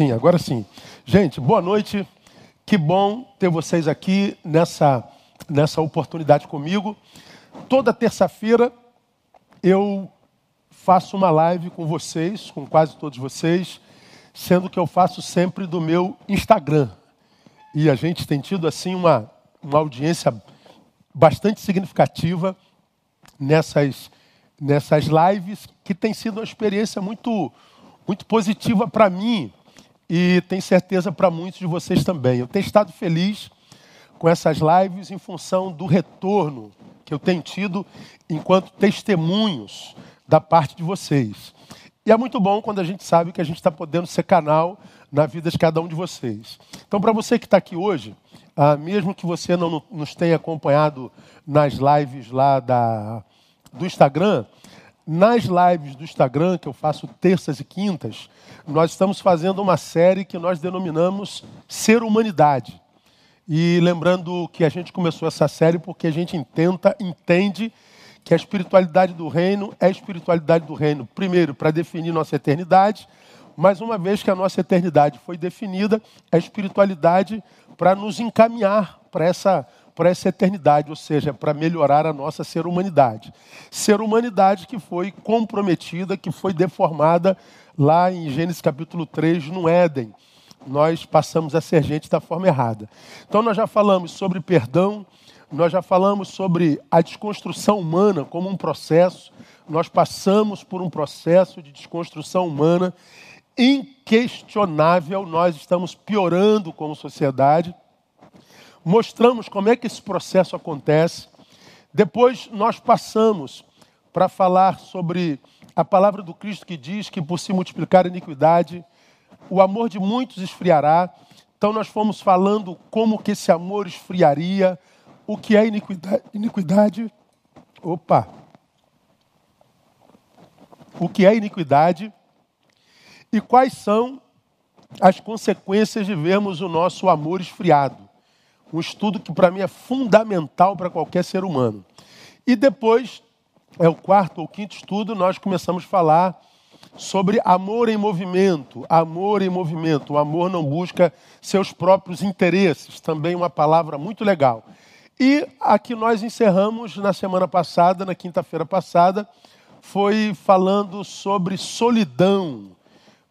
sim, agora sim. Gente, boa noite. Que bom ter vocês aqui nessa, nessa oportunidade comigo. Toda terça-feira eu faço uma live com vocês, com quase todos vocês, sendo que eu faço sempre do meu Instagram. E a gente tem tido assim uma, uma audiência bastante significativa nessas, nessas lives, que tem sido uma experiência muito, muito positiva para mim e tenho certeza para muitos de vocês também. Eu tenho estado feliz com essas lives em função do retorno que eu tenho tido enquanto testemunhos da parte de vocês. E é muito bom quando a gente sabe que a gente está podendo ser canal na vida de cada um de vocês. Então, para você que está aqui hoje, ah, mesmo que você não nos tenha acompanhado nas lives lá da, do Instagram, nas lives do Instagram, que eu faço terças e quintas, nós estamos fazendo uma série que nós denominamos Ser Humanidade. E lembrando que a gente começou essa série porque a gente tenta, entende que a espiritualidade do reino é a espiritualidade do reino, primeiro, para definir nossa eternidade, mas uma vez que a nossa eternidade foi definida, é a espiritualidade para nos encaminhar para essa para essa eternidade, ou seja, para melhorar a nossa ser humanidade. Ser humanidade que foi comprometida, que foi deformada lá em Gênesis capítulo 3, no Éden. Nós passamos a ser gente da forma errada. Então nós já falamos sobre perdão, nós já falamos sobre a desconstrução humana como um processo. Nós passamos por um processo de desconstrução humana inquestionável, nós estamos piorando como sociedade mostramos como é que esse processo acontece. Depois nós passamos para falar sobre a palavra do Cristo que diz que por se multiplicar a iniquidade, o amor de muitos esfriará. Então nós fomos falando como que esse amor esfriaria, o que é iniquidade, iniquidade. Opa. O que é iniquidade e quais são as consequências de vermos o nosso amor esfriado um estudo que para mim é fundamental para qualquer ser humano. E depois, é o quarto ou quinto estudo, nós começamos a falar sobre amor em movimento. Amor em movimento. O amor não busca seus próprios interesses. Também uma palavra muito legal. E aqui nós encerramos na semana passada, na quinta-feira passada, foi falando sobre solidão.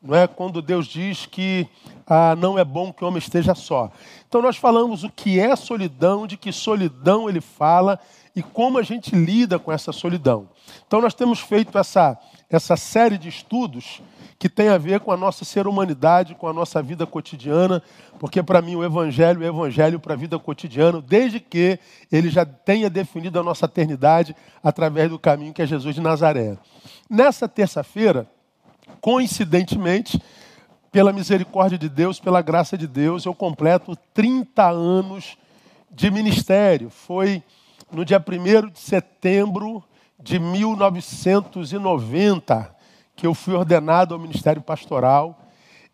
Não é quando Deus diz que ah, não é bom que o homem esteja só. Então nós falamos o que é solidão, de que solidão ele fala e como a gente lida com essa solidão. Então nós temos feito essa, essa série de estudos que tem a ver com a nossa ser humanidade, com a nossa vida cotidiana, porque para mim o evangelho é evangelho para a vida cotidiana, desde que ele já tenha definido a nossa eternidade através do caminho que é Jesus de Nazaré. Nessa terça-feira, coincidentemente, pela misericórdia de Deus, pela graça de Deus, eu completo 30 anos de ministério. Foi no dia 1 de setembro de 1990 que eu fui ordenado ao ministério pastoral.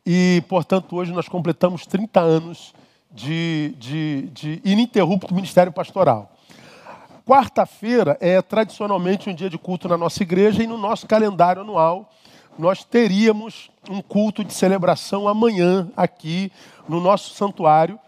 E, portanto, hoje nós completamos 30 anos de, de, de ininterrupto ministério pastoral. Quarta-feira é tradicionalmente um dia de culto na nossa igreja e no nosso calendário anual nós teríamos um culto de celebração amanhã aqui no nosso santuário,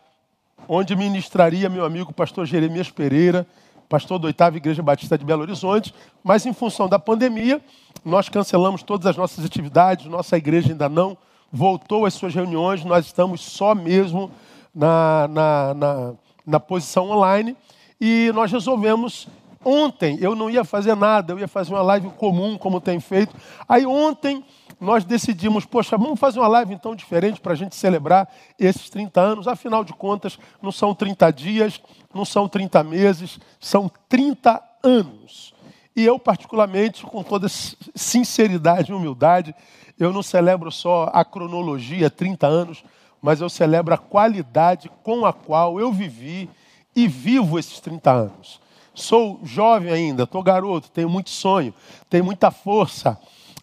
onde ministraria meu amigo pastor Jeremias Pereira, pastor da oitava Igreja Batista de Belo Horizonte, mas em função da pandemia, nós cancelamos todas as nossas atividades, nossa igreja ainda não voltou às suas reuniões, nós estamos só mesmo na, na, na, na posição online. E nós resolvemos Ontem eu não ia fazer nada, eu ia fazer uma live comum, como tem feito. Aí ontem nós decidimos, poxa, vamos fazer uma live então diferente para a gente celebrar esses 30 anos. Afinal de contas, não são 30 dias, não são 30 meses, são 30 anos. E eu, particularmente, com toda sinceridade e humildade, eu não celebro só a cronologia, 30 anos, mas eu celebro a qualidade com a qual eu vivi e vivo esses 30 anos. Sou jovem ainda, estou garoto, tenho muito sonho, tenho muita força.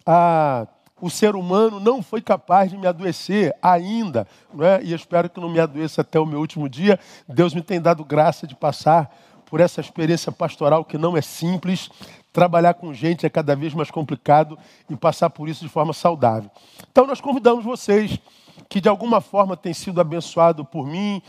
Ah, o ser humano não foi capaz de me adoecer ainda, é? e espero que não me adoeça até o meu último dia. Deus me tem dado graça de passar por essa experiência pastoral que não é simples. trabalhar com gente é cada vez mais complicado e passar por isso de forma saudável. Então, nós convidamos vocês que de alguma forma têm sido abençoado por mim,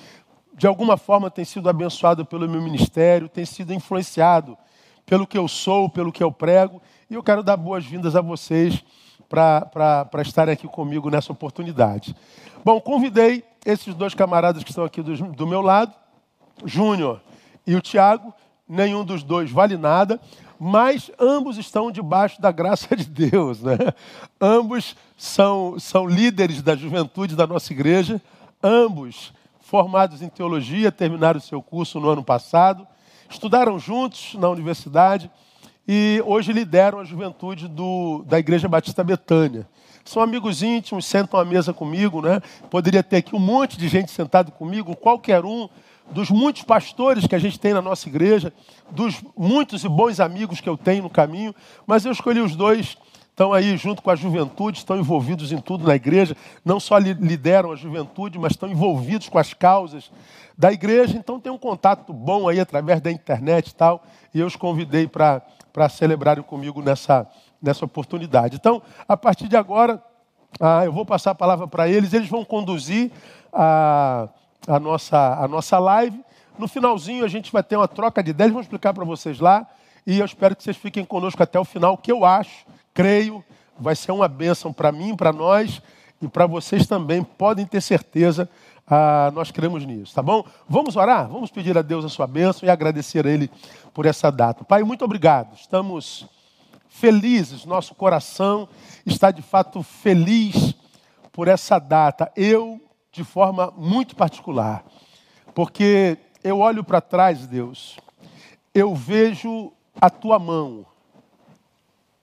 de alguma forma têm sido abençoado pelo meu ministério, têm sido influenciado pelo que eu sou, pelo que eu prego, e eu quero dar boas-vindas a vocês para estarem aqui comigo nessa oportunidade. Bom, convidei esses dois camaradas que estão aqui do, do meu lado, Júnior e o Tiago, nenhum dos dois vale nada, mas ambos estão debaixo da graça de Deus. Né? Ambos são, são líderes da juventude da nossa igreja, ambos formados em teologia, terminaram o seu curso no ano passado, estudaram juntos na universidade e hoje lideram a juventude do, da Igreja Batista Betânia. São amigos íntimos, sentam à mesa comigo, né? Poderia ter aqui um monte de gente sentado comigo, qualquer um dos muitos pastores que a gente tem na nossa igreja, dos muitos e bons amigos que eu tenho no caminho, mas eu escolhi os dois, estão aí junto com a juventude, estão envolvidos em tudo na igreja, não só lideram a juventude, mas estão envolvidos com as causas da igreja, então tem um contato bom aí através da internet e tal, e eu os convidei para celebrarem comigo nessa, nessa oportunidade. Então, a partir de agora, ah, eu vou passar a palavra para eles, eles vão conduzir a a nossa, a nossa live. No finalzinho a gente vai ter uma troca de ideias, vou explicar para vocês lá. E eu espero que vocês fiquem conosco até o final, que eu acho, creio, vai ser uma bênção para mim, para nós e para vocês também. Podem ter certeza, ah, nós cremos nisso, tá bom? Vamos orar? Vamos pedir a Deus a sua bênção e agradecer a Ele por essa data. Pai, muito obrigado. Estamos felizes, nosso coração está de fato feliz por essa data. Eu de forma muito particular, porque eu olho para trás, Deus, eu vejo a tua mão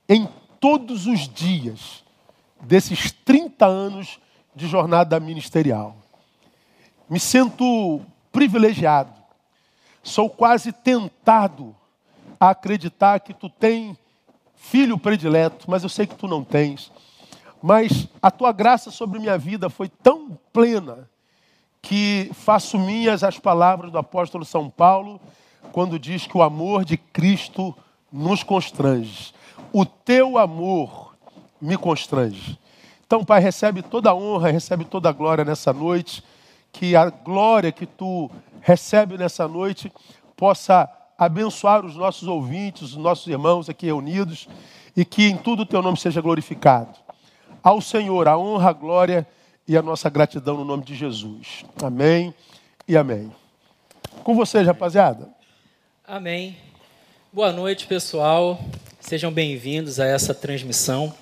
em todos os dias desses 30 anos de jornada ministerial. Me sinto privilegiado, sou quase tentado a acreditar que tu tem filho predileto, mas eu sei que tu não tens. Mas a tua graça sobre minha vida foi tão plena que faço minhas as palavras do apóstolo São Paulo quando diz que o amor de Cristo nos constrange. O teu amor me constrange. Então, Pai, recebe toda a honra, recebe toda a glória nessa noite. Que a glória que tu recebe nessa noite possa abençoar os nossos ouvintes, os nossos irmãos aqui reunidos e que em tudo o teu nome seja glorificado. Ao Senhor a honra, a glória e a nossa gratidão no nome de Jesus. Amém e amém. Com vocês, rapaziada. Amém. Boa noite, pessoal. Sejam bem-vindos a essa transmissão.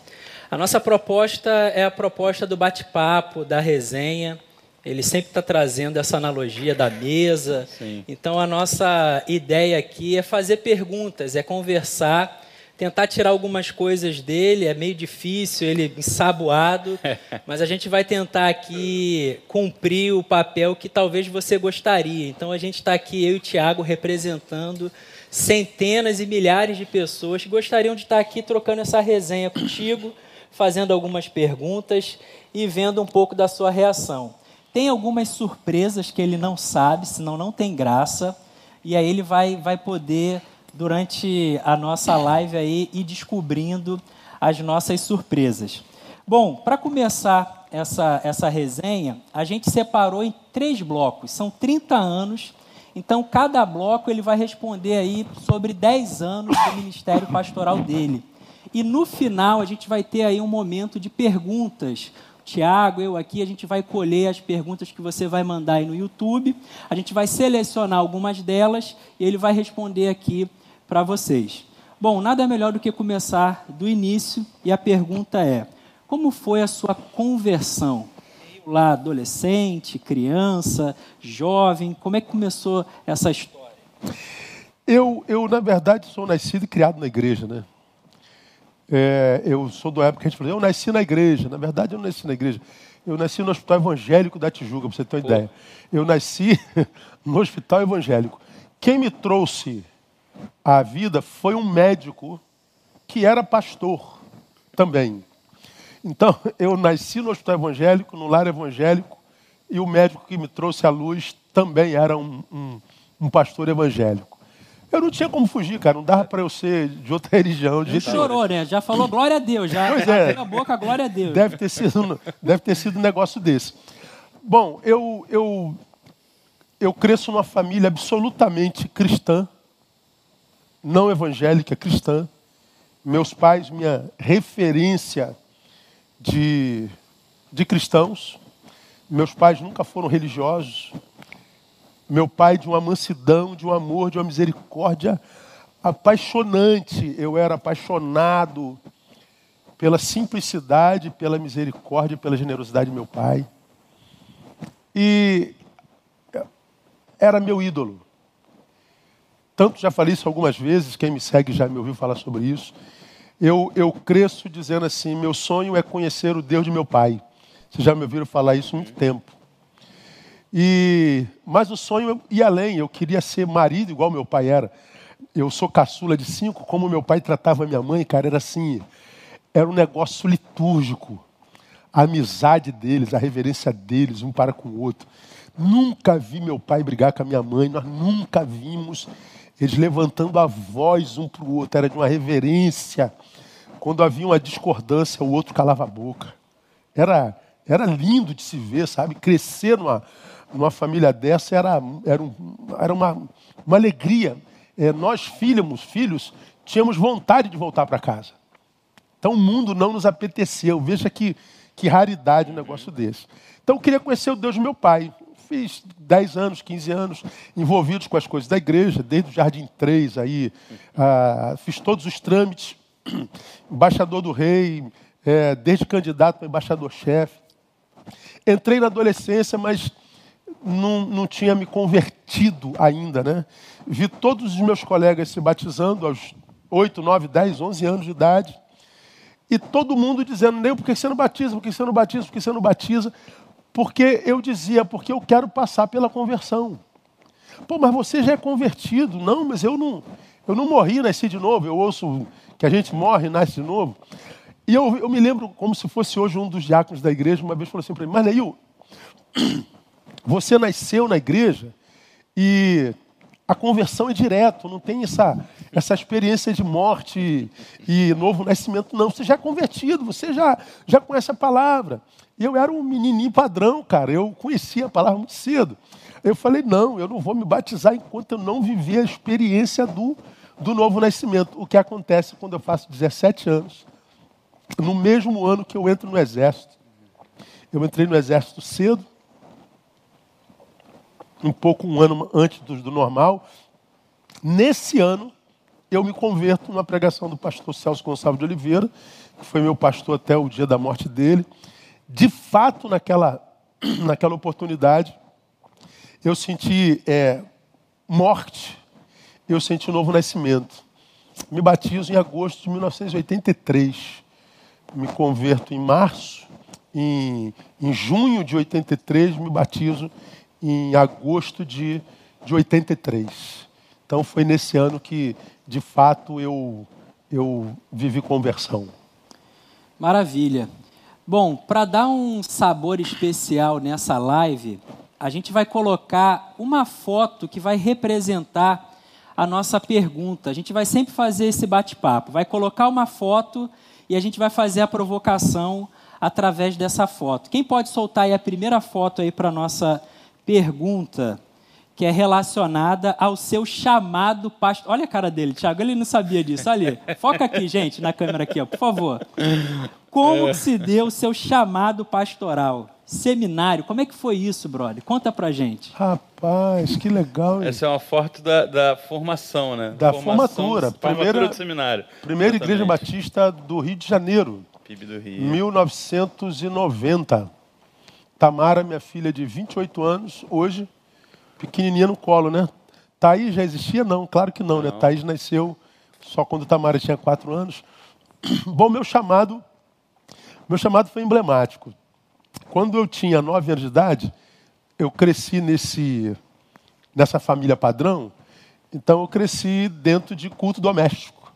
A nossa proposta é a proposta do bate-papo, da resenha. Ele sempre está trazendo essa analogia da mesa. Sim. Então, a nossa ideia aqui é fazer perguntas, é conversar tentar tirar algumas coisas dele, é meio difícil, ele ensaboado, mas a gente vai tentar aqui cumprir o papel que talvez você gostaria. Então a gente está aqui, eu e o Tiago, representando centenas e milhares de pessoas que gostariam de estar aqui trocando essa resenha contigo, fazendo algumas perguntas e vendo um pouco da sua reação. Tem algumas surpresas que ele não sabe, senão não tem graça, e aí ele vai, vai poder durante a nossa live aí e descobrindo as nossas surpresas. Bom, para começar essa, essa resenha, a gente separou em três blocos, são 30 anos, então cada bloco ele vai responder aí sobre 10 anos do ministério pastoral dele. E no final a gente vai ter aí um momento de perguntas. Tiago, eu aqui, a gente vai colher as perguntas que você vai mandar aí no YouTube. A gente vai selecionar algumas delas e ele vai responder aqui para vocês. Bom, nada melhor do que começar do início e a pergunta é: como foi a sua conversão? Lá, adolescente, criança, jovem, como é que começou essa história? Eu, eu na verdade, sou nascido e criado na igreja, né? É, eu sou da época que a gente falou, eu nasci na igreja. Na verdade, eu não nasci na igreja. Eu nasci no Hospital Evangélico da Tijuca, para você ter uma Pô. ideia. Eu nasci no Hospital Evangélico. Quem me trouxe a vida foi um médico que era pastor também. Então, eu nasci no hospital evangélico, no lar evangélico, e o médico que me trouxe à luz também era um, um, um pastor evangélico. Eu não tinha como fugir, cara. Não dava para eu ser de outra religião. De jeito chorou, né? Já falou glória a Deus. Já pois é. a boca, glória a Deus. Deve ter sido, deve ter sido um negócio desse. Bom, eu, eu, eu cresço numa família absolutamente cristã, não evangélica, cristã. Meus pais, minha referência de, de cristãos. Meus pais nunca foram religiosos. Meu pai de uma mansidão, de um amor, de uma misericórdia apaixonante. Eu era apaixonado pela simplicidade, pela misericórdia, pela generosidade de meu pai. E era meu ídolo. Tanto já falei isso algumas vezes, quem me segue já me ouviu falar sobre isso. Eu, eu cresço dizendo assim: meu sonho é conhecer o Deus de meu pai. Vocês já me ouviram falar isso há muito tempo. E, mas o sonho ia além, eu queria ser marido igual meu pai era. Eu sou caçula de cinco, como meu pai tratava minha mãe, cara, era assim, era um negócio litúrgico. A amizade deles, a reverência deles, um para com o outro. Nunca vi meu pai brigar com a minha mãe, nós nunca vimos eles levantando a voz um para o outro, era de uma reverência. Quando havia uma discordância, o outro calava a boca. Era, era lindo de se ver, sabe? Crescer numa, numa família dessa era, era, um, era uma, uma alegria. É, nós, filhos, filhos, tínhamos vontade de voltar para casa. Então o mundo não nos apeteceu. Veja que, que raridade um negócio desse. Então eu queria conhecer o Deus do meu pai. Fiz 10 anos, 15 anos envolvidos com as coisas da igreja, desde o Jardim 3, aí, ah, fiz todos os trâmites, embaixador do rei, é, desde candidato para embaixador-chefe. Entrei na adolescência, mas não, não tinha me convertido ainda, né? Vi todos os meus colegas se batizando aos 8, 9, 10, 11 anos de idade. E todo mundo dizendo, nem por que você não batiza, por que você não batiza, você não batiza. Porque eu dizia, porque eu quero passar pela conversão. Pô, mas você já é convertido. Não, mas eu não, eu não morri, nasci de novo. Eu ouço que a gente morre e nasce de novo. E eu, eu me lembro como se fosse hoje um dos diáconos da igreja, uma vez falou assim para mim, mas Neil, você nasceu na igreja e a conversão é direto, não tem essa, essa experiência de morte e novo nascimento, não. Você já é convertido, você já, já conhece a palavra. E eu era um menininho padrão, cara, eu conhecia a palavra muito cedo. Eu falei, não, eu não vou me batizar enquanto eu não viver a experiência do, do novo nascimento. O que acontece quando eu faço 17 anos, no mesmo ano que eu entro no exército. Eu entrei no exército cedo, um pouco um ano antes do, do normal. Nesse ano, eu me converto numa pregação do pastor Celso Gonçalves de Oliveira, que foi meu pastor até o dia da morte dele. De fato, naquela, naquela oportunidade, eu senti é, morte, eu senti um novo nascimento. Me batizo em agosto de 1983. Me converto em março. Em, em junho de 83, me batizo em agosto de, de 83. Então foi nesse ano que, de fato, eu, eu vivi conversão. Maravilha. Bom, para dar um sabor especial nessa live, a gente vai colocar uma foto que vai representar a nossa pergunta. A gente vai sempre fazer esse bate-papo. Vai colocar uma foto e a gente vai fazer a provocação através dessa foto. Quem pode soltar aí a primeira foto aí para nossa pergunta que é relacionada ao seu chamado pastor. Olha a cara dele, Tiago, ele não sabia disso. Olha ali, foca aqui, gente, na câmera aqui, ó, por favor. Como é. se deu o seu chamado pastoral? Seminário, como é que foi isso, brother? Conta pra gente. Rapaz, que legal. Hein? Essa é uma foto da, da formação, né? Da formação, formatura. Primeira, do seminário. Primeira Exatamente. Igreja Batista do Rio de Janeiro. PIB do Rio. 1990. Tamara, minha filha de 28 anos, hoje, pequenininha no colo, né? Thaís já existia? Não, claro que não, né? não. né? Thaís nasceu só quando Tamara tinha 4 anos. Bom, meu chamado, meu chamado foi emblemático. Quando eu tinha 9 anos de idade, eu cresci nesse, nessa família padrão, então eu cresci dentro de culto doméstico.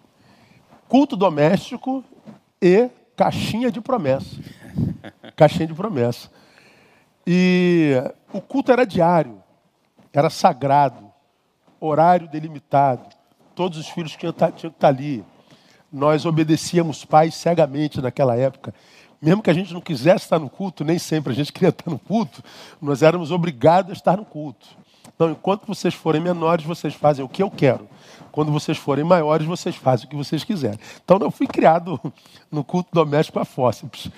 Culto doméstico e caixinha de promessa. Caixinha de promessa. E o culto era diário, era sagrado, horário delimitado, todos os filhos tinham, tinham que estar ali. Nós obedecíamos pais cegamente naquela época. Mesmo que a gente não quisesse estar no culto, nem sempre a gente queria estar no culto, nós éramos obrigados a estar no culto. Então, enquanto vocês forem menores, vocês fazem o que eu quero. Quando vocês forem maiores, vocês fazem o que vocês quiserem. Então, eu fui criado no culto doméstico a fósseis.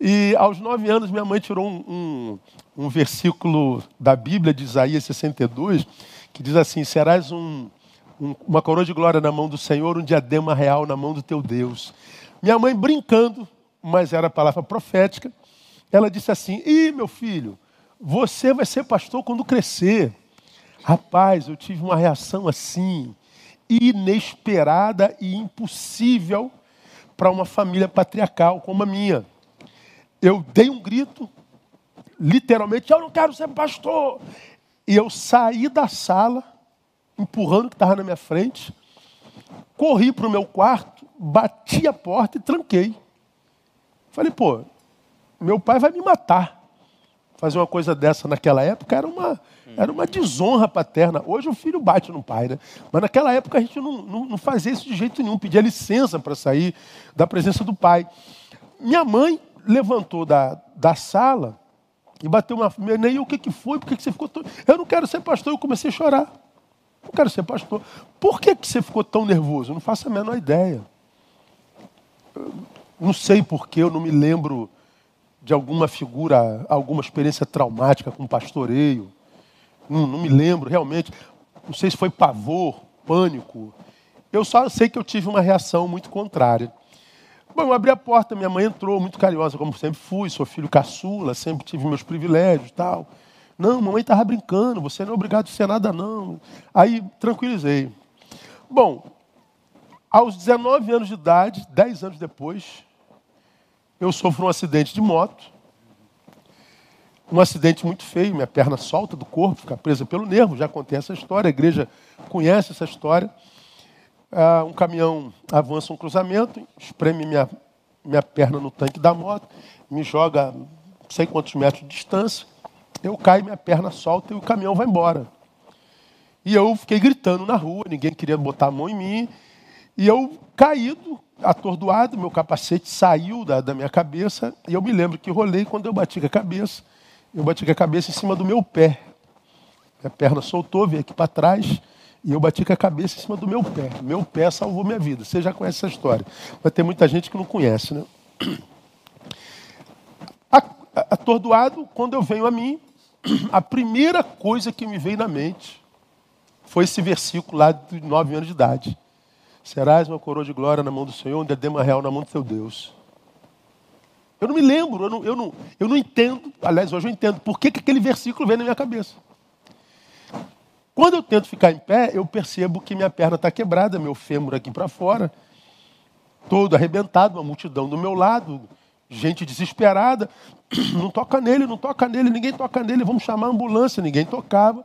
E aos nove anos, minha mãe tirou um, um, um, versículo da Bíblia, de Isaías 62, que diz assim: Serás um, uma coroa de glória na mão do Senhor, um diadema real na mão do teu Deus. Minha mãe, brincando, mas era a palavra profética, ela disse assim: Ih, meu filho, você vai ser pastor quando crescer. Rapaz, eu tive uma reação assim, inesperada e impossível para uma família patriarcal como a minha. Eu dei um grito, literalmente, eu não quero ser pastor. E eu saí da sala, empurrando o que estava na minha frente, corri para o meu quarto, bati a porta e tranquei. Falei, pô, meu pai vai me matar. Fazer uma coisa dessa naquela época era uma, era uma desonra paterna. Hoje o filho bate no pai, né? Mas naquela época a gente não, não, não fazia isso de jeito nenhum, pedia licença para sair da presença do pai. Minha mãe levantou da, da sala e bateu uma. Nem o que, que foi? Por que, que você ficou tão. Eu não quero ser pastor, eu comecei a chorar. Não quero ser pastor. Por que, que você ficou tão nervoso? Eu não faço a menor ideia. Eu não sei porquê, eu não me lembro de alguma figura, alguma experiência traumática com pastoreio. Não, não me lembro realmente. Não sei se foi pavor, pânico. Eu só sei que eu tive uma reação muito contrária. Bom, eu abri a porta, minha mãe entrou, muito carinhosa, como sempre fui, sou filho caçula, sempre tive meus privilégios e tal. Não, mamãe estava brincando, você não é obrigado a ser nada, não. Aí, tranquilizei. Bom, aos 19 anos de idade, 10 anos depois, eu sofro um acidente de moto. Um acidente muito feio, minha perna solta do corpo, fica presa pelo nervo, já contei essa história, a igreja conhece essa história ah, um caminhão avança um cruzamento, espreme minha, minha perna no tanque da moto, me joga não sei quantos metros de distância, eu caio, minha perna solta e o caminhão vai embora. E eu fiquei gritando na rua, ninguém queria botar a mão em mim, e eu caído, atordoado, meu capacete saiu da, da minha cabeça, e eu me lembro que rolei quando eu bati com a cabeça, eu bati com a cabeça em cima do meu pé. Minha perna soltou, veio aqui para trás, e eu bati com a cabeça em cima do meu pé. Meu pé salvou minha vida. Você já conhece essa história. Mas tem muita gente que não conhece, né? Atordoado, quando eu venho a mim, a primeira coisa que me veio na mente foi esse versículo lá de nove anos de idade. Serás uma coroa de glória na mão do Senhor, um diadema real na mão do teu Deus. Eu não me lembro, eu não, eu não, eu não entendo, aliás, hoje eu entendo, por que, que aquele versículo vem na minha cabeça. Quando eu tento ficar em pé, eu percebo que minha perna está quebrada, meu fêmur aqui para fora, todo arrebentado, uma multidão do meu lado, gente desesperada. Não toca nele, não toca nele, ninguém toca nele, vamos chamar a ambulância, ninguém tocava.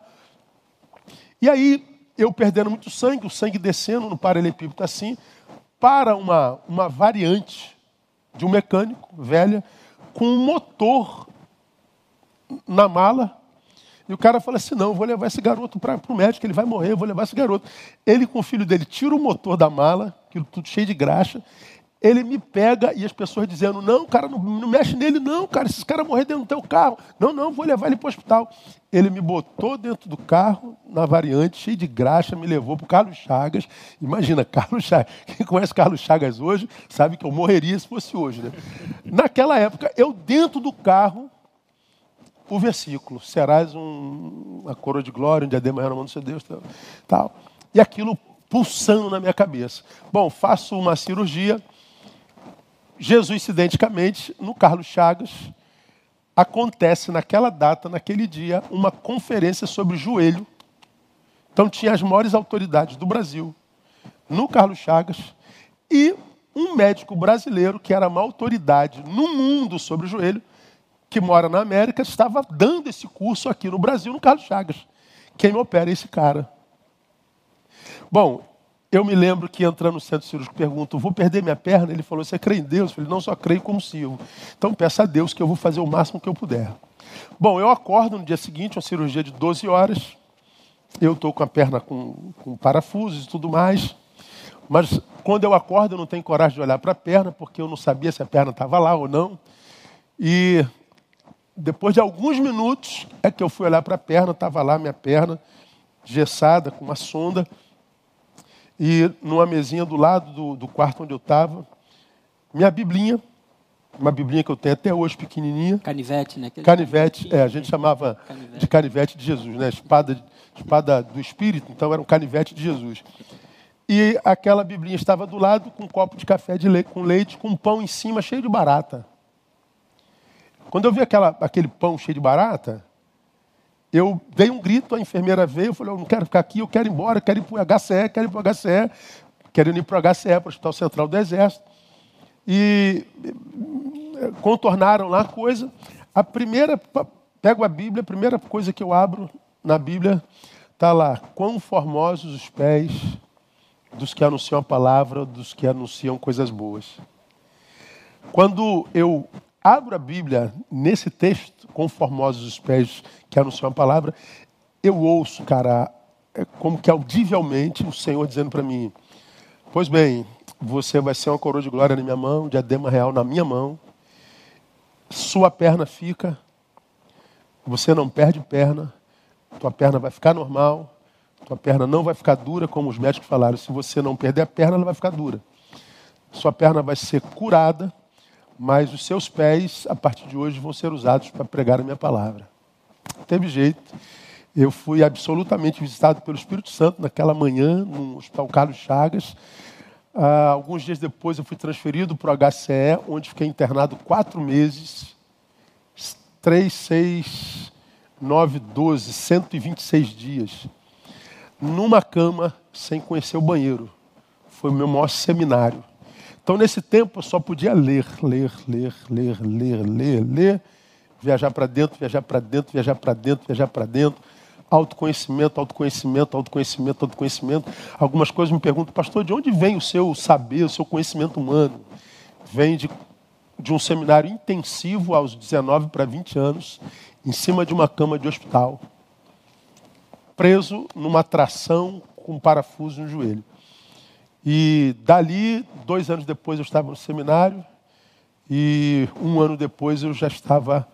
E aí, eu perdendo muito sangue, o sangue descendo no paralelepípedo assim, para uma, uma variante de um mecânico velha, com um motor na mala, e o cara fala assim: não, vou levar esse garoto para o médico, ele vai morrer, vou levar esse garoto. Ele com o filho dele tira o motor da mala, aquilo tudo cheio de graxa. Ele me pega e as pessoas dizendo: não, cara, não, não mexe nele, não, cara, esses caras morrer dentro do teu carro. Não, não, vou levar ele para o hospital. Ele me botou dentro do carro, na variante, cheio de graxa, me levou para o Carlos Chagas. Imagina, Carlos Chagas. Quem conhece Carlos Chagas hoje sabe que eu morreria se fosse hoje. Né? Naquela época, eu dentro do carro, o versículo: serás um, uma coroa de glória, um diadema na mão do seu Deus. Tal. E aquilo pulsando na minha cabeça. Bom, faço uma cirurgia. Jesus, identicamente, no Carlos Chagas, acontece naquela data, naquele dia, uma conferência sobre joelho. Então tinha as maiores autoridades do Brasil no Carlos Chagas e um médico brasileiro que era uma autoridade no mundo sobre o joelho que mora na América, estava dando esse curso aqui no Brasil, no Carlos Chagas. Quem opera é esse cara. Bom, eu me lembro que entrando no centro cirúrgico, pergunto, vou perder minha perna? Ele falou, você crê em Deus? Eu falei, não só creio como sirvo. Então peça a Deus que eu vou fazer o máximo que eu puder. Bom, eu acordo no dia seguinte, uma cirurgia de 12 horas, eu estou com a perna com, com parafusos e tudo mais. Mas quando eu acordo, eu não tenho coragem de olhar para a perna, porque eu não sabia se a perna estava lá ou não. E depois de alguns minutos é que eu fui olhar para a perna, estava lá minha perna, gessada, com uma sonda. E numa mesinha do lado do, do quarto onde eu estava, minha biblinha, uma biblinha que eu tenho até hoje, pequenininha. Canivete, né? Aquele Canivete, é, a gente chamava Canivete. de canivete de Jesus, né? Espada, espada do Espírito, então era um canivete de Jesus. E aquela biblinha estava do lado com um copo de café de leite, com leite, com um pão em cima cheio de barata. Quando eu vi aquela, aquele pão cheio de barata, eu dei um grito, a enfermeira veio, eu falei, eu não quero ficar aqui, eu quero ir embora, quero ir para o HCE, quero ir para o HCE, quero ir para o HCE, para o Hospital Central do Exército. E eh, contornaram lá a coisa. A primeira, pego a Bíblia, a primeira coisa que eu abro na Bíblia, está lá, quão formosos os pés dos que anunciam a palavra, dos que anunciam coisas boas. Quando eu abro a Bíblia nesse texto, com formosos os pés que anunciam a palavra, eu ouço, cara, é como que audivelmente o Senhor dizendo para mim: Pois bem, você vai ser uma coroa de glória na minha mão, um diadema real na minha mão, sua perna fica, você não perde perna, tua perna vai ficar normal, tua perna não vai ficar dura, como os médicos falaram. Se você não perder a perna, ela vai ficar dura. Sua perna vai ser curada, mas os seus pés, a partir de hoje, vão ser usados para pregar a minha palavra. Teve jeito. Eu fui absolutamente visitado pelo Espírito Santo naquela manhã, no Hospital Carlos Chagas. Ah, alguns dias depois, eu fui transferido para o HCE, onde fiquei internado quatro meses. Três, seis, nove, doze, 126 dias. Numa cama, sem conhecer o banheiro. Foi o meu maior seminário. Então, nesse tempo, eu só podia ler, ler, ler, ler, ler, ler, ler, viajar para dentro, viajar para dentro, viajar para dentro, viajar para dentro. Autoconhecimento, autoconhecimento, autoconhecimento, autoconhecimento. Algumas coisas me perguntam, pastor, de onde vem o seu saber, o seu conhecimento humano? Vem de, de um seminário intensivo aos 19 para 20 anos, em cima de uma cama de hospital, preso numa tração com um parafuso no joelho. E dali, dois anos depois, eu estava no seminário. E um ano depois eu já estava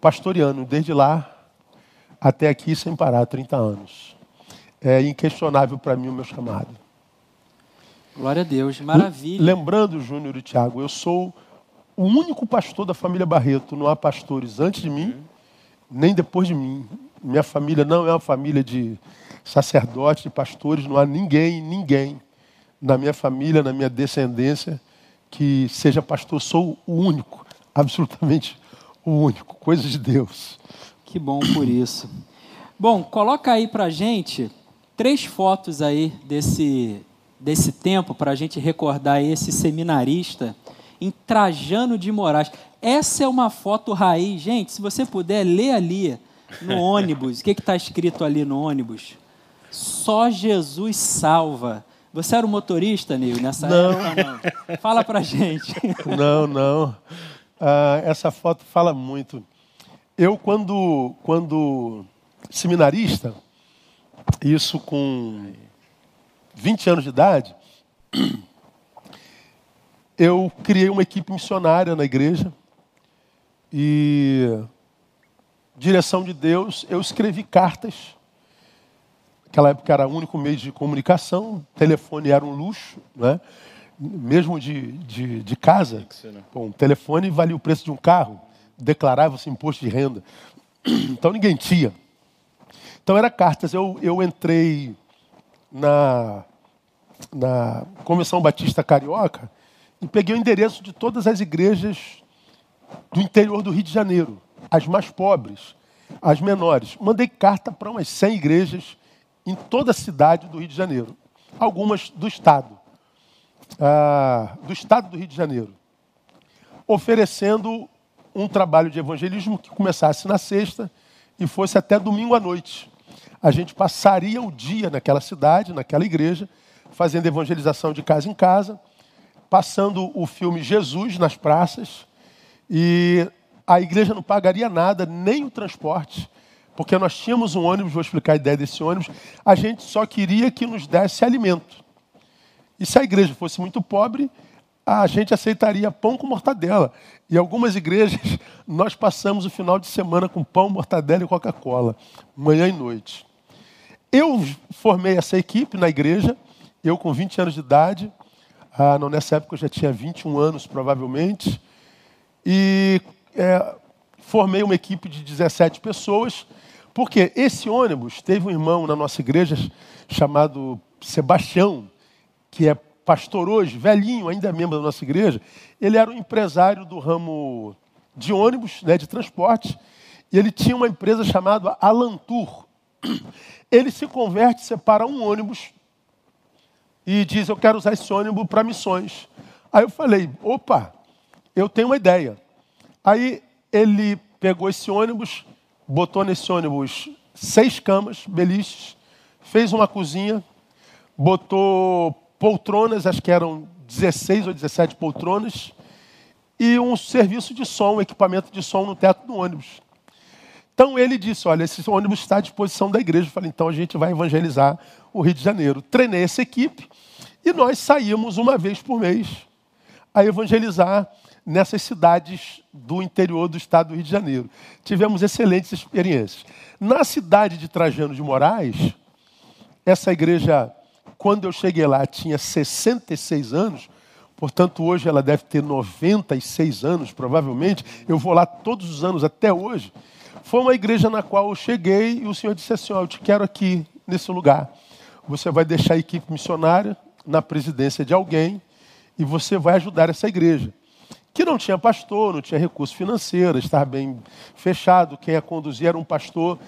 pastoreando. Desde lá até aqui, sem parar, 30 anos. É inquestionável para mim o meu chamado. Glória a Deus, maravilha. Lembrando, Júnior e Tiago, eu sou o único pastor da família Barreto. Não há pastores antes de mim, nem depois de mim. Minha família não é uma família de sacerdotes, de pastores. Não há ninguém, ninguém na minha família, na minha descendência, que seja pastor. Sou o único, absolutamente o único. Coisa de Deus. Que bom por isso. Bom, coloca aí pra gente três fotos aí desse, desse tempo para a gente recordar esse seminarista em Trajano de Moraes. Essa é uma foto raiz. Gente, se você puder, lê ali no ônibus. O que está escrito ali no ônibus? Só Jesus salva. Você era o motorista, Nil, nessa Não. época? Não. Fala pra gente. Não, não. Ah, essa foto fala muito. Eu, quando, quando seminarista, isso com 20 anos de idade, eu criei uma equipe missionária na igreja e, direção de Deus, eu escrevi cartas. Naquela época era o único meio de comunicação, telefone era um luxo, né? mesmo de, de, de casa. Bom, um telefone valia o preço de um carro, declarava-se imposto de renda. Então ninguém tinha. Então era cartas. Eu, eu entrei na, na Convenção Batista Carioca e peguei o endereço de todas as igrejas do interior do Rio de Janeiro, as mais pobres, as menores. Mandei carta para umas 100 igrejas em toda a cidade do Rio de Janeiro, algumas do estado, ah, do estado do Rio de Janeiro, oferecendo um trabalho de evangelismo que começasse na sexta e fosse até domingo à noite. A gente passaria o dia naquela cidade, naquela igreja, fazendo evangelização de casa em casa, passando o filme Jesus nas praças, e a igreja não pagaria nada, nem o transporte, porque nós tínhamos um ônibus, vou explicar a ideia desse ônibus, a gente só queria que nos desse alimento. E se a igreja fosse muito pobre, a gente aceitaria pão com mortadela. E algumas igrejas, nós passamos o final de semana com pão, mortadela e Coca-Cola, manhã e noite. Eu formei essa equipe na igreja, eu com 20 anos de idade, ah, não, nessa época eu já tinha 21 anos provavelmente, e é, formei uma equipe de 17 pessoas, porque esse ônibus teve um irmão na nossa igreja chamado Sebastião, que é pastor hoje, velhinho, ainda é membro da nossa igreja. Ele era um empresário do ramo de ônibus, né, de transporte, e ele tinha uma empresa chamada Alantur. Ele se converte, separa um ônibus e diz: Eu quero usar esse ônibus para missões. Aí eu falei: opa, eu tenho uma ideia. Aí ele pegou esse ônibus, botou nesse ônibus seis camas, beliches, fez uma cozinha, botou poltronas, acho que eram 16 ou 17 poltronas, e um serviço de som, um equipamento de som no teto do ônibus. Então ele disse: Olha, esse ônibus está à disposição da igreja. Eu falei: Então a gente vai evangelizar o Rio de Janeiro. Treinei essa equipe e nós saímos uma vez por mês a evangelizar nessas cidades do interior do estado do Rio de Janeiro. Tivemos excelentes experiências. Na cidade de Trajano de Moraes, essa igreja, quando eu cheguei lá, tinha 66 anos, portanto hoje ela deve ter 96 anos, provavelmente. Eu vou lá todos os anos até hoje. Foi uma igreja na qual eu cheguei e o Senhor disse assim: oh, Eu te quero aqui, nesse lugar. Você vai deixar a equipe missionária na presidência de alguém e você vai ajudar essa igreja que não tinha pastor, não tinha recurso financeiro, estava bem fechado. Quem a conduzia era um pastor,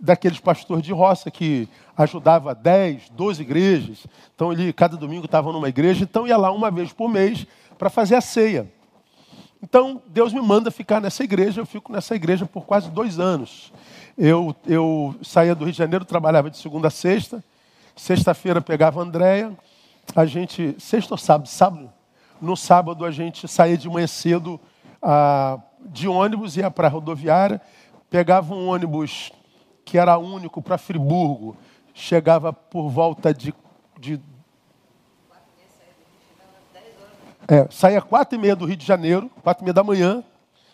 daqueles pastores de roça que ajudava 10, 12 igrejas. Então ele, cada domingo, estava numa igreja, então ia lá uma vez por mês para fazer a ceia. Então Deus me manda ficar nessa igreja, eu fico nessa igreja por quase dois anos. Eu, eu saía do Rio de Janeiro, trabalhava de segunda a sexta, sexta-feira pegava a Andréia, a gente, sexta ou sábado, sábado, no sábado a gente saía de manhã cedo ah, de ônibus, ia para a rodoviária, pegava um ônibus que era único para Friburgo, chegava por volta de. de é, saía quatro e meia do Rio de Janeiro, quatro e meia da manhã,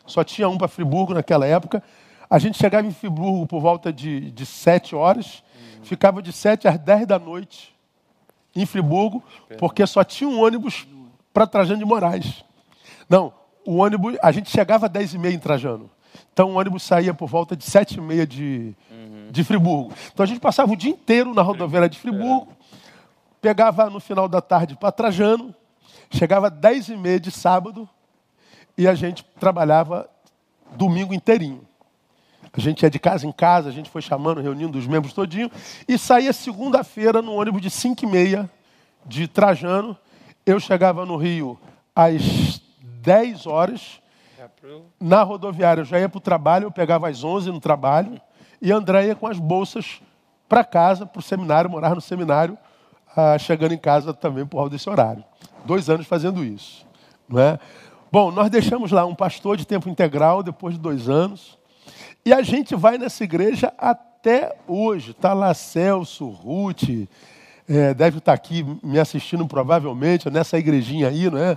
só tinha um para Friburgo naquela época. A gente chegava em Friburgo por volta de, de sete horas, uhum. ficava de sete às dez da noite em Friburgo, porque só tinha um ônibus para Trajano de Moraes. Não, o ônibus, a gente chegava às 10 e meia em Trajano. Então o ônibus saía por volta de 7 e meia de, uhum. de Friburgo. Então a gente passava o dia inteiro na rodoviária de Friburgo, pegava no final da tarde para Trajano, chegava às 10 e meia de sábado e a gente trabalhava domingo inteirinho. A gente ia de casa em casa, a gente foi chamando, reunindo os membros todinho, e saía segunda-feira no ônibus de 5 e meia de Trajano, eu chegava no Rio às 10 horas. Na rodoviária eu já ia para o trabalho, eu pegava às 11 no trabalho. E André ia com as bolsas para casa, para o seminário, morar no seminário, ah, chegando em casa também por causa desse horário. Dois anos fazendo isso. Não é? Bom, nós deixamos lá um pastor de tempo integral depois de dois anos. E a gente vai nessa igreja até hoje. Está lá Celso, Ruth, é, deve estar aqui me assistindo provavelmente, nessa igrejinha aí, não é?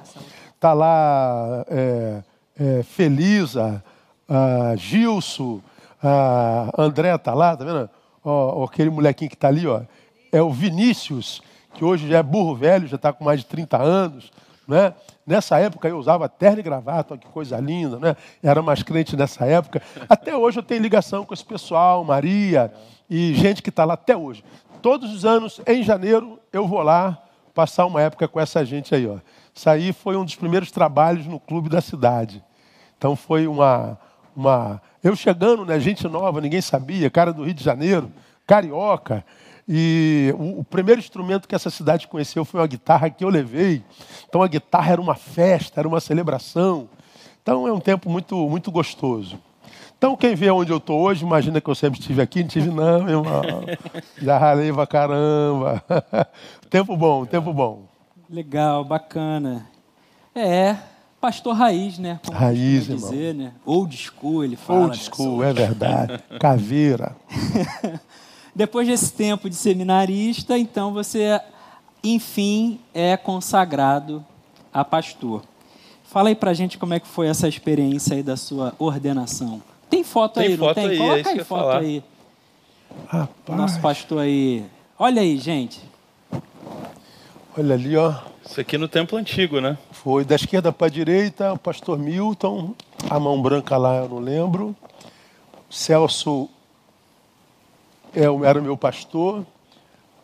Está lá é, é, Felisa, a Gilson, a André está lá, tá vendo? Ó, aquele molequinho que está ali, ó, é o Vinícius, que hoje já é burro velho, já está com mais de 30 anos. Né? Nessa época eu usava terno e gravata, que coisa linda, né? Era mais crente nessa época. Até hoje eu tenho ligação com esse pessoal, Maria e gente que está lá até hoje. Todos os anos, em janeiro, eu vou lá passar uma época com essa gente aí. Ó. Isso aí foi um dos primeiros trabalhos no clube da cidade. Então foi uma. uma... Eu chegando, né, gente nova, ninguém sabia, cara do Rio de Janeiro, carioca. E o, o, primeiro instrumento que essa cidade conheceu foi uma guitarra que eu levei. Então a guitarra era uma festa, era uma celebração. Então é um tempo muito, muito gostoso. Então, quem vê onde eu estou hoje, imagina que eu sempre estive aqui. Não estive, não, meu irmão. Já ralei pra caramba. tempo bom, tempo bom. Legal, bacana. É, pastor raiz, né? Como Raiz, costuma dizer, né? Old school, ele fala. Old né? school, é verdade. Caveira. Depois desse tempo de seminarista, então você, enfim, é consagrado a pastor. Fala aí pra gente como é que foi essa experiência aí da sua ordenação. Tem foto Tem aí, não foto tem? aí, é Coloca que aí foto falar. aí. Rapaz, Nosso pastor aí. Olha aí, gente. olha ali, ó. Isso aqui no templo antigo, né? Foi da esquerda para a direita, o pastor Milton, a mão branca lá eu não lembro. Celso é era o meu pastor.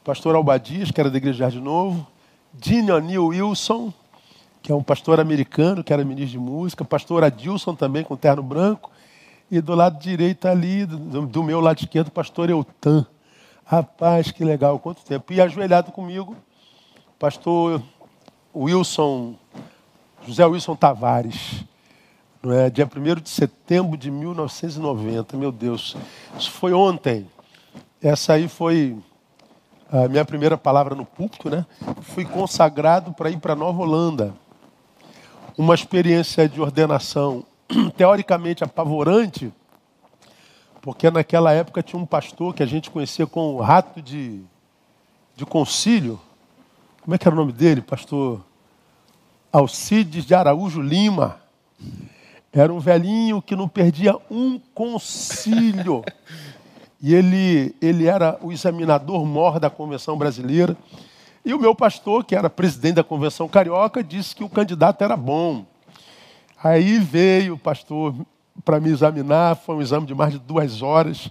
Pastor Albadias, que era da Igreja de Novo. Dino Neil Wilson, que é um pastor americano, que era ministro de música. Pastor Adilson também, com terno branco. E do lado direito ali, do, do meu lado esquerdo, o pastor Eutan. Rapaz, que legal, quanto tempo. E ajoelhado comigo, pastor Wilson, José Wilson Tavares. Não é? Dia 1 de setembro de 1990. Meu Deus, isso foi ontem. Essa aí foi a minha primeira palavra no púlpito, né? Fui consagrado para ir para Nova Holanda. Uma experiência de ordenação teoricamente apavorante, porque naquela época tinha um pastor que a gente conhecia com o rato de, de concílio. Como é que era o nome dele, pastor? Alcides de Araújo Lima. Era um velhinho que não perdia um concílio. E ele, ele era o examinador mor da Convenção Brasileira. E o meu pastor, que era presidente da Convenção Carioca, disse que o candidato era bom. Aí veio o pastor para me examinar, foi um exame de mais de duas horas.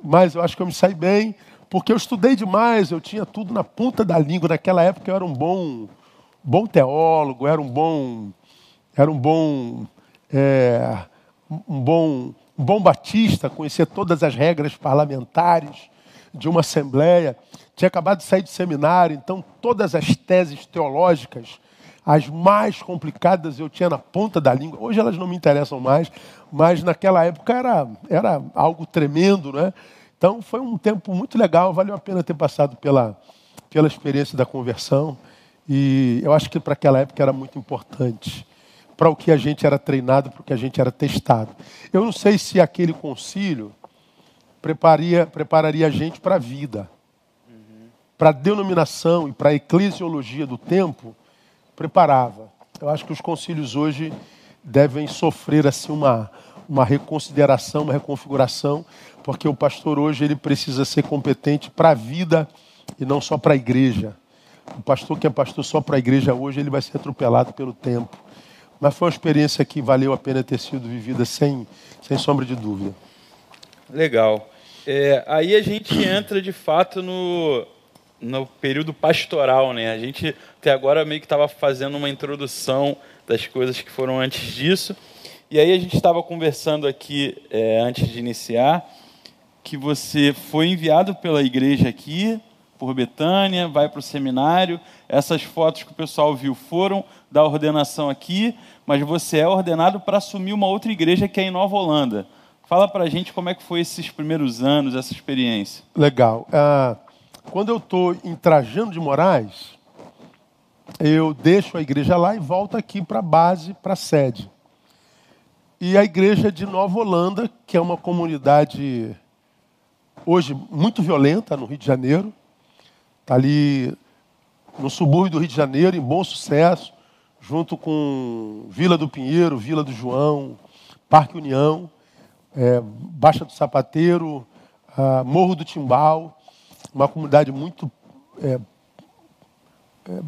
Mas eu acho que eu me saí bem, porque eu estudei demais, eu tinha tudo na ponta da língua. Naquela época eu era um bom, bom teólogo, era um bom, era um bom, é, um bom, um bom batista, conhecia todas as regras parlamentares de uma assembleia. Tinha acabado de sair do seminário, então todas as teses teológicas, as mais complicadas, eu tinha na ponta da língua. Hoje elas não me interessam mais, mas naquela época era, era algo tremendo, né? Então foi um tempo muito legal, valeu a pena ter passado pela, pela experiência da conversão. E eu acho que para aquela época era muito importante para o que a gente era treinado, para o que a gente era testado. Eu não sei se aquele concílio prepararia, prepararia a gente para a vida. Para a denominação e para a eclesiologia do tempo, preparava. Eu acho que os concílios hoje devem sofrer assim uma, uma reconsideração, uma reconfiguração, porque o pastor hoje ele precisa ser competente para a vida e não só para a igreja. O pastor que é pastor só para a igreja hoje, ele vai ser atropelado pelo tempo. Mas foi uma experiência que valeu a pena ter sido vivida sem, sem sombra de dúvida. Legal. É, aí a gente entra de fato no, no período pastoral, né? A gente até agora meio que estava fazendo uma introdução das coisas que foram antes disso. E aí a gente estava conversando aqui é, antes de iniciar que você foi enviado pela igreja aqui por Betânia, vai para o seminário. Essas fotos que o pessoal viu foram da ordenação aqui, mas você é ordenado para assumir uma outra igreja que é em Nova Holanda. Fala para a gente como é que foi esses primeiros anos, essa experiência. Legal. Ah, quando eu estou em Trajano de Moraes, eu deixo a igreja lá e volto aqui para a base, para a sede. E a igreja de Nova Holanda, que é uma comunidade hoje muito violenta no Rio de Janeiro, está ali no subúrbio do Rio de Janeiro, em bom sucesso, junto com Vila do Pinheiro, Vila do João, Parque União, é, Baixa do Sapateiro, ah, Morro do Timbal, uma comunidade muito é, é,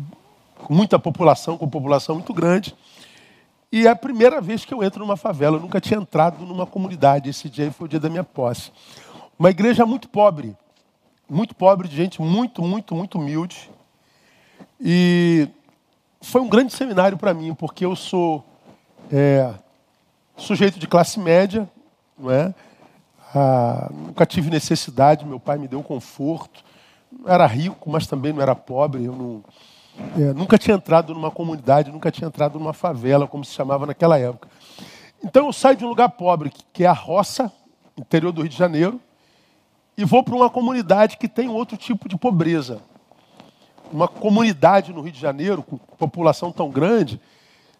com muita população, com população muito grande. E é a primeira vez que eu entro numa favela. Eu nunca tinha entrado numa comunidade. Esse dia foi o dia da minha posse. Uma igreja muito pobre, muito pobre, de gente muito, muito, muito humilde. E foi um grande seminário para mim, porque eu sou é, sujeito de classe média, não é? Ah, nunca tive necessidade, meu pai me deu conforto. Não era rico, mas também não era pobre. Eu não, é, nunca tinha entrado numa comunidade, nunca tinha entrado numa favela, como se chamava naquela época. Então eu saio de um lugar pobre, que é a roça, interior do Rio de Janeiro, e vou para uma comunidade que tem outro tipo de pobreza. Uma comunidade no Rio de Janeiro, com população tão grande,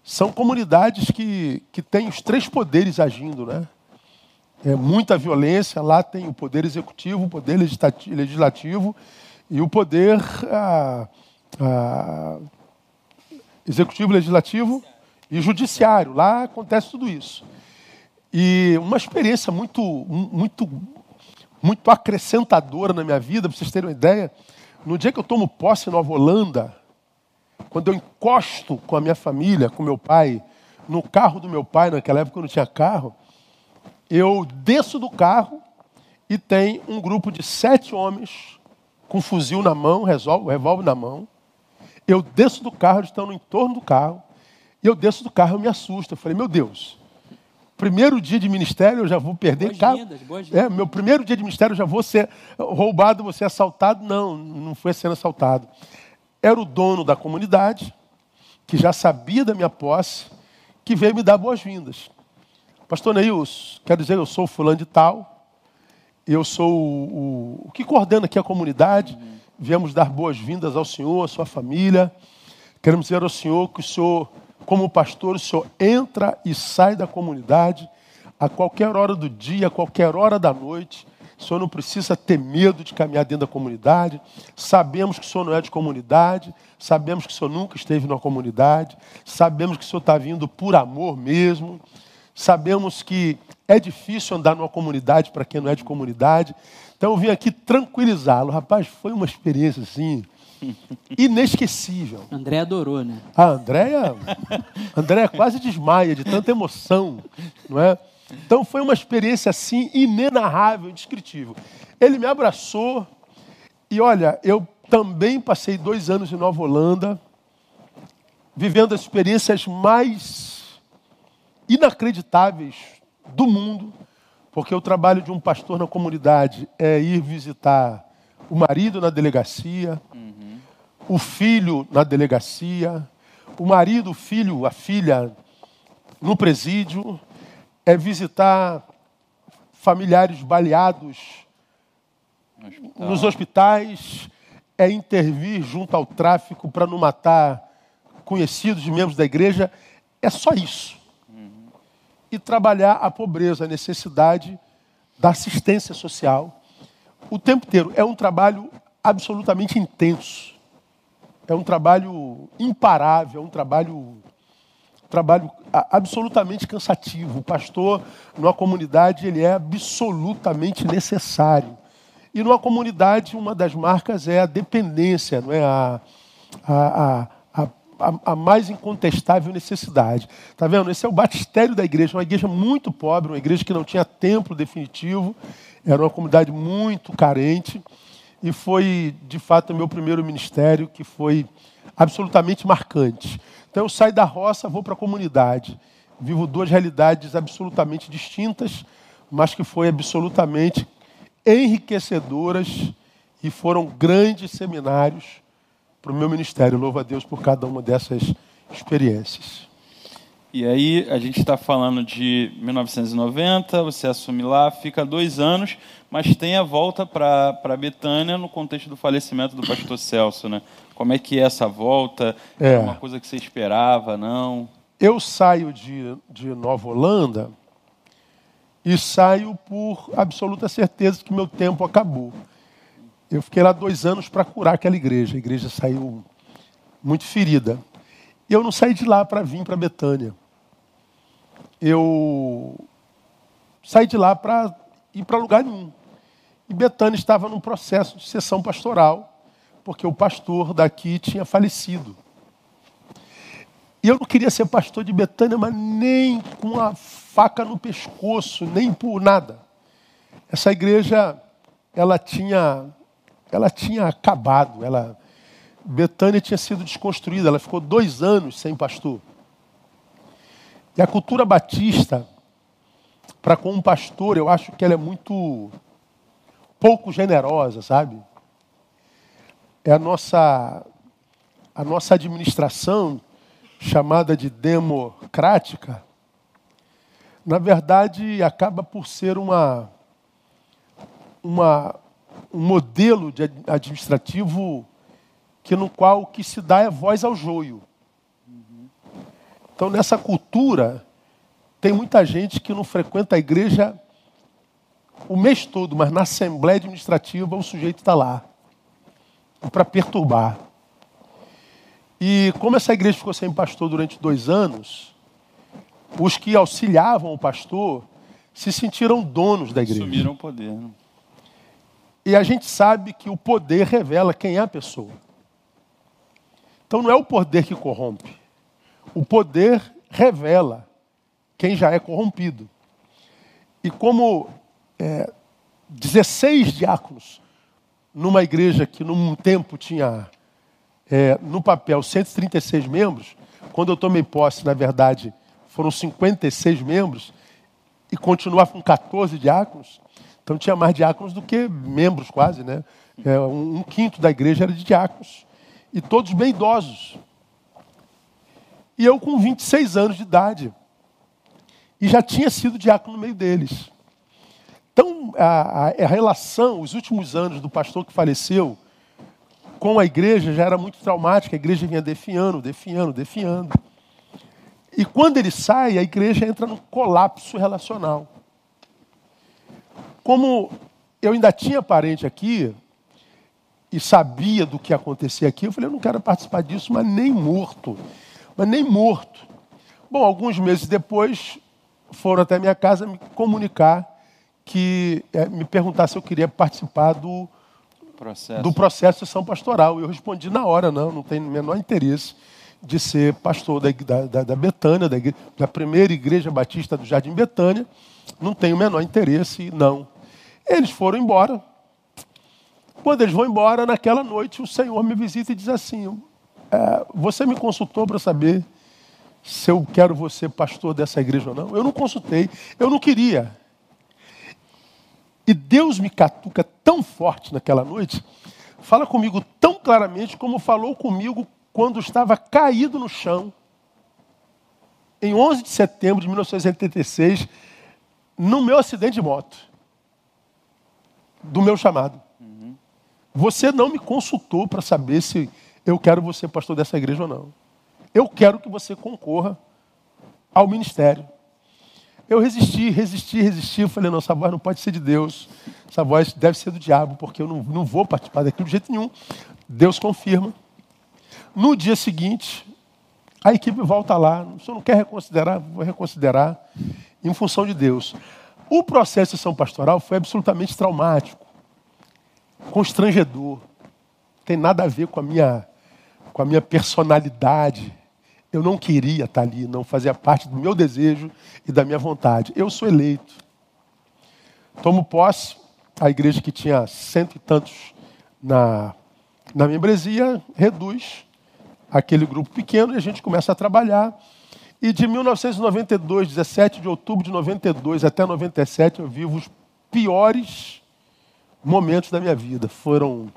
são comunidades que, que têm os três poderes agindo, né? É muita violência, lá tem o poder executivo, o poder legislativo e o poder ah, ah, executivo, legislativo e judiciário. Lá acontece tudo isso. E uma experiência muito, muito, muito acrescentadora na minha vida, para vocês terem uma ideia. No dia que eu tomo posse em Nova Holanda, quando eu encosto com a minha família, com meu pai, no carro do meu pai, naquela época eu não tinha carro, eu desço do carro e tem um grupo de sete homens com fuzil na mão, revólver na mão. Eu desço do carro, eles estão no entorno do carro, e eu desço do carro, eu me assusto. Eu falei, meu Deus, primeiro dia de ministério eu já vou perder boas carro. Vindas, boas. É, meu primeiro dia de ministério eu já vou ser roubado, vou ser assaltado. Não, não foi sendo assaltado. Era o dono da comunidade, que já sabia da minha posse, que veio me dar boas-vindas. Pastor Neils, quero dizer, eu sou fulano de tal, eu sou o, o, que coordena aqui a comunidade, viemos dar boas-vindas ao Senhor, à sua família. Queremos dizer ao Senhor que o Senhor como pastor, o senhor entra e sai da comunidade a qualquer hora do dia, a qualquer hora da noite. O senhor não precisa ter medo de caminhar dentro da comunidade. Sabemos que o senhor não é de comunidade, sabemos que o senhor nunca esteve na comunidade, sabemos que o senhor está vindo por amor mesmo, sabemos que é difícil andar numa comunidade para quem não é de comunidade. Então eu vim aqui tranquilizá-lo. Rapaz, foi uma experiência assim Inesquecível. André adorou, né? A Andréia, Andréia quase desmaia de tanta emoção, não é? Então foi uma experiência assim inenarrável, indescritível. Ele me abraçou e olha, eu também passei dois anos em Nova Holanda, vivendo as experiências mais inacreditáveis do mundo, porque o trabalho de um pastor na comunidade é ir visitar o marido na delegacia, o filho na delegacia, o marido, o filho, a filha no presídio, é visitar familiares baleados Hospital. nos hospitais, é intervir junto ao tráfico para não matar conhecidos e membros da igreja. É só isso. E trabalhar a pobreza, a necessidade da assistência social o tempo inteiro. É um trabalho absolutamente intenso é um trabalho imparável, é um trabalho, trabalho absolutamente cansativo. O pastor, numa comunidade, ele é absolutamente necessário. E numa comunidade, uma das marcas é a dependência, não é? a, a, a, a, a mais incontestável necessidade. Está vendo? Esse é o batistério da igreja, uma igreja muito pobre, uma igreja que não tinha templo definitivo, era uma comunidade muito carente e foi, de fato, o meu primeiro ministério, que foi absolutamente marcante. Então, eu saio da roça, vou para a comunidade. Vivo duas realidades absolutamente distintas, mas que foi absolutamente enriquecedoras e foram grandes seminários para o meu ministério. Louvo a Deus por cada uma dessas experiências. E aí, a gente está falando de 1990, você assume lá, fica dois anos, mas tem a volta para Betânia no contexto do falecimento do pastor Celso, né? Como é que é essa volta? É, é uma coisa que você esperava, não? Eu saio de, de Nova Holanda e saio por absoluta certeza que meu tempo acabou. Eu fiquei lá dois anos para curar aquela igreja. A igreja saiu muito ferida. Eu não saí de lá para vir para Betânia. Eu saí de lá para ir para lugar nenhum. E Betânia estava num processo de sessão pastoral, porque o pastor daqui tinha falecido. E eu não queria ser pastor de Betânia, mas nem com a faca no pescoço, nem por nada. Essa igreja, ela tinha, ela tinha acabado, ela, Betânia tinha sido desconstruída, ela ficou dois anos sem pastor. E a cultura batista, para com um pastor, eu acho que ela é muito pouco generosa, sabe? É a nossa, a nossa administração, chamada de democrática, na verdade acaba por ser uma, uma, um modelo de administrativo que no qual o que se dá é voz ao joio. Então, nessa cultura, tem muita gente que não frequenta a igreja o mês todo, mas na Assembleia Administrativa o sujeito está lá para perturbar. E como essa igreja ficou sem pastor durante dois anos, os que auxiliavam o pastor se sentiram donos da igreja. Assumiram o poder. Né? E a gente sabe que o poder revela quem é a pessoa. Então não é o poder que corrompe. O poder revela quem já é corrompido. E como é, 16 diáconos numa igreja que num tempo tinha é, no papel 136 membros, quando eu tomei posse, na verdade, foram 56 membros, e continuava com 14 diáconos, então tinha mais diáconos do que membros quase, né? É, um, quinto da igreja era de diáconos, e todos bem idosos. E eu com 26 anos de idade, e já tinha sido diácono no meio deles. Então, a, a, relação, os últimos anos do pastor que faleceu com a igreja já era muito traumática. A igreja vinha defiando, defiando, defiando. E quando ele sai, a igreja entra num colapso relacional. Como eu ainda tinha parente aqui e sabia do que acontecia aqui, eu falei, eu não quero participar disso, mas nem morto. Mas nem morto. Bom, alguns meses depois, foram até minha casa me comunicar que é, me perguntar se eu queria participar do processo. do processo de sessão pastoral. Eu respondi na hora, não, não tenho o menor interesse de ser pastor da, da, da Betânia, da, da primeira igreja batista do Jardim Betânia. Não tenho o menor interesse, não. Eles foram embora. Quando eles vão embora, naquela noite, o Senhor me visita e diz assim: é, Você me consultou para saber se eu quero você pastor dessa igreja ou não? Eu não consultei, eu não queria. E Deus me catuca tão forte naquela noite, fala comigo tão claramente como falou comigo quando estava caído no chão, em 11 de setembro de 1986, no meu acidente de moto, do meu chamado. Você não me consultou para saber se eu quero você pastor dessa igreja ou não. Eu quero que você concorra ao ministério. Eu resisti, resisti, resisti. Eu falei, não, essa voz não pode ser de Deus. Essa voz deve ser do diabo, porque eu não, não vou participar daquilo de jeito nenhum. Deus confirma. No dia seguinte, a equipe volta lá. O senhor não quer reconsiderar? Vou reconsiderar em função de Deus. O processo de sessão pastoral foi absolutamente traumático, constrangedor. Tem nada a ver com a minha, com a minha personalidade eu não queria estar ali, não fazia parte do meu desejo e da minha vontade. Eu sou eleito. Tomo posse, a igreja que tinha cento e tantos na, na membresia reduz aquele grupo pequeno e a gente começa a trabalhar. E de 1992, 17 de outubro de 92 até 97, eu vivo os piores momentos da minha vida. Foram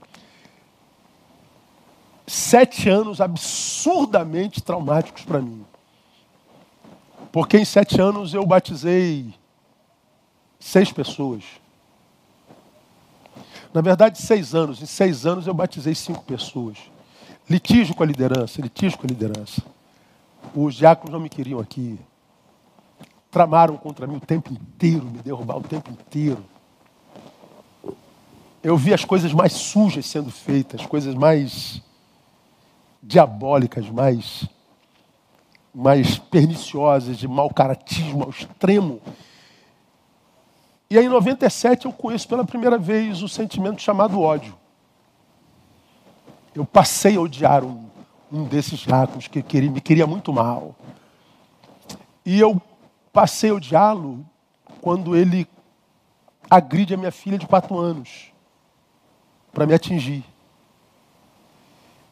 sete anos absurdamente traumáticos para mim. Porque em sete anos eu batizei seis pessoas. Na verdade, seis anos. Em seis anos eu batizei cinco pessoas. Litígio com a liderança, litígio com a liderança. Os diáconos não me queriam aqui. Tramaram contra mim o tempo inteiro, me derrubaram o tempo inteiro. Eu vi as coisas mais sujas sendo feitas, as coisas mais diabólicas, mais, mais perniciosas, de mau caratismo ao extremo. E aí, em 97, eu conheço pela primeira vez o sentimento chamado ódio. Eu passei a odiar um, um desses diáconos que queria, me queria muito mal. E eu passei a odiá-lo quando ele agride a minha filha de quatro anos para me atingir.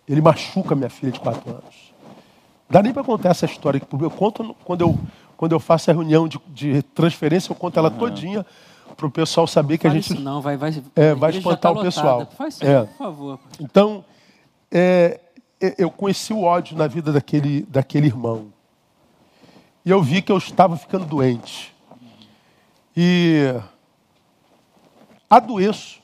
Ele machuca minha filha de quatro anos. Dá nem para contar essa história que eu conto quando eu, quando eu faço a reunião de, de transferência, eu conto ela uhum. todinha para o pessoal saber que Fale a gente. Isso não, vai, vai, é, vai espantar tá o pessoal. Faz isso, é. por favor. Então, é, eu conheci o ódio na vida daquele, daquele irmão. E eu vi que eu estava ficando doente. E adoeço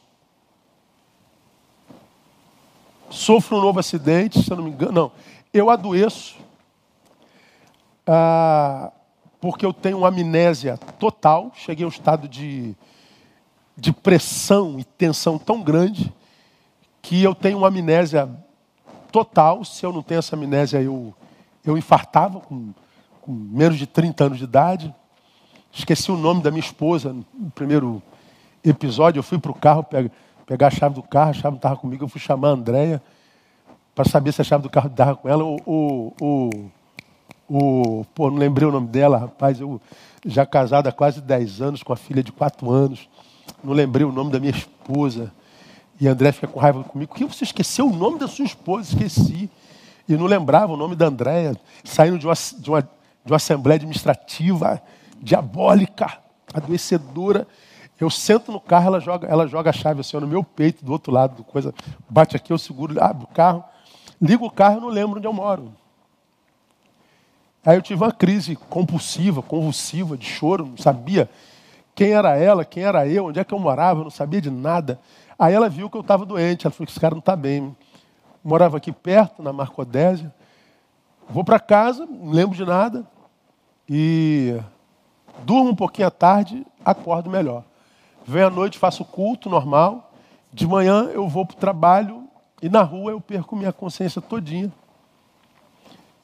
sofro um novo acidente, se eu não me engano. Não, eu adoeço. ah, porque eu tenho amnésia total, cheguei a um estado de, de pressão e tensão tão grande que eu tenho amnésia total. Se eu não tenho essa amnésia, eu, eu infartava com, com menos de 30 anos de idade. Esqueci o nome da minha esposa no primeiro episódio. Eu fui para o carro pegar, a chave do carro, a chave não estava comigo. Eu fui chamar a Andréia para saber se a chave do carro estava com ela. O, o, o, o, pô, não lembrei o nome dela, rapaz. Eu já casado há quase 10 anos, com a filha de 4 anos. Não lembrei o nome da minha esposa. E André fica com raiva comigo. Que você esqueceu o nome da sua esposa? Esqueci. E não lembrava o nome da Andréia, saindo de uma, de, uma, de uma assembleia administrativa diabólica, adoecedora. Eu sento no carro, ela joga, ela joga a chave assim no meu peito, do outro lado, coisa, bate aqui, eu seguro, abro o carro, ligo o carro e não lembro onde eu moro. Aí eu tive uma crise compulsiva, convulsiva, de choro, não sabia quem era ela, quem era eu, onde é que eu morava, eu não sabia de nada. Aí ela viu que eu estava doente, ela falou que esse cara não está bem. morava aqui perto, na Marcodésia. Vou para casa, não lembro de nada. E durmo um pouquinho à tarde, acordo melhor. Venho à noite, faço culto normal. De manhã eu vou para o trabalho e na rua eu perco minha consciência todinha.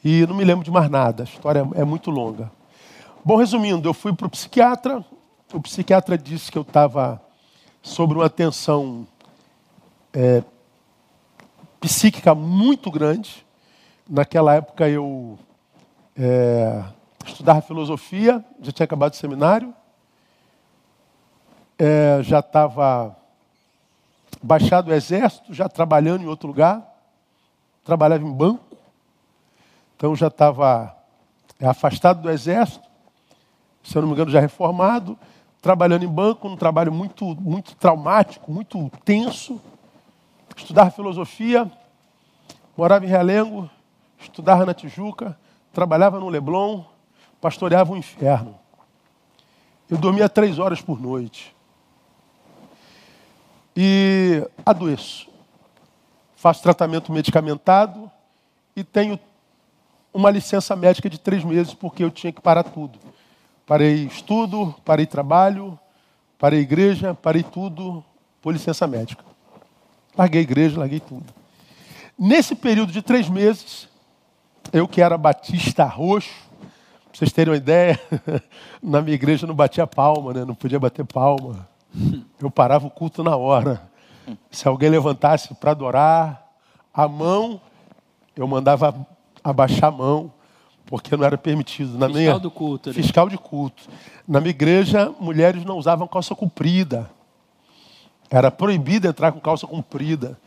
E não me lembro de mais nada, a história é muito longa. Bom, resumindo, eu fui para o psiquiatra. O psiquiatra disse que eu estava sobre uma tensão é, psíquica muito grande. Naquela época eu é, estudava filosofia, já tinha acabado o seminário, é, já estava baixado o exército, já trabalhando em outro lugar, trabalhava em banco, então já estava afastado do exército, se eu não me engano já reformado, trabalhando em banco, um trabalho muito, muito traumático, muito tenso, estudava filosofia, morava em Realengo, estudava na Tijuca, trabalhava no Leblon, pastoreava o um inferno. Eu dormia três horas por noite. E adoeço. Faço tratamento medicamentado e tenho uma licença médica de três meses porque eu tinha que parar tudo. Parei estudo, parei trabalho, parei igreja, parei tudo por licença médica. Larguei a igreja, larguei tudo. Nesse período de três meses, eu que era batista roxo, para vocês terem uma ideia, na minha igreja não batia palma, né? não podia bater palma. Eu parava o culto na hora. Se alguém levantasse para adorar a mão, eu mandava abaixar a mão porque não era permitido. Na fiscal minha, do culto. Né? Fiscal de culto. Na minha igreja, mulheres não usavam calça comprida. Era proibido entrar com calça comprida.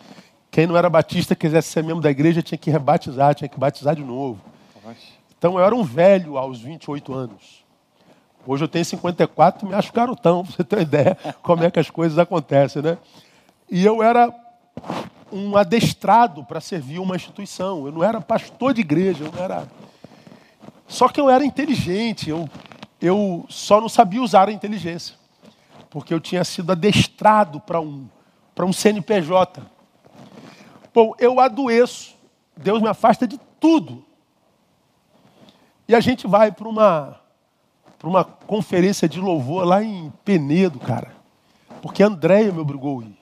Quem não era batista, quisesse ser membro da igreja, tinha que rebatizar, tinha que batizar de novo. Então eu era um velho aos 28 anos. Hoje eu tenho 54 e me acho garotão, para você ter uma ideia como é que as coisas acontecem, né? E eu era um adestrado para servir uma instituição. Eu não era pastor de igreja, eu não era só que eu era inteligente, eu, eu só não sabia usar a inteligência, porque eu tinha sido adestrado para um, um CNPJ. Bom, eu adoeço, Deus me afasta de tudo. E a gente vai para uma, uma conferência de louvor lá em Penedo, cara, porque a Andréia me obrigou a ir.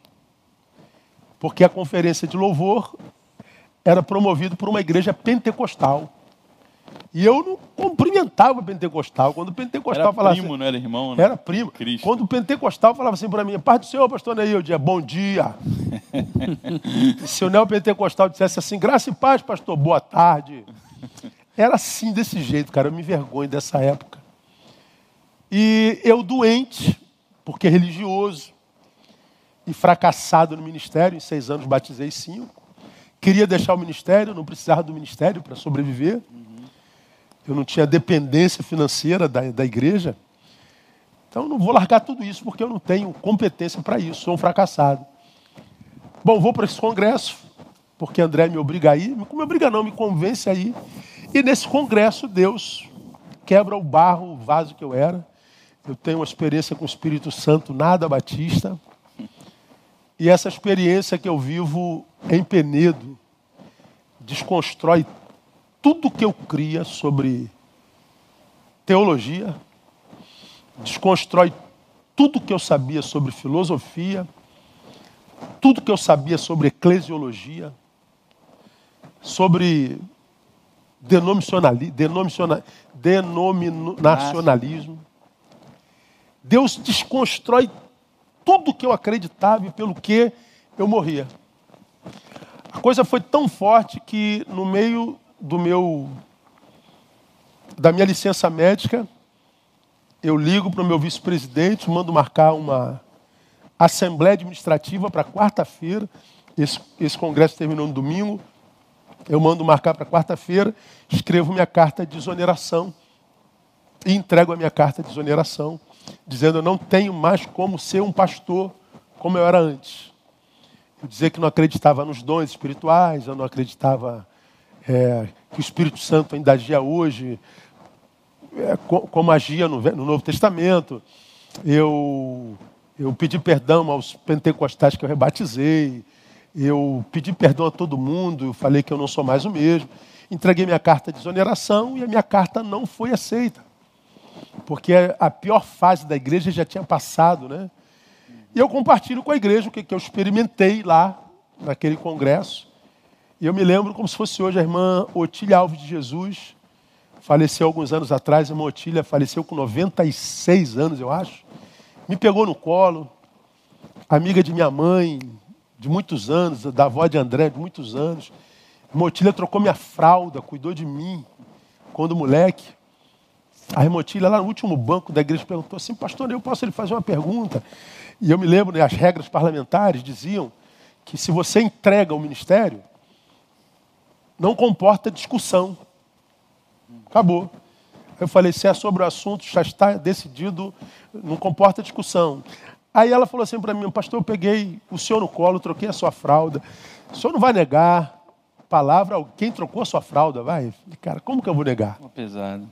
Porque a conferência de louvor era promovida por uma igreja pentecostal. E eu não cumprimentava o pentecostal. Quando o pentecostal era falava primo, assim, não era irmão? Né? Era primo. Cristo. Quando o pentecostal falava assim para mim, paz do Senhor, pastor Neil, eu dizia, bom dia. se o neopentecostal dissesse assim, graça e paz, pastor, boa tarde. Era assim, desse jeito, cara. Eu me envergonho dessa época. E eu doente, porque religioso, e fracassado no ministério, em seis anos batizei cinco. Queria deixar o ministério, não precisava do ministério para sobreviver eu não tinha dependência financeira da, da igreja. Então não vou largar tudo isso porque eu não tenho competência para isso, sou um fracassado. Bom, vou para esse congresso, porque André me obriga a ir, me obriga não, me convence a ir. E nesse congresso Deus quebra o barro, o vaso que eu era. Eu tenho uma experiência com o Espírito Santo nada batista. E essa experiência que eu vivo em Penedo desconstrói tudo que eu cria sobre teologia, desconstrói tudo que eu sabia sobre filosofia, tudo que eu sabia sobre eclesiologia, sobre denominacionalismo. Deus desconstrói tudo que eu acreditava e pelo que eu morria. A coisa foi tão forte que no meio do meu da minha licença médica, eu ligo para o meu vice-presidente, mando marcar uma assembleia administrativa para quarta-feira. Esse, esse congresso terminou no domingo. Eu mando marcar para quarta-feira, escrevo minha carta de exoneração e entrego a minha carta de exoneração, dizendo eu não tenho mais como ser um pastor como eu era antes. Eu dizer que não acreditava nos dons espirituais, eu não acreditava é, que o Espírito Santo ainda agia hoje, é, como agia no, no Novo Testamento. Eu, eu pedi perdão aos pentecostais que eu rebatizei eu pedi perdão a todo mundo, eu falei que eu não sou mais o mesmo. Entreguei minha carta de exoneração e a minha carta não foi aceita. Porque a pior fase da igreja já tinha passado, né? E eu compartilho com a igreja o que, eu experimentei lá, naquele congresso. E eu me lembro como se fosse hoje a irmã Otília Alves de Jesus, faleceu alguns anos atrás, a irmã Otília faleceu com 96 anos, eu acho. Me pegou no colo, amiga de minha mãe, de muitos anos, da avó de André, de muitos anos. Motilha trocou minha fralda, cuidou de mim quando moleque. A Motilha, lá no último banco da igreja, perguntou assim: Pastor, eu posso lhe fazer uma pergunta? E eu me lembro, né, as regras parlamentares diziam que se você entrega o ministério, não comporta discussão. Acabou. Eu falei: se é sobre o assunto, já está decidido, não comporta discussão. Aí ela falou assim para mim, pastor, eu peguei o senhor no colo, troquei a sua fralda. O senhor não vai negar palavra quem trocou a sua fralda, vai? Cara, como que eu vou negar? Uma pesada.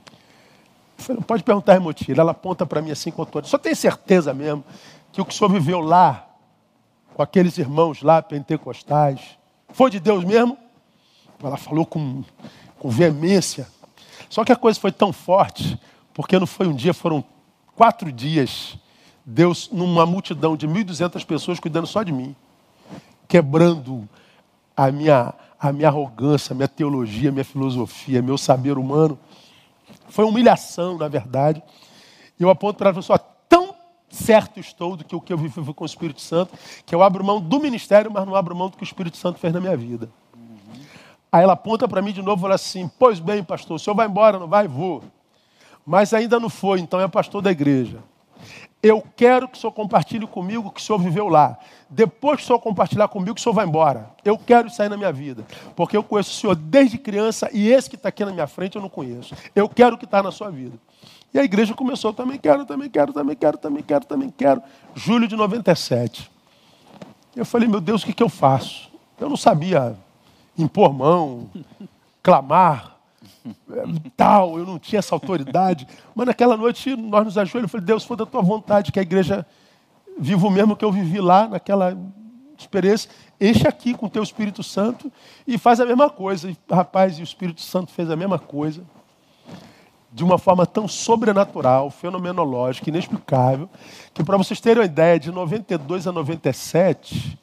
Falei, pode perguntar Remotira. Ela aponta para mim assim com todo. Só tem certeza mesmo que o que o senhor viveu lá, com aqueles irmãos lá pentecostais, foi de Deus mesmo? Ela falou com, com veemência. Só que a coisa foi tão forte, porque não foi um dia, foram quatro dias Deus, numa multidão de 1.200 pessoas cuidando só de mim, quebrando a minha, a minha arrogância, a minha teologia, a minha filosofia, meu saber humano. Foi humilhação, na verdade. Eu aponto para a pessoa, tão certo estou do que o que eu vivi com o Espírito Santo, que eu abro mão do ministério, mas não abro mão do que o Espírito Santo fez na minha vida. Aí ela aponta para mim de novo e fala assim: Pois bem, pastor, o senhor vai embora, não vai? Vou. Mas ainda não foi, então é pastor da igreja. Eu quero que o senhor compartilhe comigo que o senhor viveu lá. Depois que o senhor compartilhar comigo, o senhor vai embora. Eu quero aí na minha vida. Porque eu conheço o senhor desde criança e esse que está aqui na minha frente eu não conheço. Eu quero que está na sua vida. E a igreja começou, também quero, também quero, também quero, também quero, também quero. Julho de 97. Eu falei, meu Deus, o que, que eu faço? Eu não sabia impor mão, clamar, tal, eu não tinha essa autoridade. Mas naquela noite nós nos ajoelhamos e falei, Deus, foi da tua vontade que a igreja viva o mesmo que eu vivi lá, naquela experiência, enche aqui com o teu Espírito Santo e faz a mesma coisa. E, rapaz, e o Espírito Santo fez a mesma coisa, de uma forma tão sobrenatural, fenomenológica, inexplicável, que para vocês terem uma ideia, de 92 a 97,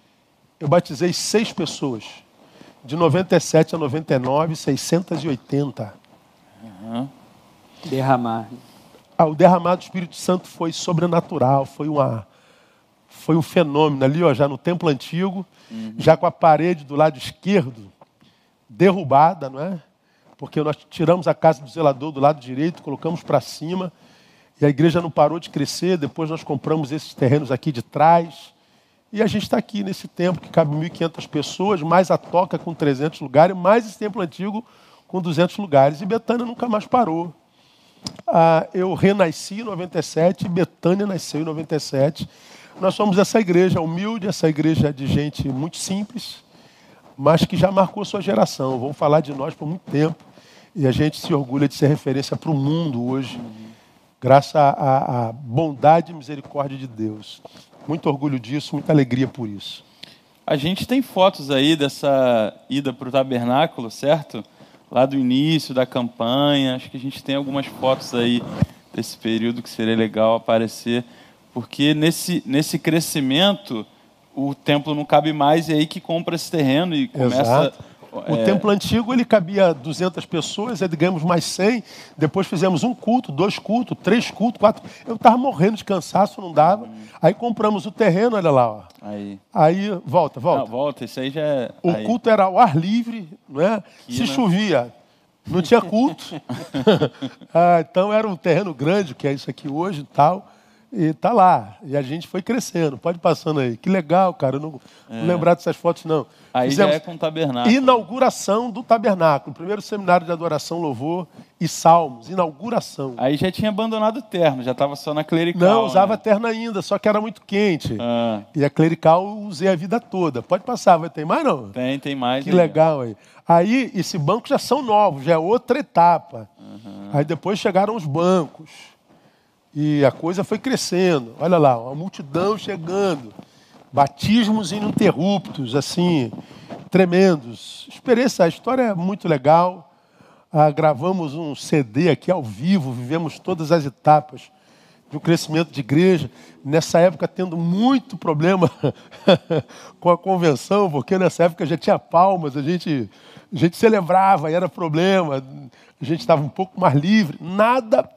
eu batizei seis pessoas. De 97 a 99, 680. Uhum. Derramar. Ah, o derramar do Espírito Santo foi sobrenatural, foi, uma, foi um fenômeno ali, ó, já no templo antigo, uhum. já com a parede do lado esquerdo derrubada, não é? Porque nós tiramos a casa do zelador do lado direito, colocamos para cima, e a igreja não parou de crescer. Depois nós compramos esses terrenos aqui de trás. E a gente está aqui nesse templo que cabe 1.500 pessoas, mais a toca com 300 lugares, mais esse templo antigo com 200 lugares. E Betânia nunca mais parou. Ah, eu renasci em 97, Betânia nasceu em 97. Nós somos essa igreja humilde, essa igreja de gente muito simples, mas que já marcou sua geração. Vamos falar de nós por muito tempo. E a gente se orgulha de ser referência para o mundo hoje, graças à bondade e misericórdia de Deus. Muito orgulho disso, muita alegria por isso. A gente tem fotos aí dessa ida para o tabernáculo, certo? lá do início da campanha. Acho que a gente tem algumas fotos aí desse período que seria legal aparecer, porque nesse, nesse crescimento o templo não cabe mais e é aí que compra esse terreno e começa Exato. O é... templo antigo ele cabia 200 pessoas, aí ganhamos mais 100. Depois fizemos um culto, dois cultos, três cultos, quatro. Eu estava morrendo de cansaço, não dava. Hum. Aí compramos o terreno, olha lá. Ó. Aí. aí volta, volta. Não, volta, isso aí já é. O aí. culto era ao ar livre, não é? Aqui, Se né? chovia, não tinha culto. ah, então era um terreno grande, que é isso aqui hoje e tal. E tá lá. E a gente foi crescendo. Pode ir passando aí. Que legal, cara. Eu não, é. lembrar dessas fotos, não. Aí Fizemos já é com o tabernáculo. Inauguração do tabernáculo. Primeiro seminário de adoração, louvor e salmos. Inauguração. Aí já tinha abandonado o terno, já estava só na clerical. Não, usava né? terno ainda, só que era muito quente. Ah. E a clerical usei a vida toda. Pode passar, vai ter mais não? Tem, tem mais. Que aí. legal aí. Aí, esse banco já são novos, já é outra etapa. Uhum. Aí depois chegaram os bancos. E a coisa foi crescendo. Olha lá, uma multidão chegando. Batismos ininterruptos, assim, tremendos. Experiência, a história é muito legal. Ah, gravamos um CD aqui ao vivo, vivemos todas as etapas do crescimento de igreja. Nessa época, tendo muito problema com a convenção, porque nessa época já tinha palmas, a gente, a gente celebrava era problema, a gente estava um pouco mais livre. Nada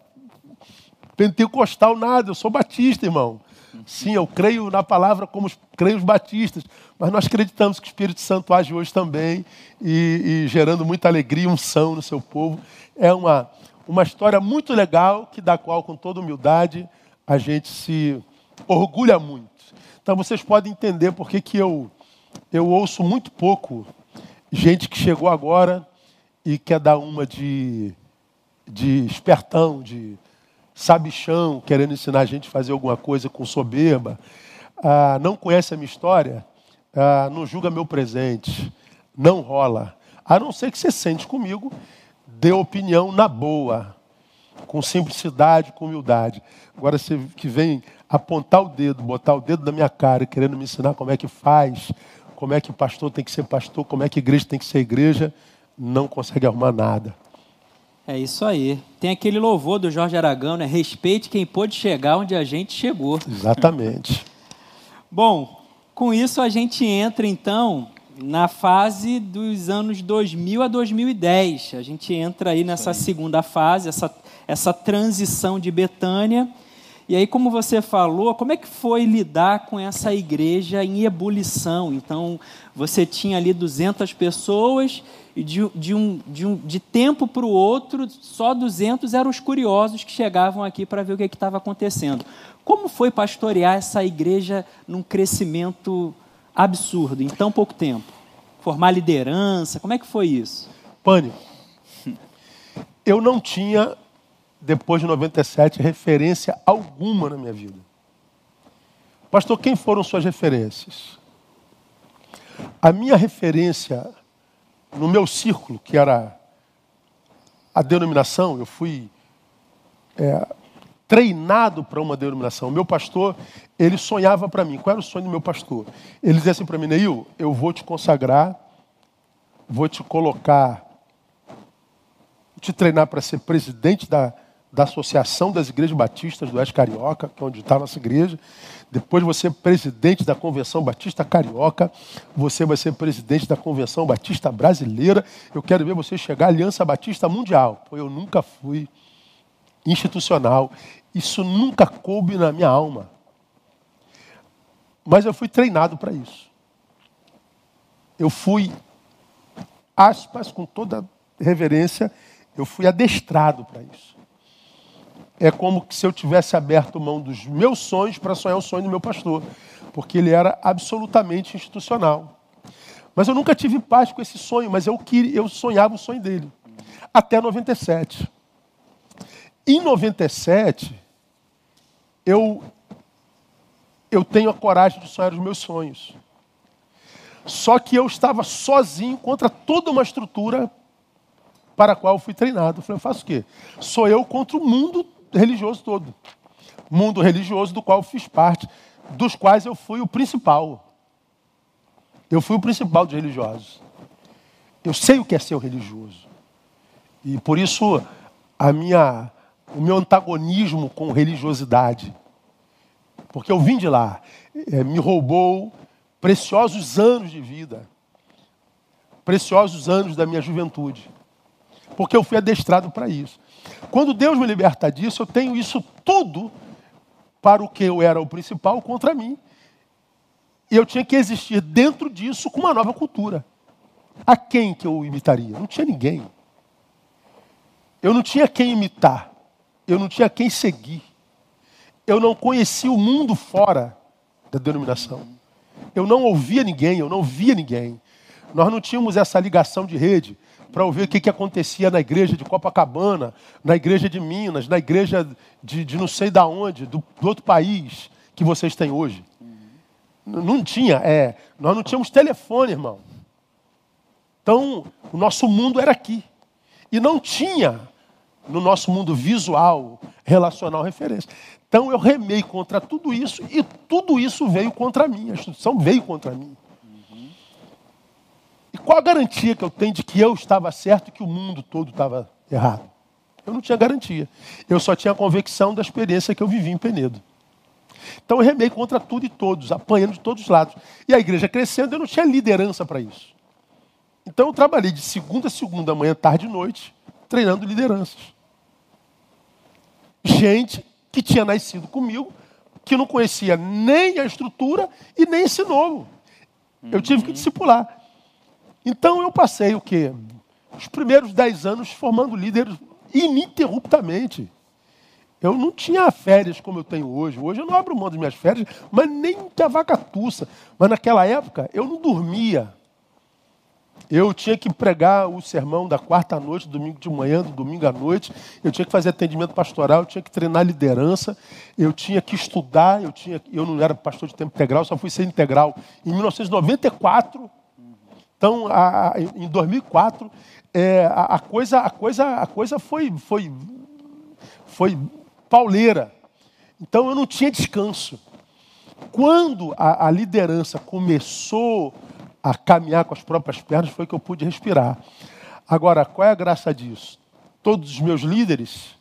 pentecostal nada, eu sou batista, irmão. Sim, eu creio na palavra como creio os batistas, mas nós acreditamos que o Espírito Santo age hoje também e, e gerando muita alegria, unção no seu povo. É uma, uma história muito legal, que da qual, com toda humildade, a gente se orgulha muito. Então vocês podem entender por que, que eu, eu ouço muito pouco gente que chegou agora e quer dar uma de, de espertão, de sabichão, querendo ensinar a gente a fazer alguma coisa com soberba, ah, não conhece a minha história, ah, não julga meu presente, não rola. A não ser que você sente comigo, dê opinião na boa, com simplicidade, com humildade. Agora você que vem apontar o dedo, botar o dedo na minha cara, querendo me ensinar como é que faz, como é que pastor tem que ser pastor, como é que igreja tem que ser igreja, não consegue arrumar nada. É isso aí. Tem aquele louvor do Jorge Aragão, né? Respeite quem pôde chegar onde a gente chegou. Exatamente. Bom, com isso a gente entra então na fase dos anos 2000 a 2010. A gente entra aí nessa segunda fase, essa, essa transição de Betânia. E aí, como você falou, como é que foi lidar com essa igreja em ebulição? Então, você tinha ali 200 pessoas e de, de, um, de, um, de tempo para o outro, só 200 eram os curiosos que chegavam aqui para ver o que estava acontecendo. Como foi pastorear essa igreja num crescimento absurdo, em tão pouco tempo? Formar liderança, como é que foi isso? Pânico. Eu não tinha, depois de 97, referência alguma na minha vida. Pastor, quem foram suas referências? A minha referência no meu círculo, que era a denominação, eu fui é, treinado para uma denominação. O meu pastor, ele sonhava para mim. Qual era o sonho do meu pastor? Ele dizia assim para mim, Neil, eu vou te consagrar, vou te colocar, te treinar para ser presidente da, da Associação das Igrejas Batistas do Oeste Carioca, que é onde está a nossa igreja. Depois você é presidente da Convenção Batista Carioca. Você vai ser presidente da Convenção Batista Brasileira. Eu quero ver você chegar à Aliança Batista Mundial. Pois eu nunca fui institucional. Isso nunca coube na minha alma. Mas eu fui treinado para isso. Eu fui, aspas, com toda reverência, eu fui adestrado para isso é como se eu tivesse aberto mão dos meus sonhos para sonhar o sonho do meu pastor, porque ele era absolutamente institucional. Mas eu nunca tive paz com esse sonho, mas eu, queria, eu sonhava o sonho dele. Até 97. Em 97, eu, eu tenho a coragem de sonhar os meus sonhos. Só que eu estava sozinho contra toda uma estrutura para a qual eu fui treinado. Eu falei, eu faço o quê? Sou eu contra o mundo religioso todo. Mundo religioso do qual fiz parte, dos quais eu fui o principal. Eu fui o principal dos religiosos. Eu sei o que é ser religioso. E por isso a minha, o meu antagonismo com religiosidade. Porque eu vim de lá, é, me roubou preciosos anos de vida, preciosos anos da minha juventude. Porque eu fui adestrado para isso. Quando Deus me liberta disso, eu tenho isso tudo para o que eu era o principal contra mim. E eu tinha que existir dentro disso com uma nova cultura. A quem que eu imitaria? Não tinha ninguém. Eu não tinha quem imitar. Eu não tinha quem seguir. Eu não conhecia o mundo fora da denominação. Eu não ouvia ninguém, eu não via ninguém. Nós não tínhamos essa ligação de rede para ouvir o que, que acontecia na igreja de Copacabana, na igreja de Minas, na igreja de, de não sei da onde, do, do, outro país que vocês têm hoje. Não tinha, é, nós não tínhamos telefone, irmão. Então, o nosso mundo era aqui. E não tinha no nosso mundo visual, relacional, referência. Então eu remei contra tudo isso e tudo isso veio contra mim. A instituição veio contra mim. Qual a garantia que eu tenho de que eu estava certo e que o mundo todo estava errado? Eu não tinha garantia. Eu só tinha a convicção da experiência que eu vivi em Penedo. Então eu remei contra tudo e todos, apanhando de todos os lados. E a igreja crescendo, eu não tinha liderança para isso. Então eu trabalhei de segunda a segunda, manhã, tarde e noite, treinando lideranças. Gente que tinha nascido comigo, que não conhecia nem a estrutura e nem esse novo. Eu tive que discipular. Então eu passei o quê? Os primeiros dez anos formando líderes ininterruptamente. Eu não tinha férias como eu tenho hoje. Hoje eu não abro mão das minhas férias, mas nem que a vaca tussa. Mas naquela época eu não dormia. Eu tinha que pregar o sermão da quarta noite, domingo de manhã, do domingo à noite. Eu tinha que fazer atendimento pastoral, eu tinha que treinar liderança, eu tinha que estudar. Eu, tinha, eu não era pastor de tempo integral, só fui ser integral em 1994 então, a, a, em 2004, é, a, a, coisa, a coisa, a coisa foi, foi, foi pauleira. Então, eu não tinha descanso. Quando a, a liderança começou a caminhar com as próprias pernas, foi que eu pude respirar. Agora, qual é a graça disso? Todos os meus líderes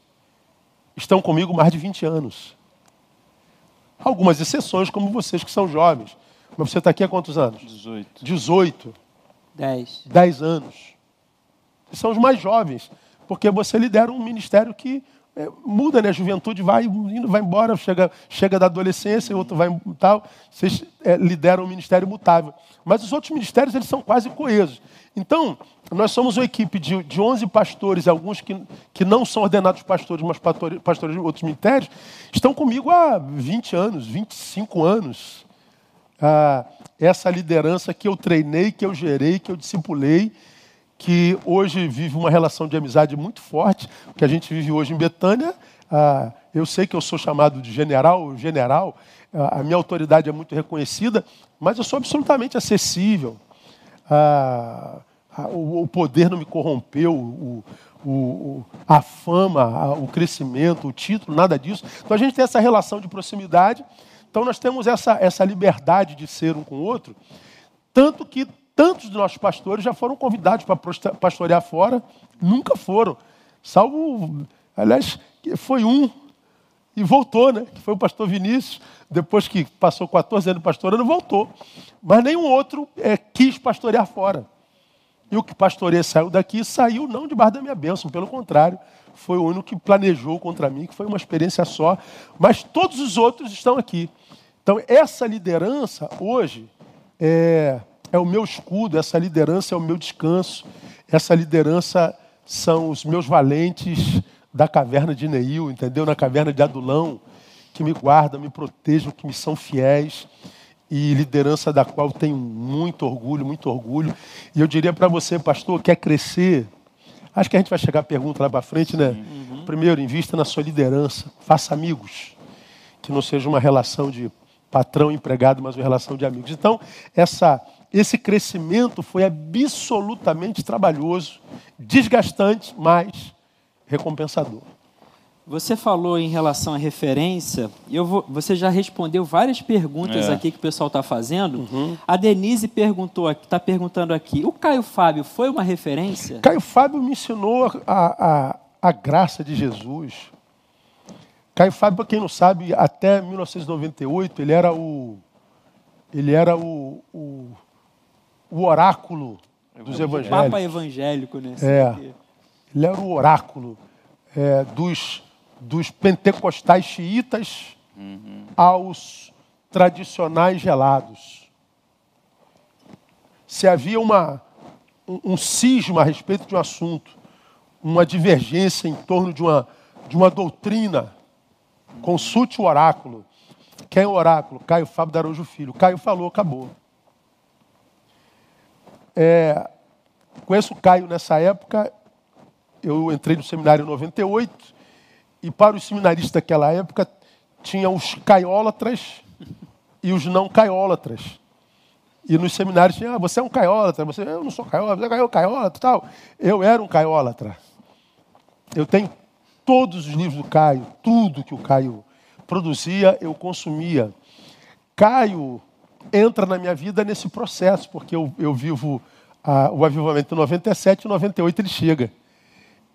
estão comigo mais de 20 anos. Algumas exceções, como vocês que são jovens. Mas você está aqui há quantos anos? 18. 18. Dez. Dez anos. São os mais jovens, porque você lidera um ministério que é, muda, né? A juventude vai indo, vai embora, chega, chega da adolescência, outro vai tal. Vocês é, lideram um ministério mutável. Mas os outros ministérios, eles são quase coesos. Então, nós somos uma equipe de, de 11 pastores, alguns que, que não são ordenados pastores, mas pastores, pastores de outros ministérios, estão comigo há 20 anos, 25 anos. Ah, essa liderança que eu treinei, que eu gerei, que eu discipulei, que hoje vive uma relação de amizade muito forte, que a gente vive hoje em Betânia. Ah, eu sei que eu sou chamado de general, general, ah, a minha autoridade é muito reconhecida, mas eu sou absolutamente acessível. Ah, o, poder não me corrompeu, o, o, a fama, o crescimento, o título, nada disso. Então a gente tem essa relação de proximidade então nós temos essa, essa liberdade de ser um com o outro, tanto que tantos dos nossos pastores já foram convidados para pastorear fora, nunca foram. Salvo, aliás, foi um e voltou, né? Que foi o pastor Vinícius, depois que passou 14 anos pastorando, voltou. Mas nenhum outro é, quis pastorear fora. E o que pastoreia saiu daqui, saiu não debaixo da minha bênção, pelo contrário, foi o único que planejou contra mim, que foi uma experiência só. Mas todos os outros estão aqui. Então, essa liderança, hoje, é, é o meu escudo, essa liderança é o meu descanso, essa liderança são os meus valentes da caverna de Neil, entendeu? Na caverna de Adulão, que me guardam, me protejam, que me são fiéis e liderança da qual tenho muito orgulho, muito orgulho. E eu diria para você, pastor, quer crescer? Acho que a gente vai chegar à pergunta lá para frente, né? Uhum. Primeiro, invista na sua liderança, faça amigos, que não seja uma relação de patrão empregado, mas uma relação de amigos. Então, essa, esse crescimento foi absolutamente trabalhoso, desgastante, mas recompensador. Você falou em relação à referência, e eu vou, você já respondeu várias perguntas É. aqui que o pessoal está fazendo. Uhum. A Denise perguntou, está perguntando aqui: o Caio Fábio foi uma referência? Caio Fábio me ensinou a, a, a graça de Jesus. Caio Fábio, para quem não sabe, até 1998 ele era o ele era o, o, o oráculo dos Papa evangelhos. evangélico, né? É. Ele era o oráculo é, dos, dos pentecostais xiitas aos tradicionais gelados. Se havia uma, um, cisma a respeito de um assunto, uma divergência em torno de uma, de uma doutrina, consulte o oráculo. Quem é o oráculo? Caio Fábio Darojo Filho. Caio falou, acabou. É, conheço o Caio nessa época, eu entrei no seminário em 98, e para os seminaristas daquela época, tinha os caiólatras e os não caiólatras. E nos seminários tinha, ah, você é um caiólatra, você, eu não sou caiólatra, você é caiólatra tal. Eu era um caiólatra. Eu tenho todos os livros do Caio, tudo que o Caio produzia, eu consumia. Caio entra na minha vida nesse processo, porque eu, eu vivo ah, o avivamento em 97 e em 98 ele chega.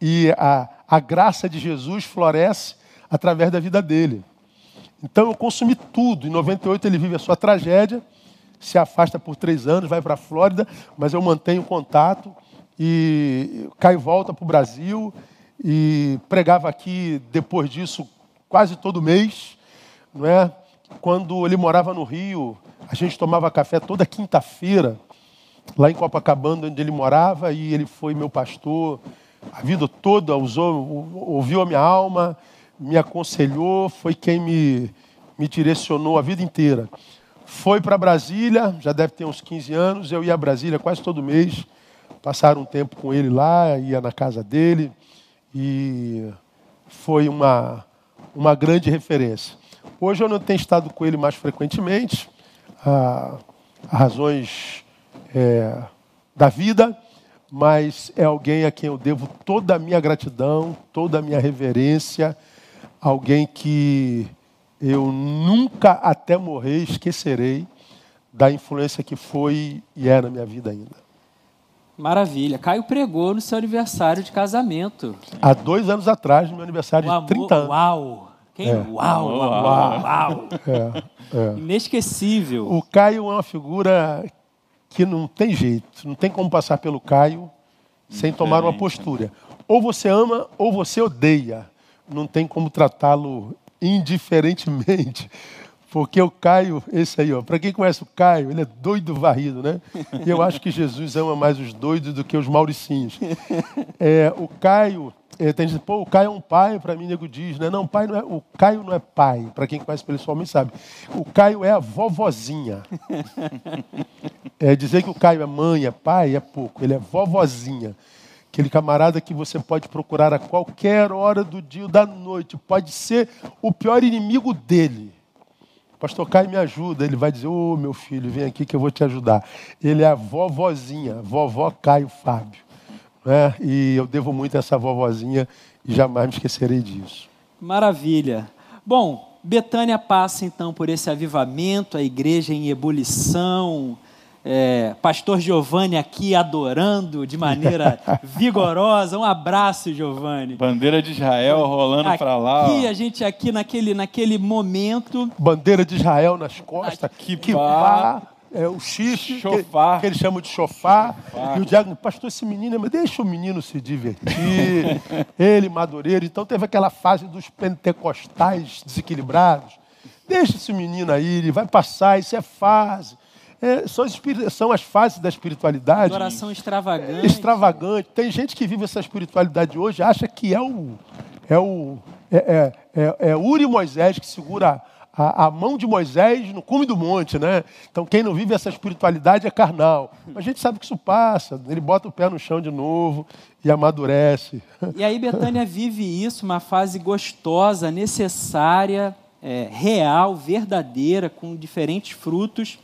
E a, a graça de Jesus floresce através da vida dele. Então eu consumi tudo. Em 98 ele vive a sua tragédia, se afasta por três anos, vai para a Flórida, mas eu mantenho contato e Caio volta para o Brasil e pregava aqui depois disso quase todo mês, não é? Quando ele morava no Rio, a gente tomava café toda quinta-feira lá em Copacabana, onde ele morava, e ele foi meu pastor a vida toda, usou, ouviu a minha alma, me aconselhou, foi quem me, me direcionou a vida inteira. Foi para Brasília, já deve ter uns 15 anos, eu ia a Brasília quase todo mês, passar um tempo com ele lá, ia na casa dele, e foi uma, uma grande referência. Hoje eu não tenho estado com ele mais frequentemente, ah, razões é, da vida, mas é alguém a quem eu devo toda a minha gratidão, toda a minha reverência, alguém que eu nunca até morrer esquecerei da influência que foi e é na minha vida ainda. Maravilha. Caio pregou no seu aniversário de casamento. Há dois anos atrás, no meu aniversário O de amor, 30 anos. Uau! Quem? É. Uau, Uau. uau, uau. É, é. Inesquecível. O Caio é uma figura que não tem jeito, não tem como passar pelo Caio sem tomar uma postura. Ou você ama ou você odeia. Não tem como tratá-lo indiferentemente. Porque o Caio, esse aí, ó, para quem conhece o Caio, ele é doido varrido, né? Eu acho que Jesus ama mais os doidos do que os mauricinhos. É, o Caio, é, tem gente, pô, o Caio é um pai, para mim, nego diz, né? Não, pai não é, o Caio não é pai, para quem conhece pessoalmente sabe. O Caio é a vovozinha. É, dizer que o Caio é mãe, é pai, é pouco. Ele é vovozinha. Aquele camarada que você pode procurar a qualquer hora do dia ou da noite. Pode ser o pior inimigo dele. Pastor Caio me ajuda. Ele vai dizer: Ô meu filho, vem aqui que eu vou te ajudar. Ele é a vovozinha, vovó Caio Fábio. Né? E eu devo muito a essa vovozinha e jamais me esquecerei disso. Maravilha. Bom, Betânia passa então por esse avivamento, a igreja em ebulição, é, Pastor Giovanni aqui adorando de maneira vigorosa. Um abraço, Giovanni. Bandeira de Israel rolando para lá. Aqui, a gente aqui naquele, naquele momento. Bandeira de Israel nas costas, Que kippah, é, o chifre. Que, que eles chamam de chofar. E o diácono, pastor, esse menino, mas deixa o menino se divertir. ele, madureiro. Então teve aquela fase dos pentecostais desequilibrados. Deixa esse menino aí, ele vai passar, isso é fase. É, são, são as fases da espiritualidade. Adoração extravagante. extravagante. Tem gente que vive essa espiritualidade hoje, acha que é o é o é, é, é, é Uri Moisés que segura a, a mão de Moisés no cume do monte, né? Então quem não vive essa espiritualidade é carnal. Mas a gente sabe que isso passa. Ele bota o pé no chão de novo e amadurece. E aí Betânia vive isso, uma fase gostosa, necessária, é, real, verdadeira, com diferentes frutos.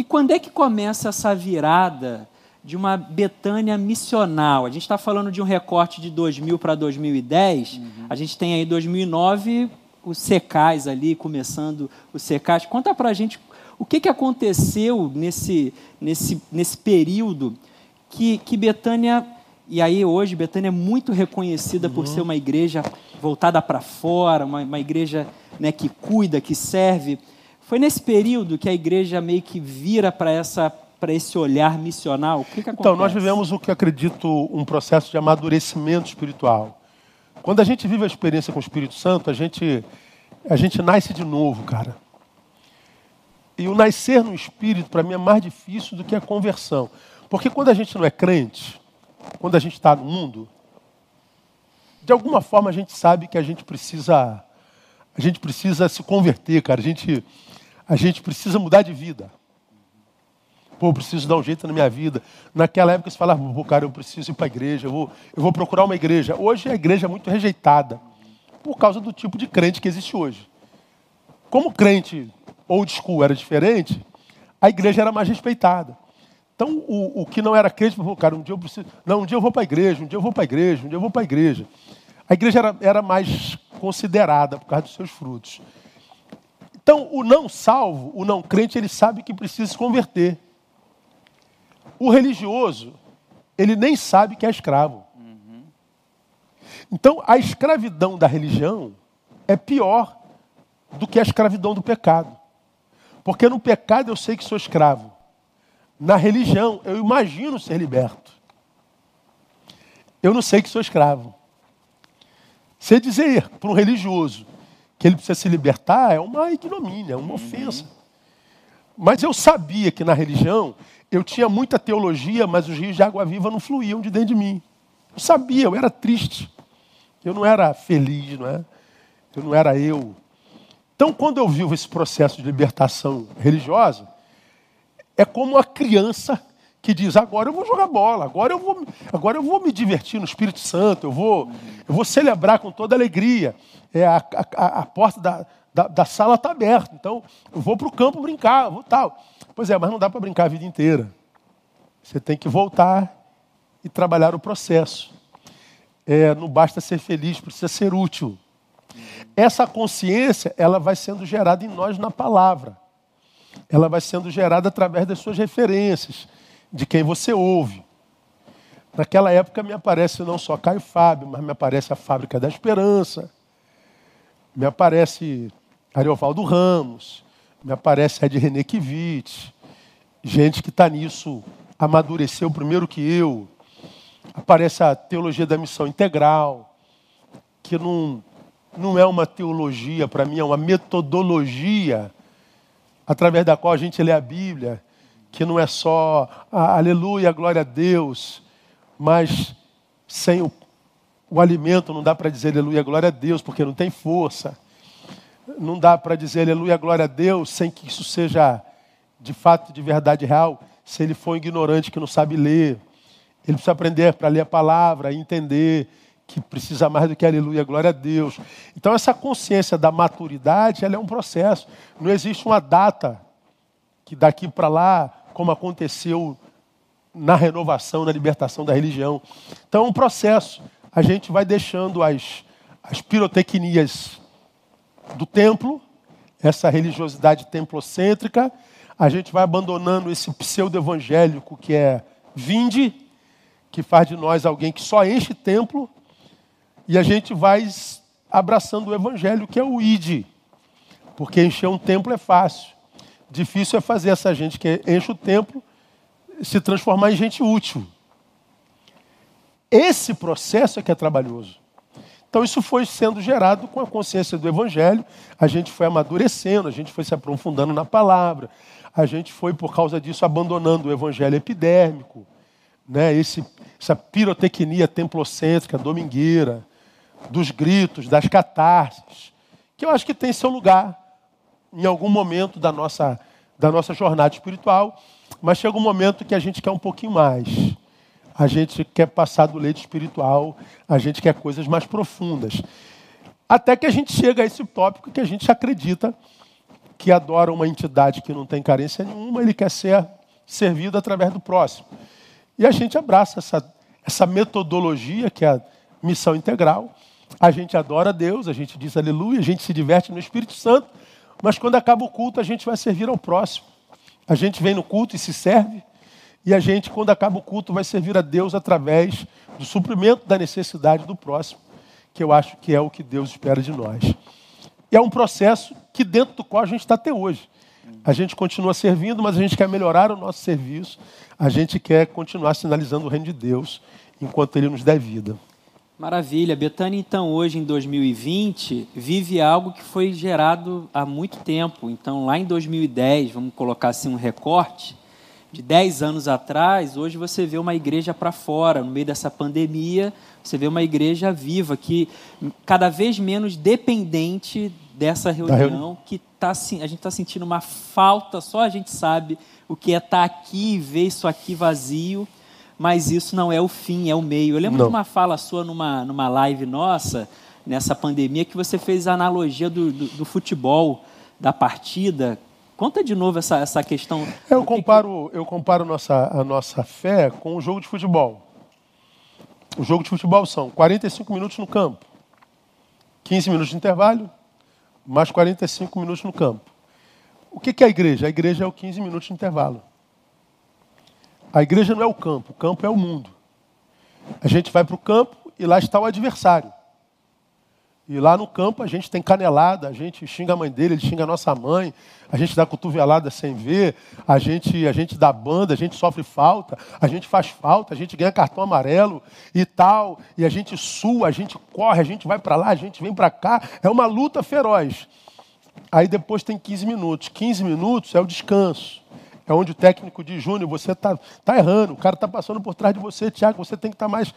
E quando é que começa essa virada de uma Betânia missional. A gente está falando de um recorte de 2000 para 2010. Uhum. A gente tem aí 2009 os secais ali, começando os secais. Conta para a gente o que, que aconteceu nesse, nesse, nesse período que, que Betânia, e aí hoje Betânia é muito reconhecida uhum. por ser uma igreja voltada para fora, uma, uma igreja né, que cuida, que serve. Foi nesse período que a igreja meio que vira para essa para esse olhar missional? O que, que acontece? Então, nós vivemos o que acredito um processo de amadurecimento espiritual. Quando a gente vive a experiência com o Espírito Santo, a gente, a gente nasce de novo, cara. E o nascer no Espírito, para mim, é mais difícil do que a conversão. Porque quando a gente não é crente, quando a gente está no mundo, de alguma forma a gente sabe que a gente precisa, a gente precisa se converter, cara. A gente, a gente precisa mudar de vida. Pô, eu preciso dar um jeito na minha vida. Naquela época você falava, pô, cara, eu preciso ir para a igreja, eu vou, eu vou procurar uma igreja. Hoje a igreja é muito rejeitada por causa do tipo de crente que existe hoje. Como crente old school era diferente, a igreja era mais respeitada. Então, o, o que não era crente, falou, cara, um dia eu preciso. Não, um dia eu vou para a igreja, um dia eu vou para a igreja, um dia eu vou para a igreja. A igreja era, era mais considerada por causa dos seus frutos. Então, o não salvo, o não crente, ele sabe que precisa se converter. O religioso, ele nem sabe que é escravo. Então, a escravidão da religião é pior do que a escravidão do pecado. Porque no pecado eu sei que sou escravo. Na religião, eu imagino ser liberto. Eu não sei que sou escravo. Você dizer para um religioso que ele precisa se libertar é uma ignomínia, é uma uhum. ofensa. Mas eu sabia que na religião eu tinha muita teologia, mas os rios de água viva não fluíam de dentro de mim. Eu sabia, eu era triste. Eu não era feliz, não é? Eu não era eu. Então, quando eu vivo esse processo de libertação religiosa, é como a criança que diz: agora eu vou jogar bola, agora eu vou, agora eu vou me divertir no Espírito Santo, eu vou, eu vou celebrar com toda alegria. É, a, a, a porta da, da, da sala está aberta, então eu vou para o campo brincar, vou tal. Pois é, mas não dá para brincar a vida inteira. Você tem que voltar e trabalhar o processo. É, não basta ser feliz, precisa ser útil. Essa consciência, ela vai sendo gerada em nós na palavra. Ela vai sendo gerada através das suas referências, de quem você ouve. Naquela época me aparece não só Caio Fábio, mas me aparece a Fábrica da Esperança, me aparece Ariovaldo Ramos, me aparece Ed René Kivitz, gente que está nisso amadureceu primeiro que eu. Aparece a teologia da missão integral, que não, não é uma teologia, para mim é uma metodologia através da qual a gente lê a Bíblia, que não é só ah, aleluia, glória a Deus, mas sem o, o alimento não dá para dizer aleluia, glória a Deus, porque não tem força não dá para dizer aleluia, glória a Deus, sem que isso seja de fato, de verdade real, se ele for ignorante que não sabe ler. Ele precisa aprender para ler a palavra, entender que precisa mais do que aleluia, glória a Deus. Então essa consciência da maturidade, ela é um processo. Não existe uma data que daqui para lá, como aconteceu na renovação, na libertação da religião. Então é um processo. A gente vai deixando as, as pirotecnias do templo, essa religiosidade templocêntrica, a gente vai abandonando esse pseudo-evangélico que é vinde, que faz de nós alguém que só enche templo, e a gente vai abraçando o evangelho que é o id, porque encher um templo é fácil. Difícil é fazer essa gente que enche o templo se transformar em gente útil. Esse processo é que é trabalhoso. Então isso foi sendo gerado com a consciência do Evangelho, a gente foi amadurecendo, a gente foi se aprofundando na palavra, a gente foi, por causa disso, abandonando o Evangelho epidérmico, né? Esse, essa pirotecnia templocêntrica, domingueira, dos gritos, das catarses, que eu acho que tem seu lugar em algum momento da nossa, da nossa jornada espiritual, mas chega um momento que a gente quer um pouquinho mais a gente quer passar do leite espiritual, a gente quer coisas mais profundas. Até que a gente chega a esse tópico que a gente acredita que adora uma entidade que não tem carência nenhuma, ele quer ser servido através do próximo. E a gente abraça essa, essa metodologia que é a missão integral. A gente adora Deus, a gente diz aleluia, a gente se diverte no Espírito Santo, mas quando acaba o culto, a gente vai servir ao próximo. A gente vem no culto e se serve, e a gente, quando acaba o culto, vai servir a Deus através do suprimento da necessidade do próximo, que eu acho que é o que Deus espera de nós. E é um processo que dentro do qual a gente está até hoje. A gente continua servindo, mas a gente quer melhorar o nosso serviço, a gente quer continuar sinalizando o reino de Deus enquanto Ele nos der vida. Maravilha. Betânia, então, hoje em 2020, vive algo que foi gerado há muito tempo. Então, lá em 2010, vamos colocar assim um recorte, de 10 anos atrás, hoje você vê uma igreja para fora, no meio dessa pandemia, você vê uma igreja viva, que cada vez menos dependente dessa reunião, que tá, a gente está sentindo uma falta, só a gente sabe o que é estar tá aqui e ver isso aqui vazio mas isso não é o fim, é o meio. Eu lembro não. de uma fala sua numa, numa live nossa, nessa pandemia, que você fez a analogia do, do, do futebol, da partida. Conta de novo essa, essa questão. Eu comparo, eu comparo nossa, a nossa fé com o jogo de futebol. O jogo de futebol são 45 minutos no campo, 15 minutos de intervalo, mais 45 minutos no campo. O que é a igreja? A igreja é o 15 minutos de intervalo. A igreja não é o campo, o campo é o mundo. A gente vai para o campo e lá está o adversário. E lá no campo a gente tem canelada, a gente xinga a mãe dele, ele xinga a nossa mãe, a gente dá cotovelada sem ver, a gente, a gente dá banda, a gente sofre falta, a gente faz falta, a gente ganha cartão amarelo e tal, e a gente sua, a gente corre, a gente vai para lá, a gente vem para cá, é uma luta feroz. Aí depois tem 15 minutos. 15 minutos é o descanso. É onde o técnico diz, Júnior, você está tá errando, o cara está passando por trás de você, Tiago, você tem que estar tá mais,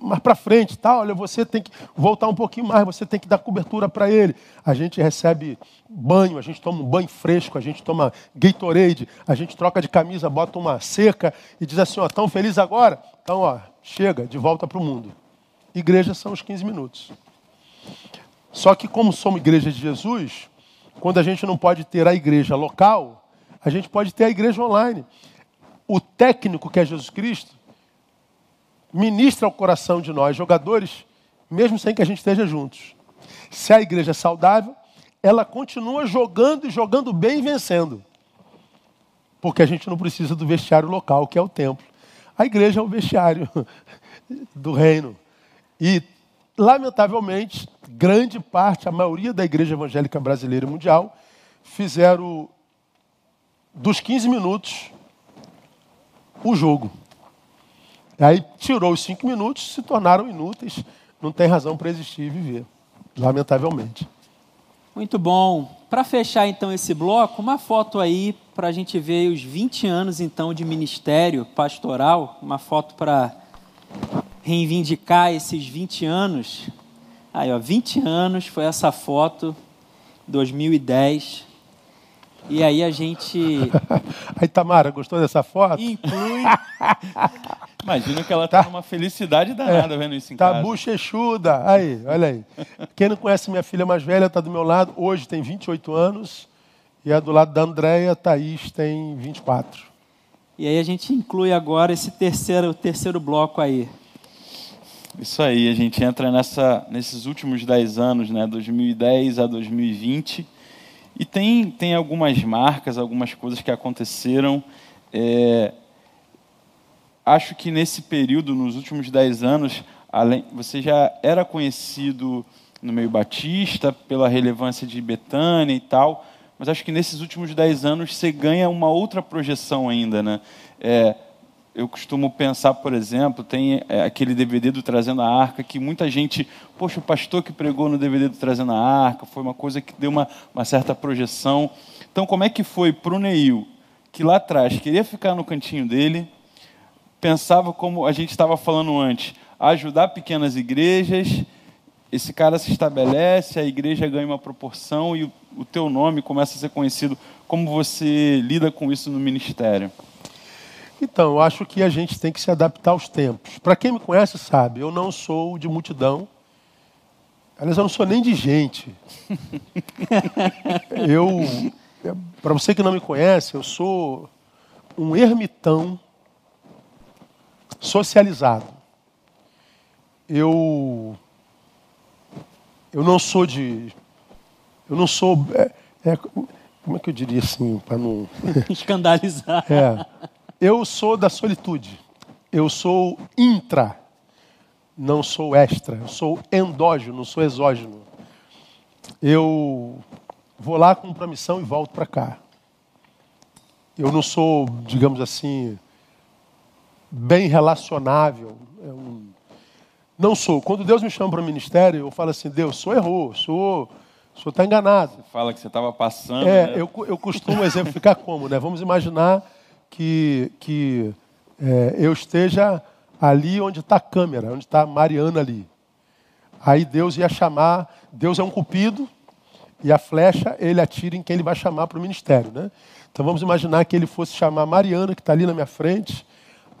mais para frente, tá? olha, você tem que voltar um pouquinho mais, você tem que dar cobertura para ele. A gente recebe banho, a gente toma um banho fresco, a gente toma Gatorade, a gente troca de camisa, bota uma seca e diz assim, ó, tão feliz agora? Então, ó, chega, de volta para o mundo. Igreja são os 15 minutos. Só que como somos igreja de Jesus, quando a gente não pode ter a igreja local, a gente pode ter a igreja online. O técnico que é Jesus Cristo ministra ao coração de nós, jogadores, mesmo sem que a gente esteja juntos. Se a igreja é saudável, ela continua jogando e jogando bem e vencendo. Porque a gente não precisa do vestiário local, que é o templo. A igreja é o vestiário do reino. E, lamentavelmente, grande parte, a maioria da igreja evangélica brasileira e mundial, fizeram dos 15 minutos o jogo. Aí tirou os 5 minutos, se tornaram inúteis, não tem razão para existir e viver, lamentavelmente. Muito bom. Para fechar então esse bloco, uma foto aí para a gente ver os 20 anos então de ministério pastoral, uma foto para reivindicar esses 20 anos. Aí, ó, 20 anos foi essa foto, 2010. E aí a gente. aí, Tamara, gostou dessa foto? Inclui. Imagina que ela tá, tá numa felicidade danada é, vendo isso em tá casa. Tá bochechuda. Aí, olha aí. Quem não conhece minha filha mais velha está do meu lado. Hoje tem 28 anos. E é do lado da Andréia, Thaís tem 24. E aí a gente inclui agora esse terceiro, terceiro bloco aí. Isso aí, a gente entra nessa, nesses últimos 10 anos, né, 2010 a 2020 e tem, tem algumas marcas, algumas coisas que aconteceram. É, acho que nesse período, nos últimos dez anos, além, você já era conhecido no meio batista pela relevância de Betânia e tal, mas acho que nesses últimos dez anos você ganha uma outra projeção ainda, né? É, eu costumo pensar, por exemplo, tem é, aquele DVD do Trazendo a Arca, que muita gente, poxa, o pastor que pregou no DVD do Trazendo a Arca, foi uma coisa que deu uma, uma certa projeção. Então, como é que foi para o Neil, que lá atrás queria ficar no cantinho dele, pensava como a gente estava falando antes, ajudar pequenas igrejas, esse cara se estabelece, a igreja ganha uma proporção e o, o teu nome começa a ser conhecido. Como você lida com isso no ministério? Então, eu acho que a gente tem que se adaptar aos tempos. Para quem me conhece sabe, eu não sou de multidão. Aliás, eu não sou nem de gente. eu, para você que não me conhece, eu sou um ermitão socializado. Eu eu não sou de eu não sou é, é, como é que eu diria assim para não escandalizar. É, eu sou da solitude. Eu sou intra, não sou extra. Eu sou endógeno, não sou exógeno. Eu vou lá com uma missão e volto para cá. Eu não sou, digamos assim, bem relacionável. Eu não sou. Quando Deus me chama para o ministério, eu falo assim: Deus, sou errou, sou. O senhor está enganado. Você fala que você estava passando. É, né? eu, eu costumo exemplificar como, né? Vamos imaginar que, que é, eu esteja ali onde está a câmera, onde está a Mariana ali. Aí Deus ia chamar, Deus é um cupido, e a flecha ele atira em quem ele vai chamar para o ministério, né? Então vamos imaginar que ele fosse chamar Mariana, que está ali na minha frente.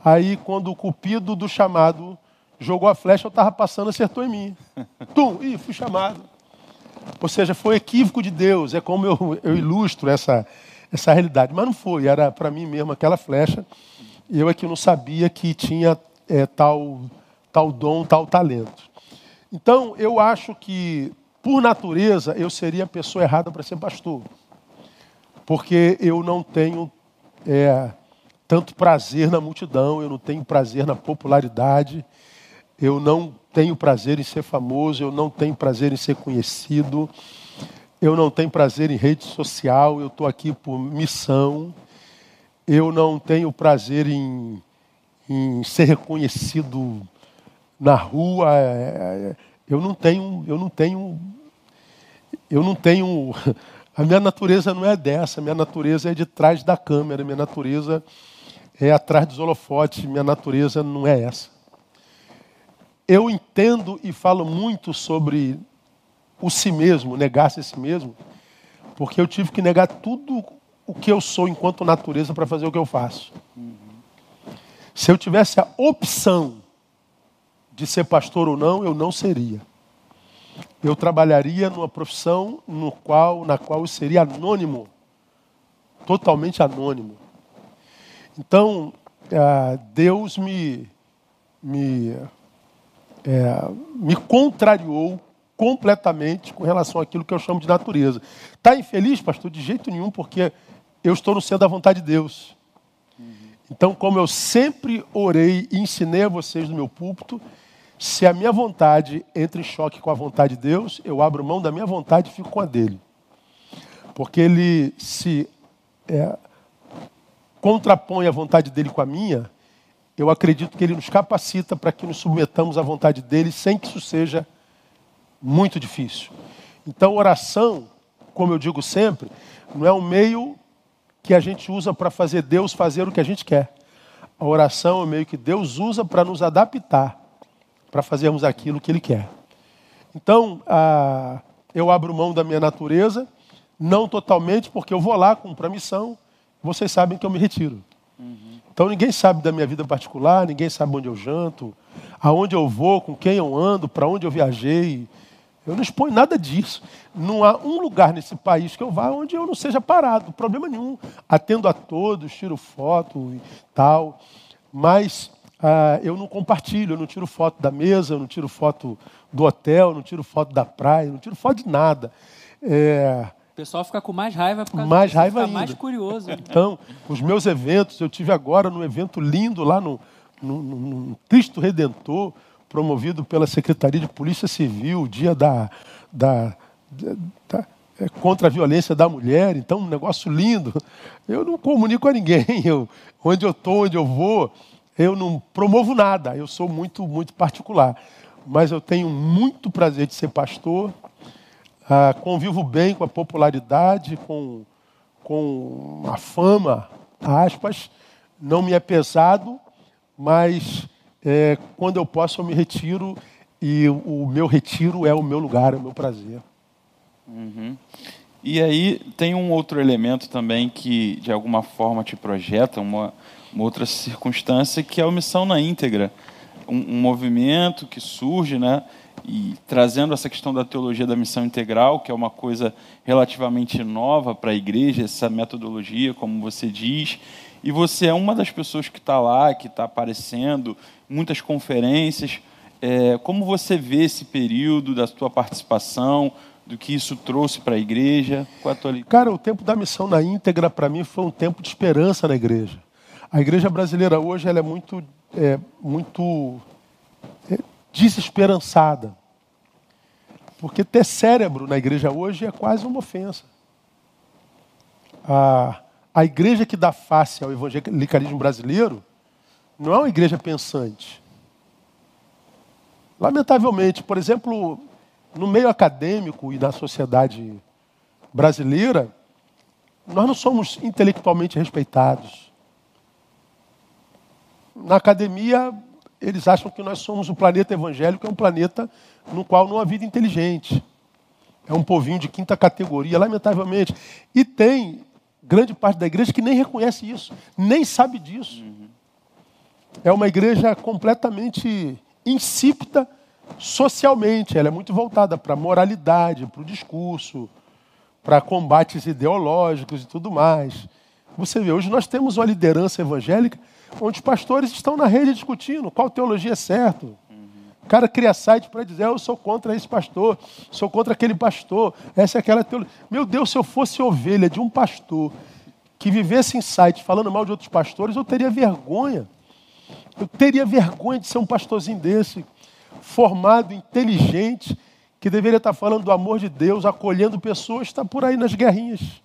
Aí quando o cupido do chamado jogou a flecha, eu estava passando, acertou em mim. Tum, ih, fui chamado. Ou seja, foi equívoco de Deus, é como eu, eu ilustro essa, essa realidade. Mas não foi, era para mim mesmo aquela flecha. Eu é que não sabia que tinha é, tal, tal dom, tal talento. Então, eu acho que, por natureza, eu seria a pessoa errada para ser pastor. Porque eu não tenho é, tanto prazer na multidão, eu não tenho prazer na popularidade, eu não tenho prazer em ser famoso, eu não tenho prazer em ser conhecido, eu não tenho prazer em rede social, eu estou aqui por missão, eu não tenho prazer em, em ser reconhecido na rua, é, é, eu não tenho, eu não tenho, eu não tenho, a minha natureza não é dessa, a minha natureza é de trás da câmera, a minha natureza é atrás dos holofotes, minha natureza não é essa. Eu entendo e falo muito sobre o si mesmo, negar-se a si mesmo, porque eu tive que negar tudo o que eu sou enquanto natureza para fazer o que eu faço. Se eu tivesse a opção de ser pastor ou não, eu não seria. Eu trabalharia numa profissão no qual, na qual eu seria anônimo, totalmente anônimo. Então, ah, Deus me, me é, me contrariou completamente com relação àquilo que eu chamo de natureza. Está infeliz, pastor? De jeito nenhum, porque eu estou no centro da vontade de Deus. Então, como eu sempre orei e ensinei a vocês no meu púlpito, se a minha vontade entra em choque com a vontade de Deus, eu abro mão da minha vontade e fico com a dele. Porque ele se é, contrapõe a vontade dele com a minha, eu acredito que ele nos capacita para que nos submetamos à vontade dele sem que isso seja muito difícil. Então, oração, como eu digo sempre, não é um meio que a gente usa para fazer Deus fazer o que a gente quer. A oração é um meio que Deus usa para nos adaptar, para fazermos aquilo que Ele quer. Então, a, eu abro mão da minha natureza, não totalmente, porque eu vou lá cumprir a missão, vocês sabem que eu me retiro. Uhum. Então ninguém sabe da minha vida particular, ninguém sabe onde eu janto, aonde eu vou, com quem eu ando, para onde eu viajei. Eu não exponho nada disso. Não há um lugar nesse país que eu vá onde eu não seja parado, problema nenhum. Atendo a todos, tiro foto e tal, mas ah, eu não compartilho, eu não tiro foto da mesa, eu não tiro foto do hotel, eu não tiro foto da praia, eu não tiro foto de nada. É, pessoal fica com mais raiva por causa mais disso, raiva fica ainda. mais curioso. Então, os meus eventos, eu tive agora num evento lindo lá no, no, no Cristo Redentor, promovido pela Secretaria de Polícia Civil, dia da, da, da, é, contra a violência da mulher, então um negócio lindo. Eu não comunico a ninguém, eu, onde eu estou, onde eu vou, eu não promovo nada, eu sou muito, muito particular. Mas eu tenho muito prazer de ser pastor, ah, convivo bem com a popularidade, com, com a fama, aspas, não me é pesado, mas é, quando eu posso eu me retiro e o meu retiro é o meu lugar, é o meu prazer. Uhum. E aí tem um outro elemento também que de alguma forma te projeta, uma, uma outra circunstância, que é a missão na íntegra. Um, um movimento que surge, né? e trazendo essa questão da teologia da missão integral, que é uma coisa relativamente nova para a igreja, essa metodologia, como você diz. E você é uma das pessoas que está lá, que está aparecendo, muitas conferências. É, como você vê esse período da sua participação, do que isso trouxe para a igreja? Qual a tua... Cara, o tempo da missão na íntegra, para mim, foi um tempo de esperança na igreja. A igreja brasileira hoje ela é muito, é, muito é, desesperançada. Porque ter cérebro na igreja hoje é quase uma ofensa. A, a igreja que dá face ao evangelicalismo brasileiro não é uma igreja pensante. Lamentavelmente, por exemplo, no meio acadêmico e na sociedade brasileira, nós não somos intelectualmente respeitados. Na academia, eles acham que nós somos o planeta evangélico, é um planeta no qual não há vida inteligente. É um povinho de quinta categoria, lamentavelmente. E tem grande parte da igreja que nem reconhece isso, nem sabe disso. É uma igreja completamente insípida socialmente. Ela é muito voltada para a moralidade, para o discurso, para combates ideológicos e tudo mais. Você vê, hoje nós temos uma liderança evangélica onde os pastores estão na rede discutindo qual teologia é certo. O cara cria site para dizer, eu sou contra esse pastor, sou contra aquele pastor, essa é aquela teologia. Meu Deus, se eu fosse ovelha de um pastor que vivesse em site falando mal de outros pastores, eu teria vergonha. Eu teria vergonha de ser um pastorzinho desse, formado, inteligente, que deveria estar falando do amor de Deus, acolhendo pessoas, está por aí nas guerrinhas.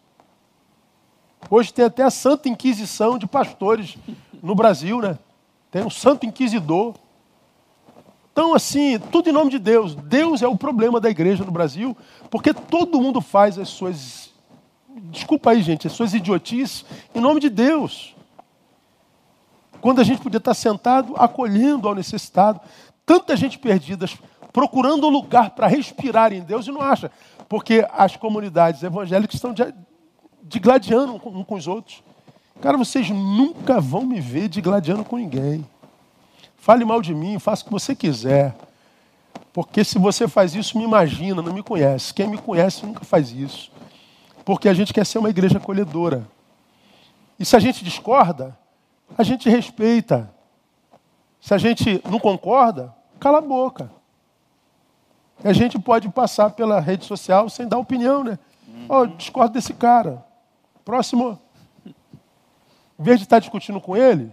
Hoje tem até a Santa Inquisição de pastores no Brasil, né? Tem um Santo Inquisidor. Então, assim, tudo em nome de Deus. Deus é o problema da igreja no Brasil, porque todo mundo faz as suas. Desculpa aí, gente, as suas idiotices em nome de Deus. Quando a gente podia estar sentado acolhendo ao necessitado. Tanta gente perdida, procurando um lugar para respirar em Deus e não acha. Porque as comunidades evangélicas estão digladiando um com os outros. Cara, vocês nunca vão me ver digladiando com ninguém. Fale mal de mim, faça o que você quiser. Porque se você faz isso, me imagina, não me conhece. Quem me conhece nunca faz isso. Porque a gente quer ser uma igreja acolhedora. E se a gente discorda, a gente respeita. Se a gente não concorda, cala a boca. E a gente pode passar pela rede social sem dar opinião, né? Oh, discordo desse cara. Próximo. Em vez de estar discutindo com ele,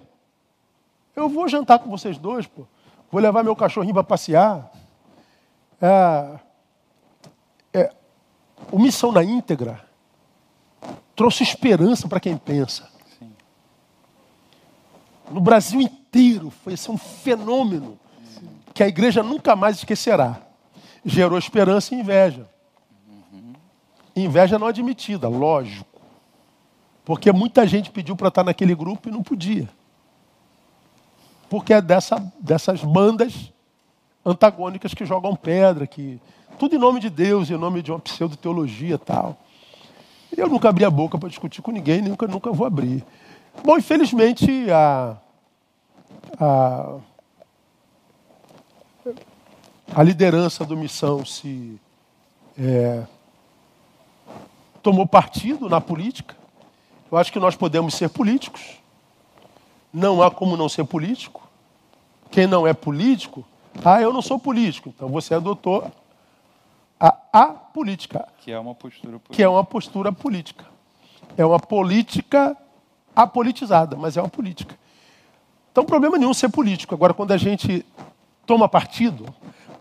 eu vou jantar com vocês dois, pô. Vou levar meu cachorrinho para passear. É, é, o Missão na íntegra trouxe esperança para quem pensa. No Brasil inteiro foi esse um fenômeno que a igreja nunca mais esquecerá. Gerou esperança e inveja. Inveja não admitida, lógico. Porque muita gente pediu para estar naquele grupo e não podia. Porque é dessa, dessas bandas antagônicas que jogam pedra, que tudo em nome de Deus, em nome de uma pseudo-teologia tal. Eu nunca abri a boca para discutir com ninguém, nunca, nunca vou abrir. Bom, infelizmente, a, a, a liderança do Missão se é, tomou partido na política. Eu acho que nós podemos ser políticos. Não há como não ser político. Quem não é político, ah, eu não sou político. Então você adotou a, a política. Que é uma postura política. Que é uma postura política. É uma política apolitizada, mas é uma política. Então, problema nenhum ser político. Agora, quando a gente toma partido,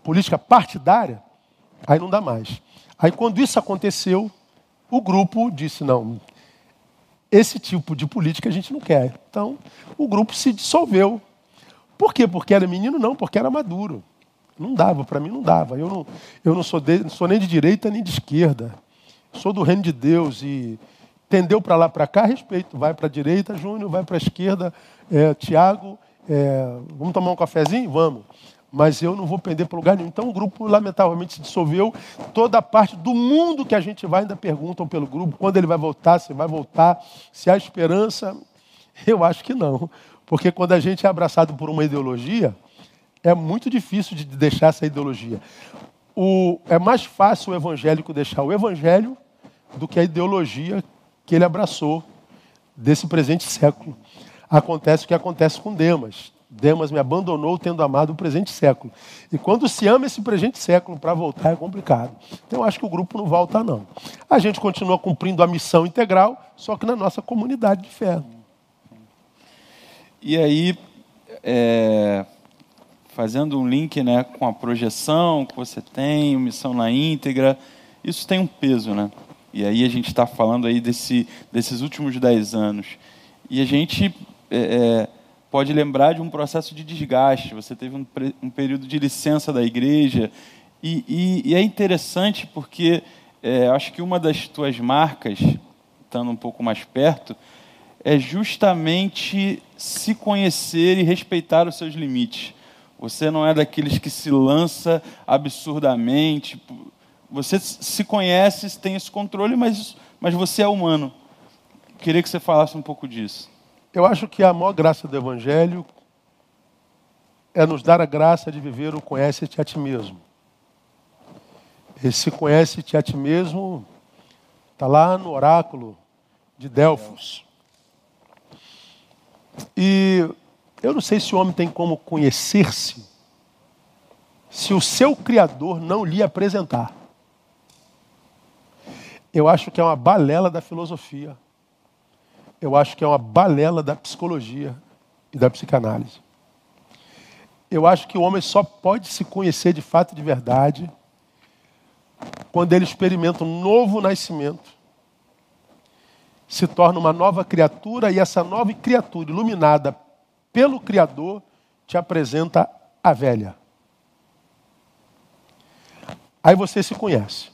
política partidária, aí não dá mais. Aí, quando isso aconteceu, o grupo disse: não, esse tipo de política a gente não quer. Então, o grupo se dissolveu. Por quê? Porque era menino? Não, porque era maduro. Não dava, para mim não dava. Eu não, eu não sou, de, sou nem de direita nem de esquerda. Sou do reino de Deus e tendeu para lá para cá, respeito. Vai para a direita, Júnior, vai para a esquerda, é, Tiago. É, vamos tomar um cafezinho? Vamos mas eu não vou pender para lugar nenhum. Então o grupo, lamentavelmente, se dissolveu. Toda a parte do mundo que a gente vai ainda perguntam pelo grupo, quando ele vai voltar, se vai voltar, se há esperança. Eu acho que não. Porque quando a gente é abraçado por uma ideologia, É muito difícil de deixar essa ideologia. O, é mais fácil o evangélico deixar o evangelho do que a ideologia que ele abraçou desse presente século. Acontece o que acontece com Demas. Demas me abandonou tendo amado o presente século. E quando se ama esse presente século, para voltar é complicado. Então eu acho que o grupo não volta, não. A gente continua cumprindo a missão integral, só que na nossa comunidade de fé. E aí, é, fazendo um link né, com a projeção que você tem, missão na íntegra, isso tem um peso, né? E aí a gente está falando aí desse, desses últimos dez anos. E a gente é, é, pode lembrar de um processo de desgaste. Você teve um, um período de licença da igreja. E, e, e é interessante porque é, acho que uma das tuas marcas, estando um pouco mais perto, é justamente se conhecer e respeitar os seus limites. Você não é daqueles que se lança absurdamente. Você se conhece, tem esse controle, mas, mas você é humano. Queria que você falasse um pouco disso. Eu acho que a maior graça do Evangelho é nos dar a graça de viver o conhece-te a ti mesmo. Esse conhece-te a ti mesmo está lá no oráculo de Delfos. E eu não sei se o homem tem como conhecer-se se o seu Criador não lhe apresentar. Eu acho que é uma balela da filosofia. Eu acho que é uma balela da psicologia e da psicanálise. Eu acho que o homem só pode se conhecer de fato e de verdade quando ele experimenta um novo nascimento se torna uma nova criatura e essa nova criatura, iluminada pelo Criador, te apresenta a velha. Aí você se conhece.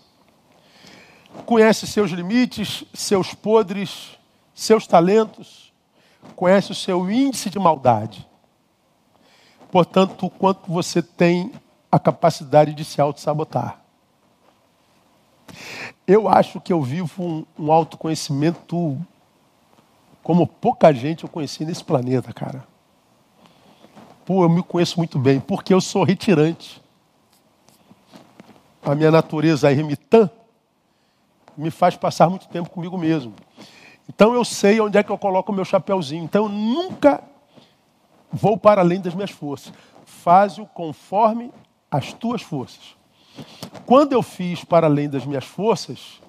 Conhece seus limites, seus podres, seus talentos, conhece o seu índice de maldade. Portanto, o quanto você tem a capacidade de se auto-sabotar. Eu acho que eu vivo um, um autoconhecimento como pouca gente eu conheci nesse planeta, cara. Pô, eu me conheço muito bem, porque eu sou retirante. A minha natureza ermitã me faz passar muito tempo comigo mesmo. Então eu sei onde é que eu coloco o meu chapéuzinho. Então eu nunca vou para além das minhas forças. Faz-o conforme as tuas forças. Quando eu fiz para além das minhas forças,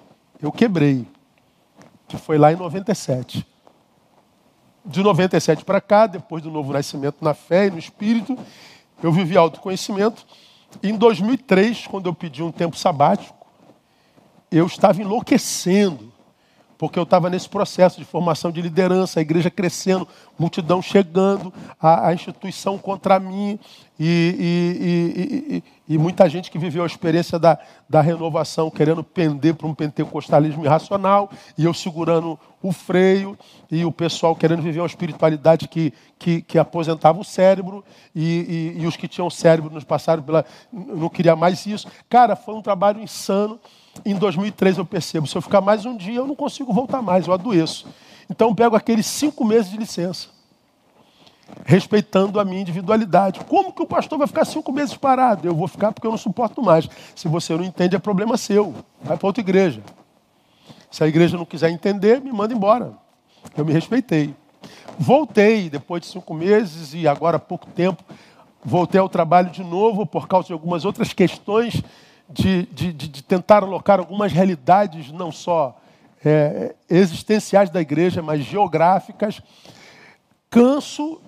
eu quebrei. Que foi lá em 97. De 97 para cá, depois do novo nascimento na fé e no espírito, eu vivi autoconhecimento. Em 2003, quando eu pedi um tempo sabático, eu estava enlouquecendo porque eu estava nesse processo de formação de liderança, a igreja crescendo, multidão chegando, a, a instituição contra mim, e, e, e, e, muita gente que viveu a experiência da, da renovação, querendo pender para um pentecostalismo irracional, e eu segurando o freio, e o pessoal querendo viver uma espiritualidade que, que, que aposentava o cérebro, e, os que tinham cérebro nos passaram pela. não queria mais isso. Cara, foi um trabalho insano. Em 2003 eu percebo, se eu ficar mais um dia, eu não consigo voltar mais, eu adoeço. Então eu pego aqueles cinco meses de licença, respeitando a minha individualidade. Como que o pastor vai ficar cinco meses parado? Eu vou ficar porque eu não suporto mais. Se você não entende, é problema seu. Vai para outra igreja. Se a igreja não quiser entender, me manda embora. Eu me respeitei. Voltei depois de cinco meses e agora há pouco tempo voltei ao trabalho de novo por causa de algumas outras questões de, de, de tentar alocar algumas realidades, não só é, existenciais da igreja, mas geográficas. Canso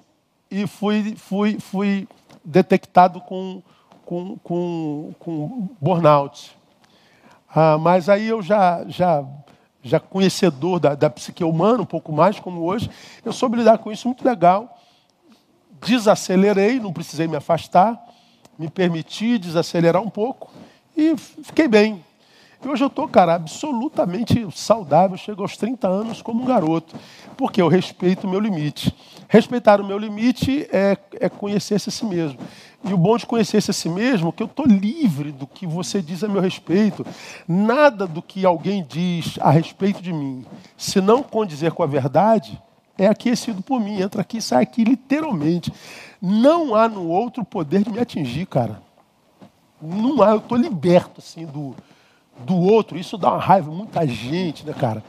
e fui, fui, fui detectado com, com, com, com burnout. Ah, mas aí eu já, já, já conhecedor da, da psique humana, um pouco mais como hoje, eu soube lidar com isso muito legal. Desacelerei, não precisei me afastar, me permiti desacelerar um pouco e fiquei bem. E hoje eu estou, cara, absolutamente saudável. Chego aos 30 anos como um garoto, porque eu respeito o meu limite. Respeitar o meu limite é, é conhecer-se a si mesmo. E o bom de conhecer-se a si mesmo é que eu estou livre do que você diz a meu respeito. Nada do que alguém diz a respeito de mim, se não condizer com a verdade, é aquecido por mim, entra aqui e sai aqui, literalmente. Não há no outro poder de me atingir, cara. Não há, eu estou liberto assim do, do outro. Isso dá uma raiva muita gente, né, cara?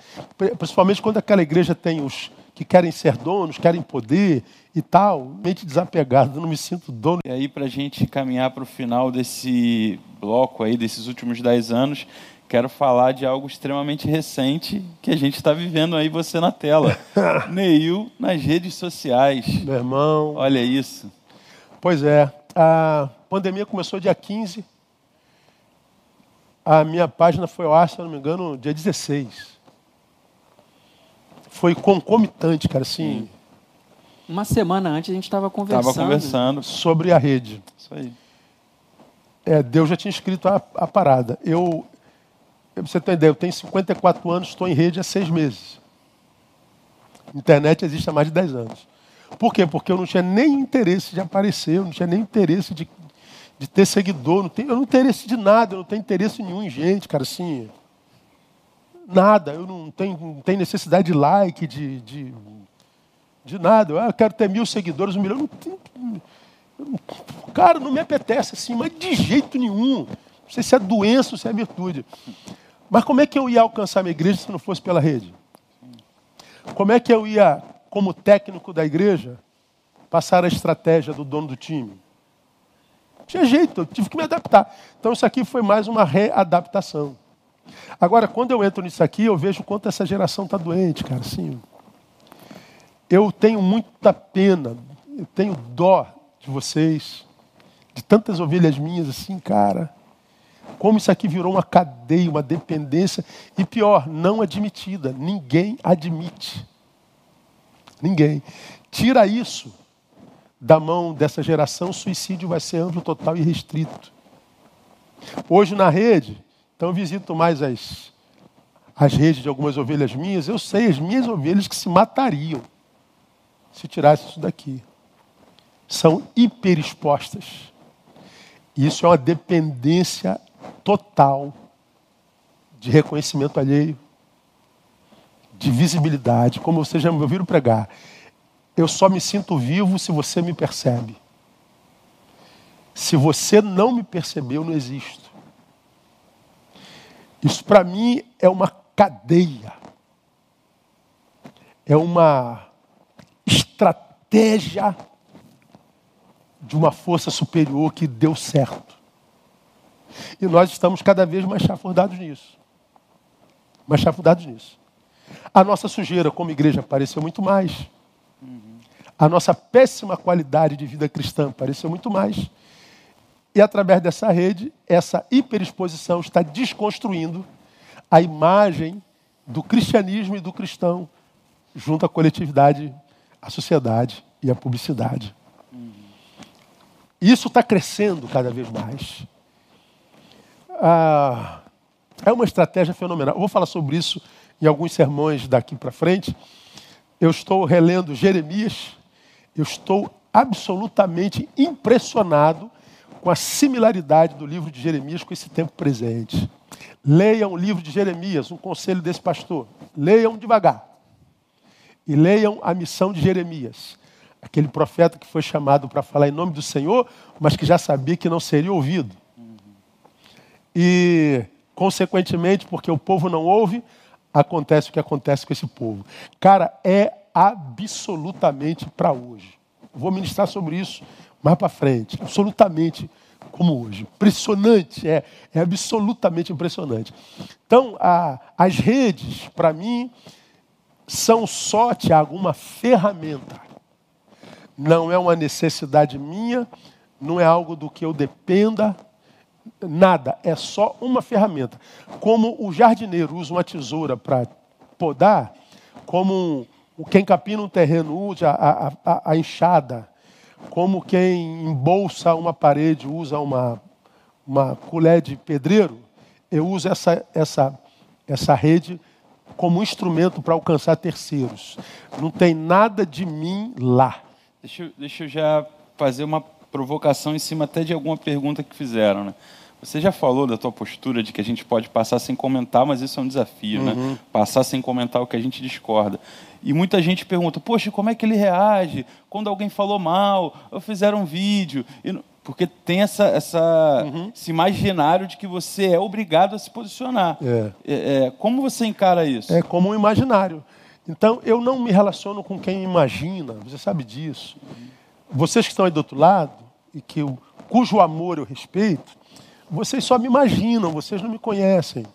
Principalmente quando aquela igreja tem os que querem ser donos, querem poder e tal, mente desapegado, não me sinto dono. E aí, para a gente caminhar para o final desse bloco aí, desses últimos dez anos, quero falar de algo extremamente recente que a gente está vivendo aí, você na tela. Neil nas redes sociais. Meu irmão. Olha isso. Pois é. A pandemia começou dia 15. A minha página foi ao ar, se eu não me engano, dia 16 foi concomitante, cara, assim. Uma semana antes a gente estava conversando. Estava conversando. Sobre a rede. Isso aí. É, Deus já tinha escrito a, a parada. Eu, você tem ideia, eu tenho 54 anos, estou em rede há seis meses. Internet existe há mais de 10 anos. Por quê? Porque eu não tinha nem interesse de aparecer, eu não tinha nem interesse de, de ter seguidor, não eu não tenho interesse de nada, eu não tenho interesse nenhum em gente, cara, assim nada, eu não tenho, não tenho necessidade de like, de, de, de nada. Ah, eu quero ter mil seguidores, um milhão. Não tenho, cara, não me apetece assim, mas de jeito nenhum. Não sei se é doença ou se é virtude. Mas como é que eu ia alcançar minha igreja se não fosse pela rede? Como é que eu ia, como técnico da igreja, passar a estratégia do dono do time? Tinha jeito, eu tive que me adaptar. Então isso aqui foi mais uma readaptação. Agora, quando eu entro nisso aqui, eu vejo quanto essa geração está doente, cara. Assim, eu tenho muita pena, eu tenho dó de vocês, de tantas ovelhas minhas, assim, cara. Como isso aqui virou uma cadeia, uma dependência, e pior, não admitida. Ninguém admite. Ninguém. Tira isso da mão dessa geração, o suicídio vai ser amplo, total e restrito. Hoje na rede, então visito mais as, as redes de algumas ovelhas minhas. Eu sei as minhas ovelhas que se matariam se tirasse isso daqui. São hiperexpostas. Isso é uma dependência total de reconhecimento alheio, de visibilidade. Como vocês já me ouviram pregar, eu só me sinto vivo se você me percebe. Se você não me percebeu, não existo. Isso para mim é uma cadeia. É uma estratégia de uma força superior que deu certo. E nós estamos cada vez mais chafurdados nisso. Mais chafurdados nisso. A nossa sujeira como igreja apareceu muito mais. A nossa péssima qualidade de vida cristã apareceu muito mais. E através dessa rede, essa hiperexposição está desconstruindo a imagem do cristianismo e do cristão junto à coletividade, à sociedade e à publicidade. Isso está crescendo cada vez mais. Ah, é uma estratégia fenomenal. Eu vou falar sobre isso em alguns sermões daqui para frente. Eu estou relendo Jeremias. Eu estou absolutamente impressionado com a similaridade do livro de Jeremias com esse tempo presente. Leiam o livro de Jeremias, um conselho desse pastor. Leiam devagar. E leiam a missão de Jeremias, aquele profeta que foi chamado para falar em nome do Senhor, mas que já sabia que não seria ouvido. E, consequentemente, porque o povo não ouve, acontece o que acontece com esse povo. Cara, é absolutamente para hoje. Vou ministrar sobre isso mais para frente. Absolutamente como hoje. Impressionante, é, é absolutamente impressionante. Então, a, as redes, para mim, são só, Tiago, uma ferramenta. Não é uma necessidade minha, não é algo do que eu dependa, nada. É só uma ferramenta. Como o jardineiro usa uma tesoura para podar, como quem capina um terreno usa a, a, enxada como quem embolsa uma parede usa uma, uma colher de pedreiro, eu uso essa, essa, essa rede como instrumento para alcançar terceiros. Não tem nada de mim lá. Deixa eu, deixa eu já fazer uma provocação em cima até de alguma pergunta que fizeram. Né? Você já falou da tua postura de que a gente pode passar sem comentar, mas isso é um desafio, né? Passar sem comentar o que a gente discorda. E muita gente pergunta, poxa, como é que ele reage quando alguém falou mal, ou fizeram um vídeo? E Porque tem essa, essa, esse imaginário de que você é obrigado a se posicionar. É. É, é, como você encara isso? É como um imaginário. Então, eu não me relaciono com quem imagina, você sabe disso. Vocês que estão aí do outro lado, e que eu- cujo amor eu respeito, vocês só me imaginam, vocês não me conhecem.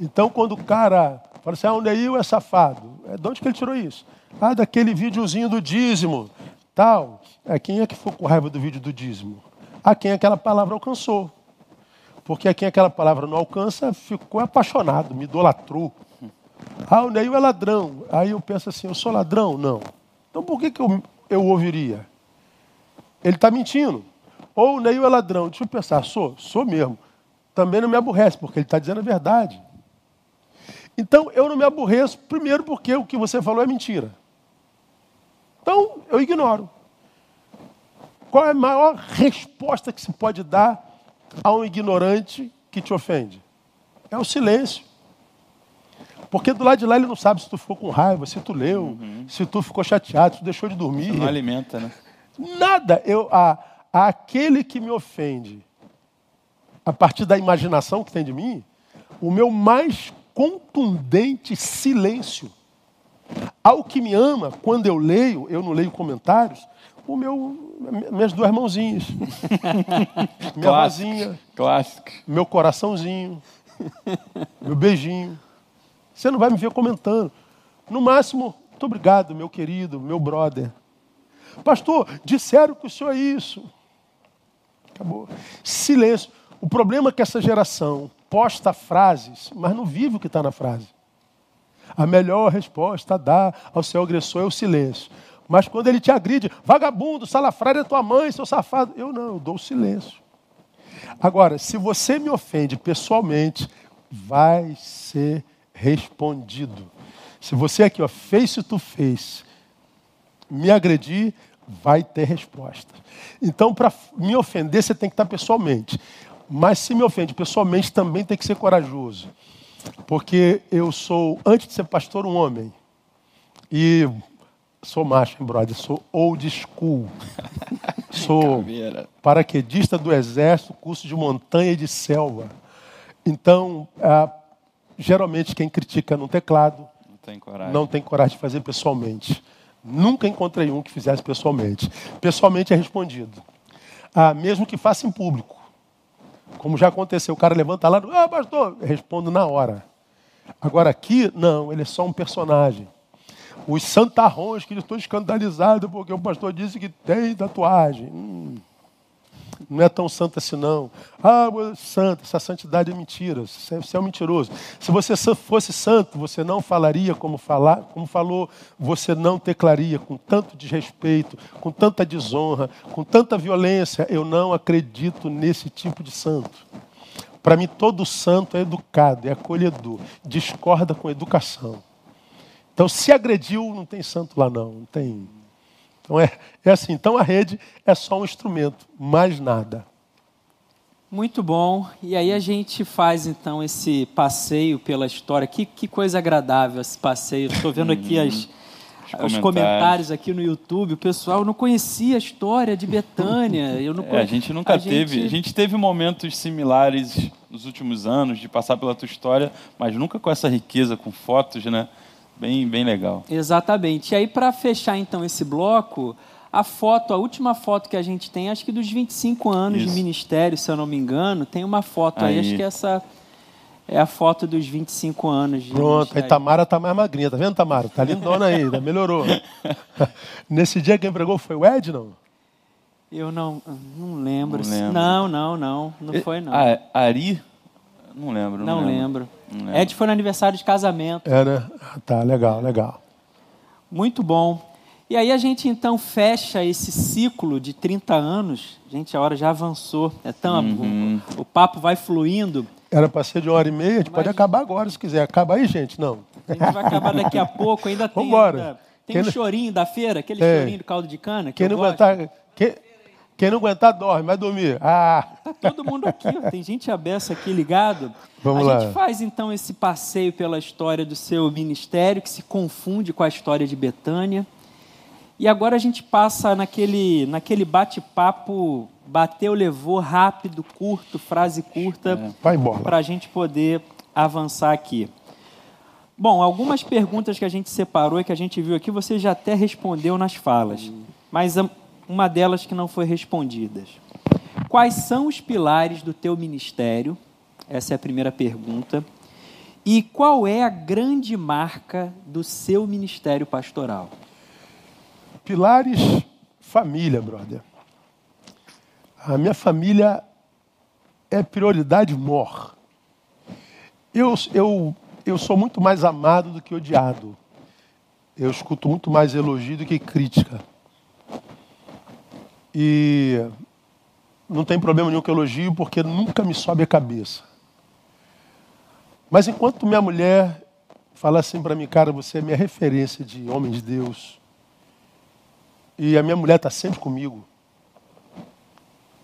Então, quando o cara fala assim, ah, onde aí é safado? É, de onde que ele tirou isso? Ah, daquele videozinho do dízimo, tal. É, quem é que ficou com raiva do vídeo do dízimo? A quem aquela palavra alcançou. Porque a quem aquela palavra não alcança ficou apaixonado, me idolatrou. Ah, o Neil é ladrão. Aí eu penso assim, eu sou ladrão? Não. Então por que, que eu, eu ouviria? Ele está mentindo. Ou o Neil é ladrão. Deixa eu pensar, sou? Sou mesmo. Também não me aborrece, porque ele está dizendo a verdade. Então eu não me aborreço, primeiro porque o que você falou é mentira. Então eu ignoro. Qual é a maior resposta que se pode dar a um ignorante que te ofende? É o silêncio. Porque do lado de lá ele não sabe se tu ficou com raiva, se tu leu, se tu ficou chateado, se tu deixou de dormir. Não alimenta, né? Nada. Eu, a, aquele que me ofende, a partir da imaginação que tem de mim, o meu mais contundente silêncio. Ao que me ama, quando eu leio, eu não leio comentários, o meu, minhas duas mãozinhas. Minha Clássico. vozinha, Clássico. meu coraçãozinho, meu beijinho. Você não vai me ver comentando. No máximo, muito obrigado, meu querido, meu brother. Pastor, disseram que o senhor é isso. Acabou. Silêncio. O problema é que essa geração posta frases, mas não vive o que está na frase. A melhor resposta a dar ao seu agressor é o silêncio. Mas quando ele te agride, vagabundo, salafrário é tua mãe, seu safado. Eu não, eu dou o silêncio. Agora, se você me ofende pessoalmente, vai ser respondido. Se você aqui, ó, face to face, me agredir, vai ter resposta. Então, para me ofender, você tem que estar pessoalmente. Mas se me ofende pessoalmente, também tem que ser corajoso. Porque eu sou, antes de ser pastor, um homem. E sou macho, hein, brother? Sou old school. Sou paraquedista do exército, curso de montanha e de selva. Então, ah, geralmente quem critica no teclado Não tem coragem. não tem coragem de fazer pessoalmente. Nunca encontrei um que fizesse pessoalmente. Pessoalmente é respondido. Ah, mesmo que faça em público. Como já aconteceu, o cara levanta lá, ah, pastor, eu respondo na hora. Agora aqui, não, ele é só um personagem. Os santarrões que estou escandalizado porque o pastor disse que tem tatuagem. Hum, não é tão santo assim, não. Ah, santo, essa santidade é mentira. Você é- um mentiroso. Se você fosse santo, você não falaria como, falar, como falou, você não teclaria com tanto desrespeito, com tanta desonra, com tanta violência. Eu não acredito nesse tipo de santo. Para mim, todo santo é educado, é acolhedor, discorda com educação. Então, se agrediu, não tem santo lá, não. Não tem. Então, é, é assim. Então, a rede é só um instrumento, mais nada. Muito bom. E aí a gente faz então esse passeio pela história. Que, que coisa agradável esse passeio. Estou vendo aqui as, os comentários. comentários. aqui no YouTube. O pessoal não conhecia a história de Betânia. Eu não É, a gente nunca a teve. A gente teve momentos similares nos últimos anos de passar pela tua história, mas nunca com essa riqueza, com fotos, né? Bem, bem legal. Exatamente. E aí, para fechar então esse bloco, a foto, a última foto que a gente tem, acho que dos 25 anos Isso. de ministério, se eu não me engano, tem uma foto aí, Aí. acho que essa é a foto dos 25 anos de Pronto, aí ministério. Tamara está mais magrinha, tá vendo, Tamara? Tá lindona aí, né? melhorou. Nesse dia quem pregou foi o Ed, não? Eu não, não lembro. Não lembro. Não, não, não. Não foi, não. Ah, Ari? Não lembro. não lembro. Não lembro. Ed foi no aniversário de casamento. É, né? Ah, tá, legal, legal. Muito bom. E aí a gente então fecha esse ciclo de 30 anos. Gente, a hora já avançou. É tão, Uhum. o, o papo vai fluindo. Era para ser de uma hora e meia, a gente pode acabar agora se quiser. Acaba aí, gente? Não. A gente vai acabar daqui a pouco. Ainda tem, Vambora. ainda- tem Quem um não- chorinho da feira, aquele É. chorinho do caldo de cana. Que Quem eu não gosto. aguentar. Quem... Quem não aguentar, dorme, vai dormir. Ah! Tá todo mundo aqui, ó. tem gente abessa aqui ligado. Vamos a lá. gente faz então esse passeio pela história do seu ministério, que se confunde com a história de Betânia. E agora a gente passa naquele, naquele bate-papo, bateu, levou, rápido, curto, frase curta, Vai embora. para a gente poder avançar aqui. Bom, algumas perguntas que a gente separou e que a gente viu aqui, você já até respondeu nas falas, mas uma delas que não foi respondida. Quais são os pilares do teu ministério? Essa é a primeira pergunta. E qual é a grande marca do seu ministério pastoral? Pilares, família, brother. A minha família é prioridade mor. Eu, eu, eu sou muito mais amado do que odiado. Eu escuto muito mais elogio do que crítica. E não tem problema nenhum com elogio, porque nunca me sobe a cabeça. Mas enquanto minha mulher fala assim para mim, cara, você é minha referência de homem de Deus. E a minha mulher está sempre comigo.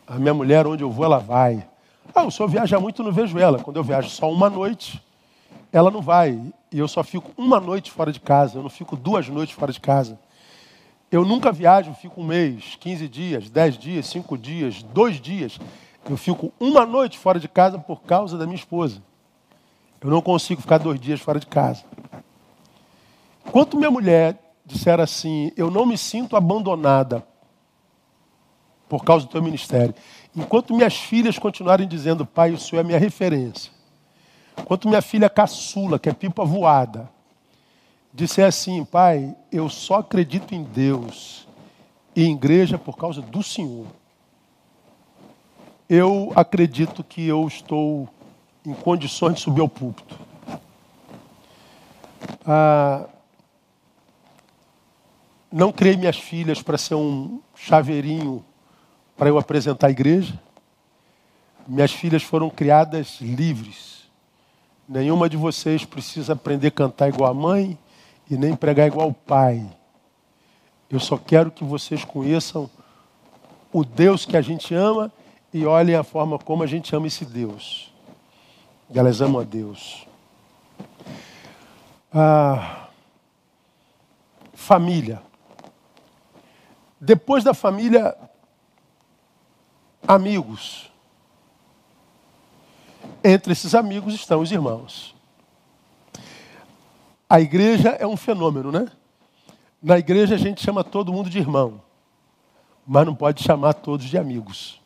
A minha mulher, onde eu vou, ela vai. Ah, o senhor viaja muito, não vejo ela. Quando eu viajo só uma noite, ela não vai. E eu só fico uma noite fora de casa. Eu não fico duas noites fora de casa. Eu nunca viajo, fico um mês, 15 dias, 10 dias, 5 dias, dois dias. Eu fico uma noite fora de casa por causa da minha esposa. Eu não consigo ficar dois dias fora de casa. Enquanto minha mulher disser assim, eu não me sinto abandonada por causa do teu ministério. Enquanto minhas filhas continuarem dizendo, pai, o senhor é minha referência. Enquanto minha filha caçula, que é pipa voada, disser assim, pai, eu só acredito em Deus e em igreja por causa do Senhor. Eu acredito que eu estou em condições de subir ao púlpito. Ah, não criei minhas filhas para ser um chaveirinho para eu apresentar a igreja. Minhas filhas foram criadas livres. Nenhuma de vocês precisa aprender a cantar igual a mãe e nem pregar igual o pai. Eu só quero que vocês conheçam o Deus que a gente ama e olhem a forma como a gente ama esse Deus. E elas amam a Deus. Ah, família. Depois da família, amigos. Entre esses amigos estão os irmãos. A igreja é um fenômeno, né? Na igreja a gente chama todo mundo de irmão, mas não pode chamar todos de amigos.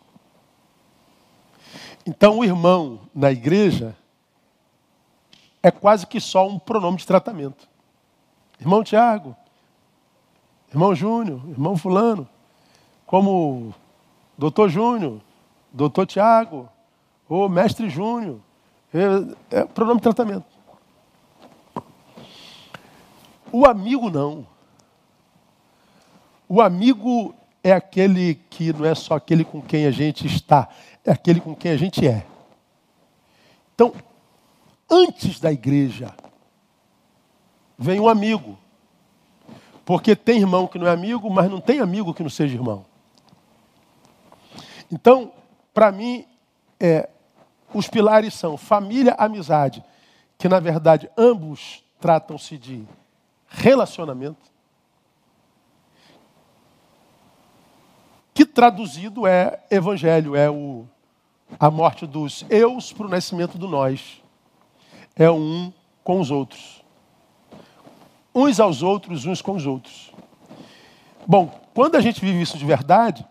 Então, o irmão na igreja é quase que só um pronome de tratamento. Irmão Tiago, irmão Júnior, irmão Fulano, como doutor Júnior, doutor Tiago, ou mestre Júnior. É, é pronome de tratamento. O amigo não. O amigo é aquele que não é só aquele com quem a gente está, é aquele com quem a gente é. Então, antes da igreja, vem um amigo. Porque tem irmão que não é amigo, mas não tem amigo que não seja irmão. Então, para mim, é, os pilares são família, amizade, que na verdade ambos tratam-se de relacionamento, que traduzido é evangelho, é o, a morte dos eus para o nascimento do nós. É um com os outros. Uns aos outros, uns com os outros. Bom, quando a gente vive isso de verdade,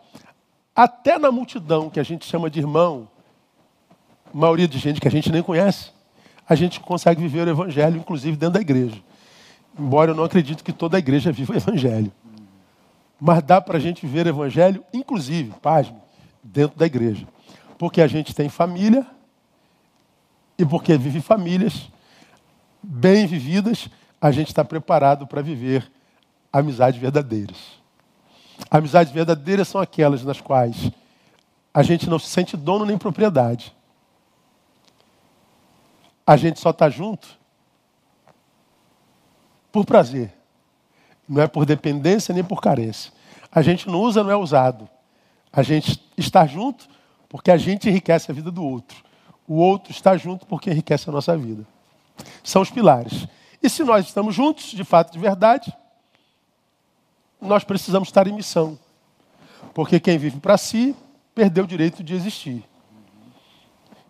até na multidão que a gente chama de irmão, maioria de gente que a gente nem conhece, a gente consegue viver o evangelho, inclusive dentro da igreja. Embora eu não acredite que toda a igreja viva o evangelho. Mas dá para a gente viver o evangelho, inclusive, pasme, dentro da igreja. Porque a gente tem família e porque vive famílias bem vividas, a gente está preparado para viver amizades verdadeiras. Amizades verdadeiras são aquelas nas quais a gente não se sente dono nem propriedade. A gente só está junto por prazer. Não é por dependência nem por carência. A gente não usa, não é usado. A gente está junto porque a gente enriquece a vida do outro. O outro está junto porque enriquece a nossa vida. São os pilares. E se nós estamos juntos, de fato, de verdade, nós precisamos estar em missão. Porque quem vive para si perdeu o direito de existir.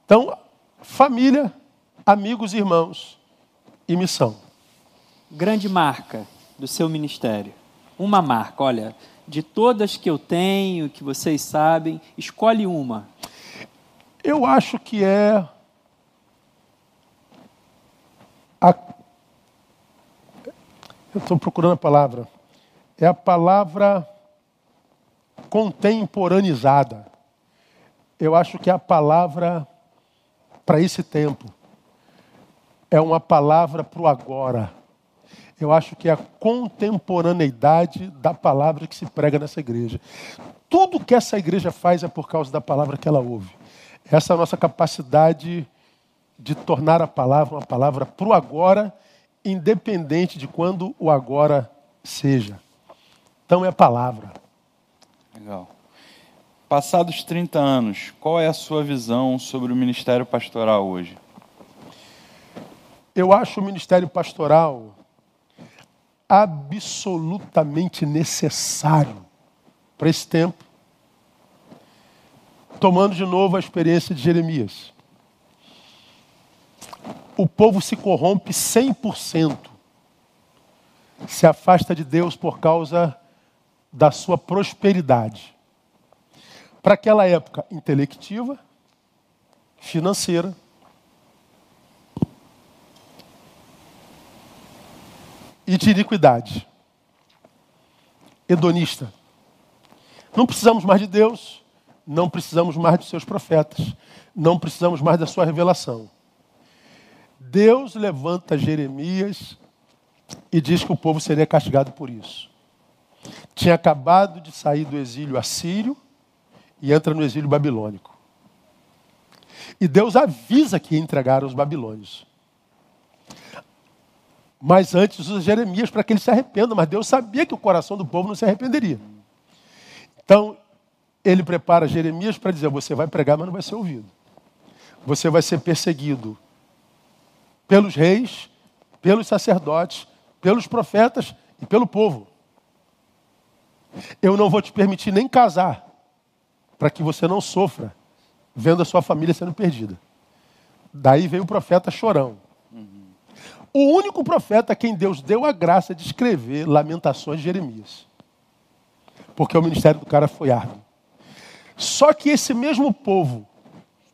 Então, família, amigos, irmãos e missão. Grande marca do seu ministério. Uma marca, olha, de todas que eu tenho, que vocês sabem, escolhe uma. Eu acho que é a... Eu estou procurando a palavra. É a palavra contemporaneizada. Eu acho que é a palavra para esse tempo. É uma palavra para o agora. Eu acho que é a contemporaneidade da palavra que se prega nessa igreja. Tudo que essa igreja faz é por causa da palavra que ela ouve. Essa é a nossa capacidade de tornar a palavra uma palavra para o agora, independente de quando o agora seja. Então é a palavra. Legal. Passados 30 anos, qual é a sua visão sobre o ministério pastoral hoje? Eu acho o ministério pastoral absolutamente necessário para esse tempo, tomando de novo a experiência de Jeremias. O povo se corrompe 100%, se afasta de Deus por causa da sua prosperidade. Para aquela época intelectiva, financeira, e de iniquidade. Hedonista. Não precisamos mais de Deus, não precisamos mais dos seus profetas, não precisamos mais da sua revelação. Deus levanta Jeremias e diz que o povo seria castigado por isso. Tinha acabado de sair do exílio assírio e entra no exílio babilônico. E Deus avisa que entregaram os babilônios. Mas antes usa Jeremias para que ele se arrependa, mas Deus sabia que o coração do povo não se arrependeria. Então, ele prepara Jeremias para dizer: você vai pregar, mas não vai ser ouvido. Você vai ser perseguido pelos reis, pelos sacerdotes, pelos profetas e pelo povo. Eu não vou te permitir nem casar, para que você não sofra vendo a sua família sendo perdida. Daí veio o profeta chorão. O único profeta a quem Deus deu a graça de escrever Lamentações de Jeremias. Porque o ministério do cara foi árduo. Só que esse mesmo povo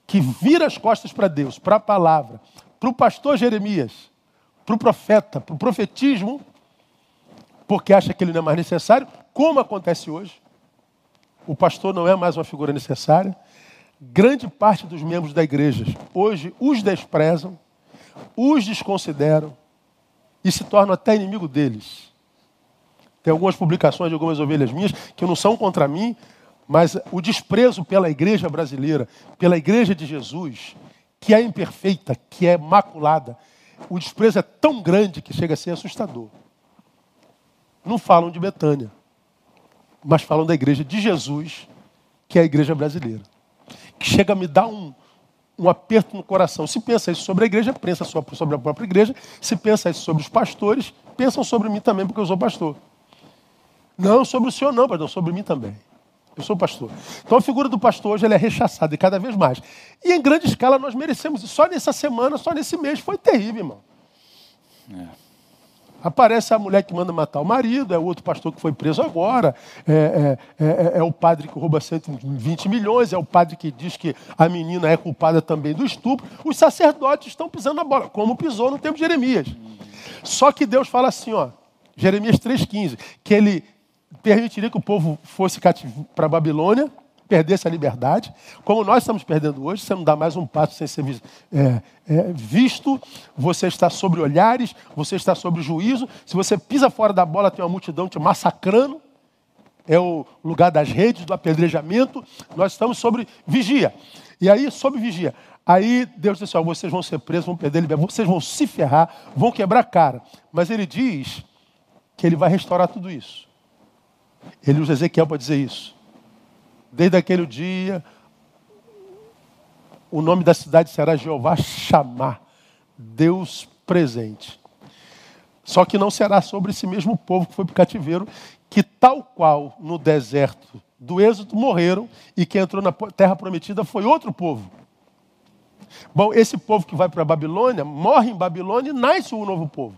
que vira as costas para Deus, para a palavra, para o pastor Jeremias, para o profeta, para o profetismo, porque acha que ele não é mais necessário, como acontece hoje. O pastor não é mais uma figura necessária. Grande parte dos membros da igreja hoje os desprezam os desconsideram e se tornam até inimigo deles. Tem algumas publicações de algumas ovelhas minhas que não são contra mim, mas o desprezo pela igreja brasileira, pela igreja de Jesus, que é imperfeita, que é maculada, o desprezo é tão grande que chega a ser assustador. Não falam de Betânia, mas falam da igreja de Jesus, que é a igreja brasileira. Que chega a me dar um, um aperto no coração. Se pensa isso sobre a igreja, pensa sobre a própria igreja. Se pensa isso sobre os pastores, pensam sobre mim também, porque eu sou pastor. Não sobre o senhor, não, não sobre mim também. Eu sou pastor. Então a figura do pastor hoje é rechaçada e cada vez mais. E em grande escala nós merecemos. Só nessa semana, só nesse mês, foi terrível, irmão. É. Aparece a mulher que manda matar o marido, é o outro pastor que foi preso agora, é, é, é, é, o padre que rouba 120 milhões, é o padre que diz que a menina é culpada também do estupro. Os sacerdotes estão pisando na bola, como pisou no tempo de Jeremias. Só que Deus fala assim, ó, Jeremias 3,15, que ele permitiria que o povo fosse para a Babilônia, perdesse a liberdade, como nós estamos perdendo hoje, você não dá mais um passo sem ser é, é, visto, você está sobre olhares, você está sobre juízo, se você pisa fora da bola, tem uma multidão te massacrando, é o lugar das redes, do apedrejamento, nós estamos sobre vigia. E aí, sob vigia. Aí Deus disse: assim, vocês vão ser presos, vão perder a liberdade, vocês vão se ferrar, vão quebrar a cara. Mas ele diz que ele vai restaurar tudo isso. Ele usa Ezequiel para dizer isso. Desde aquele dia, o nome da cidade será Jeová chamar, Deus presente. Só que não será sobre esse mesmo povo que foi para o cativeiro, que tal qual no deserto do Êxodo morreram e que entrou na terra prometida foi outro povo. Bom, esse povo que vai para a Babilônia, morre em Babilônia e nasce um novo povo.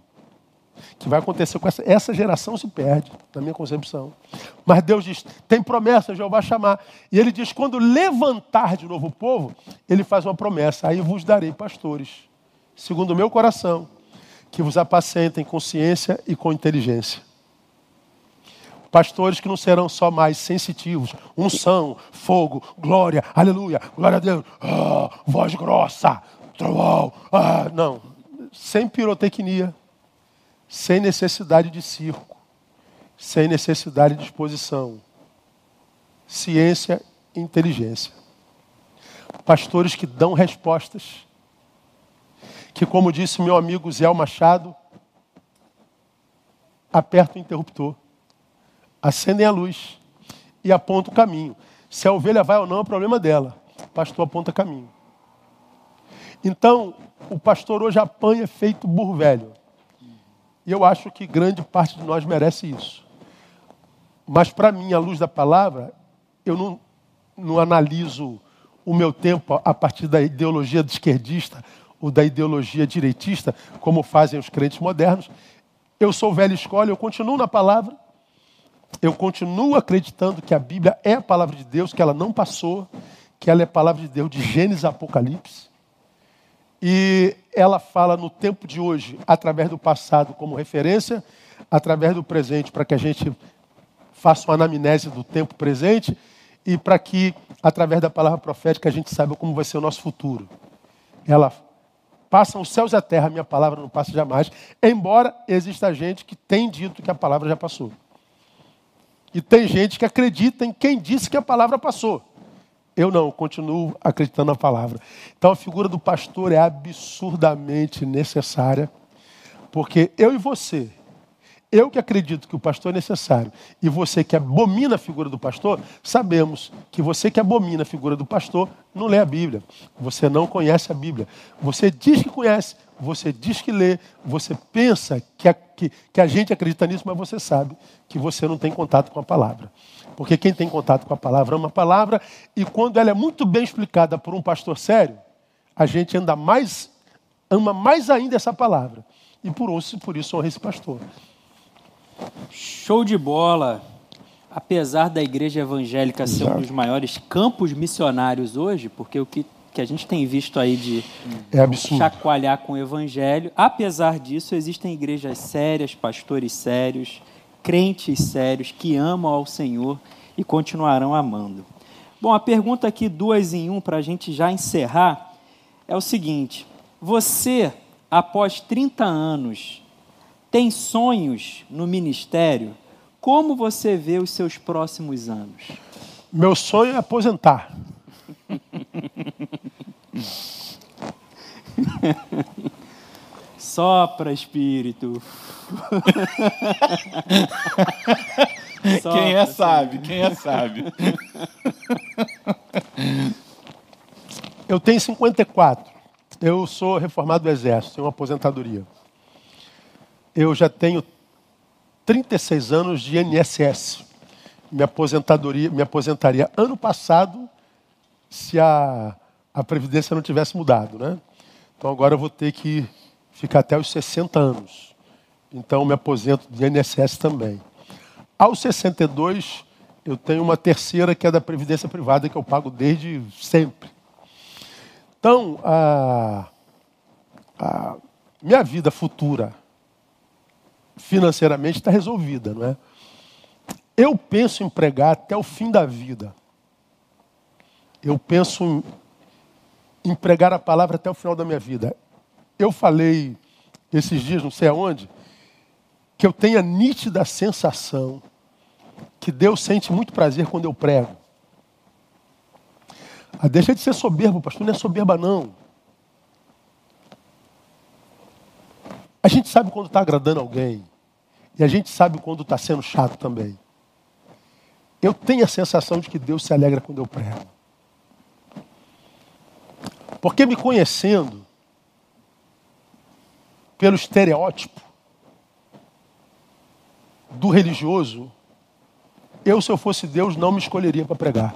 Que vai acontecer com essa, essa geração se perde, na minha concepção. Mas Deus diz: tem promessa, Jeová chamar. E ele diz: quando levantar de novo o povo, ele faz uma promessa: aí vos darei pastores, segundo o meu coração, que vos apacentem com ciência e com inteligência. Pastores que não serão só mais sensitivos, unção, fogo, glória, aleluia, glória a Deus, ah, voz grossa, trovão, ah, não, sem pirotecnia, sem necessidade de circo, sem necessidade de exposição. Ciência e inteligência. Pastores que dão respostas. Que, como disse meu amigo Zé Machado, aperta o interruptor, acendem a luz e aponta o caminho. Se a ovelha vai ou não, é problema dela. O pastor aponta caminho. Então, o pastor hoje apanha feito burro velho. E eu acho que grande parte de nós merece isso. Mas para mim, à luz da palavra, eu não, não analiso o meu tempo a partir da ideologia esquerdista ou da ideologia direitista, como fazem os crentes modernos. Eu sou velho escola, eu continuo na palavra, eu continuo acreditando que a Bíblia é a palavra de Deus, que ela não passou, que ela é a palavra de Deus de Gênesis a Apocalipse. E ela fala no tempo de hoje, através do passado como referência, através do presente, para que a gente faça uma anamnese do tempo presente e para que, através da palavra profética, a gente saiba como vai ser o nosso futuro. Ela passa os céus e a terra, a minha palavra não passa jamais, embora exista gente que tem dito que a palavra já passou. E tem gente que acredita em quem disse que a palavra passou. Eu não, continuo acreditando na palavra. Então a figura do pastor é absurdamente necessária, porque eu e você, eu que acredito que o pastor é necessário, e você que abomina a figura do pastor, sabemos que você que abomina a figura do pastor não lê a Bíblia. Você não conhece a Bíblia. Você diz que conhece, você diz que lê, você pensa que a, que, que a gente acredita nisso, mas você sabe que você não tem contato com a palavra. Porque quem tem contato com a palavra ama a palavra, e quando ela é muito bem explicada por um pastor sério, a gente anda mais, ama mais ainda essa palavra. E por isso, por isso honra esse pastor. Show de bola! Apesar da igreja evangélica ser um dos maiores campos missionários hoje, porque o que, que a gente tem visto aí de é chacoalhar com o evangelho, apesar disso, existem igrejas sérias, pastores sérios, crentes sérios que amam ao Senhor e continuarão amando. Bom, a pergunta aqui, duas em um, para a gente já encerrar, é o seguinte: você, após 30 anos, tem sonhos no ministério? Como você vê os seus próximos anos? Meu sonho é aposentar. Sopra, espírito. quem é sabe, quem é sabe. Eu tenho 54. Eu sou reformado do Exército, tenho uma aposentadoria. Eu já tenho 36 anos de INSS. Minha aposentadoria, me aposentaria ano passado se a, a Previdência não tivesse mudado, né? Então agora eu vou ter que ficar até os 60 anos. Então me aposento de INSS também. Aos 62, eu tenho uma terceira que é da Previdência Privada, que eu pago desde sempre. Então, a, a minha vida futura, financeiramente, está resolvida, não é? Eu penso em pregar até o fim da vida. Eu penso em pregar a palavra até o final da minha vida. Eu falei esses dias, não sei aonde, que eu tenho a nítida sensação que Deus sente muito prazer quando eu prego. Ah, deixa de ser soberbo, pastor, não é soberba não. A gente sabe quando está agradando alguém. E a gente sabe quando está sendo chato também. eu tenho a sensação de que Deus se alegra quando eu prego. Porque me conhecendo, pelo estereótipo do religioso, eu, se eu fosse Deus, não me escolheria para pregar.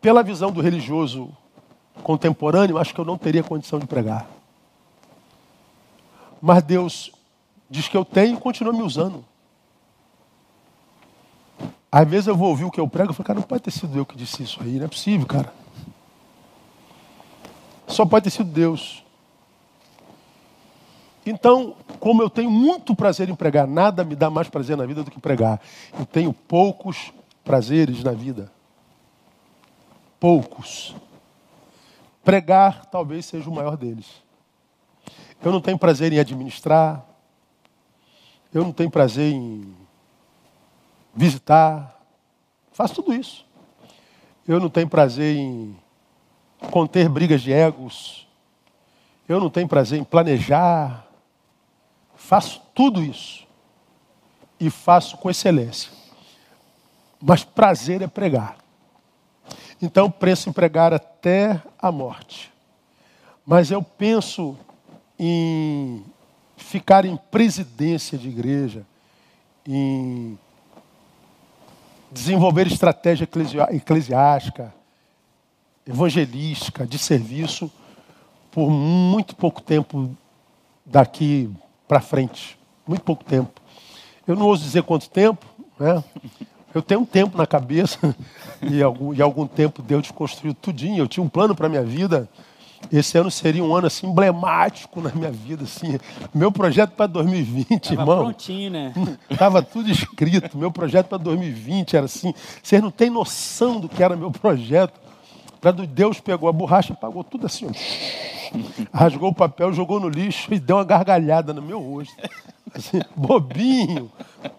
Pela visão do religioso contemporâneo, acho que eu não teria condição de pregar. Mas Deus diz que eu tenho e continua me usando. Às vezes eu vou ouvir o que eu prego e falo, cara, não pode ter sido eu que disse isso aí, não é possível, cara. Só pode ter sido Deus. Então, como eu tenho muito prazer em pregar, nada me dá mais prazer na vida do que pregar. Eu tenho poucos prazeres na vida. Poucos. Pregar talvez seja o maior deles. Eu não tenho prazer em administrar. Eu não tenho prazer em visitar. Faço tudo isso. Eu não tenho prazer em conter brigas de egos. Eu não tenho prazer em planejar. Faço tudo isso. E faço com excelência. Mas prazer é pregar. Então penso em pregar até a morte. Mas eu penso em ficar em presidência de igreja, em desenvolver estratégia eclesiástica, evangelística, de serviço, por muito pouco tempo daqui para frente. Muito pouco tempo. Eu não ouso dizer quanto tempo, né? Eu tenho um tempo na cabeça e algum, e algum tempo Deus desconstruiu tudinho. Eu tinha um plano para a minha vida. Esse ano seria um ano assim emblemático na minha vida, assim. Meu projeto para 2020, Tava irmão. prontinho, né? Tava tudo escrito. Meu projeto para 2020 era assim. Vocês não têm noção do que era meu projeto. Para Deus pegou a borracha, pagou tudo assim. Rasgou o papel, jogou no lixo e deu uma gargalhada no meu rosto. Assim, bobinho,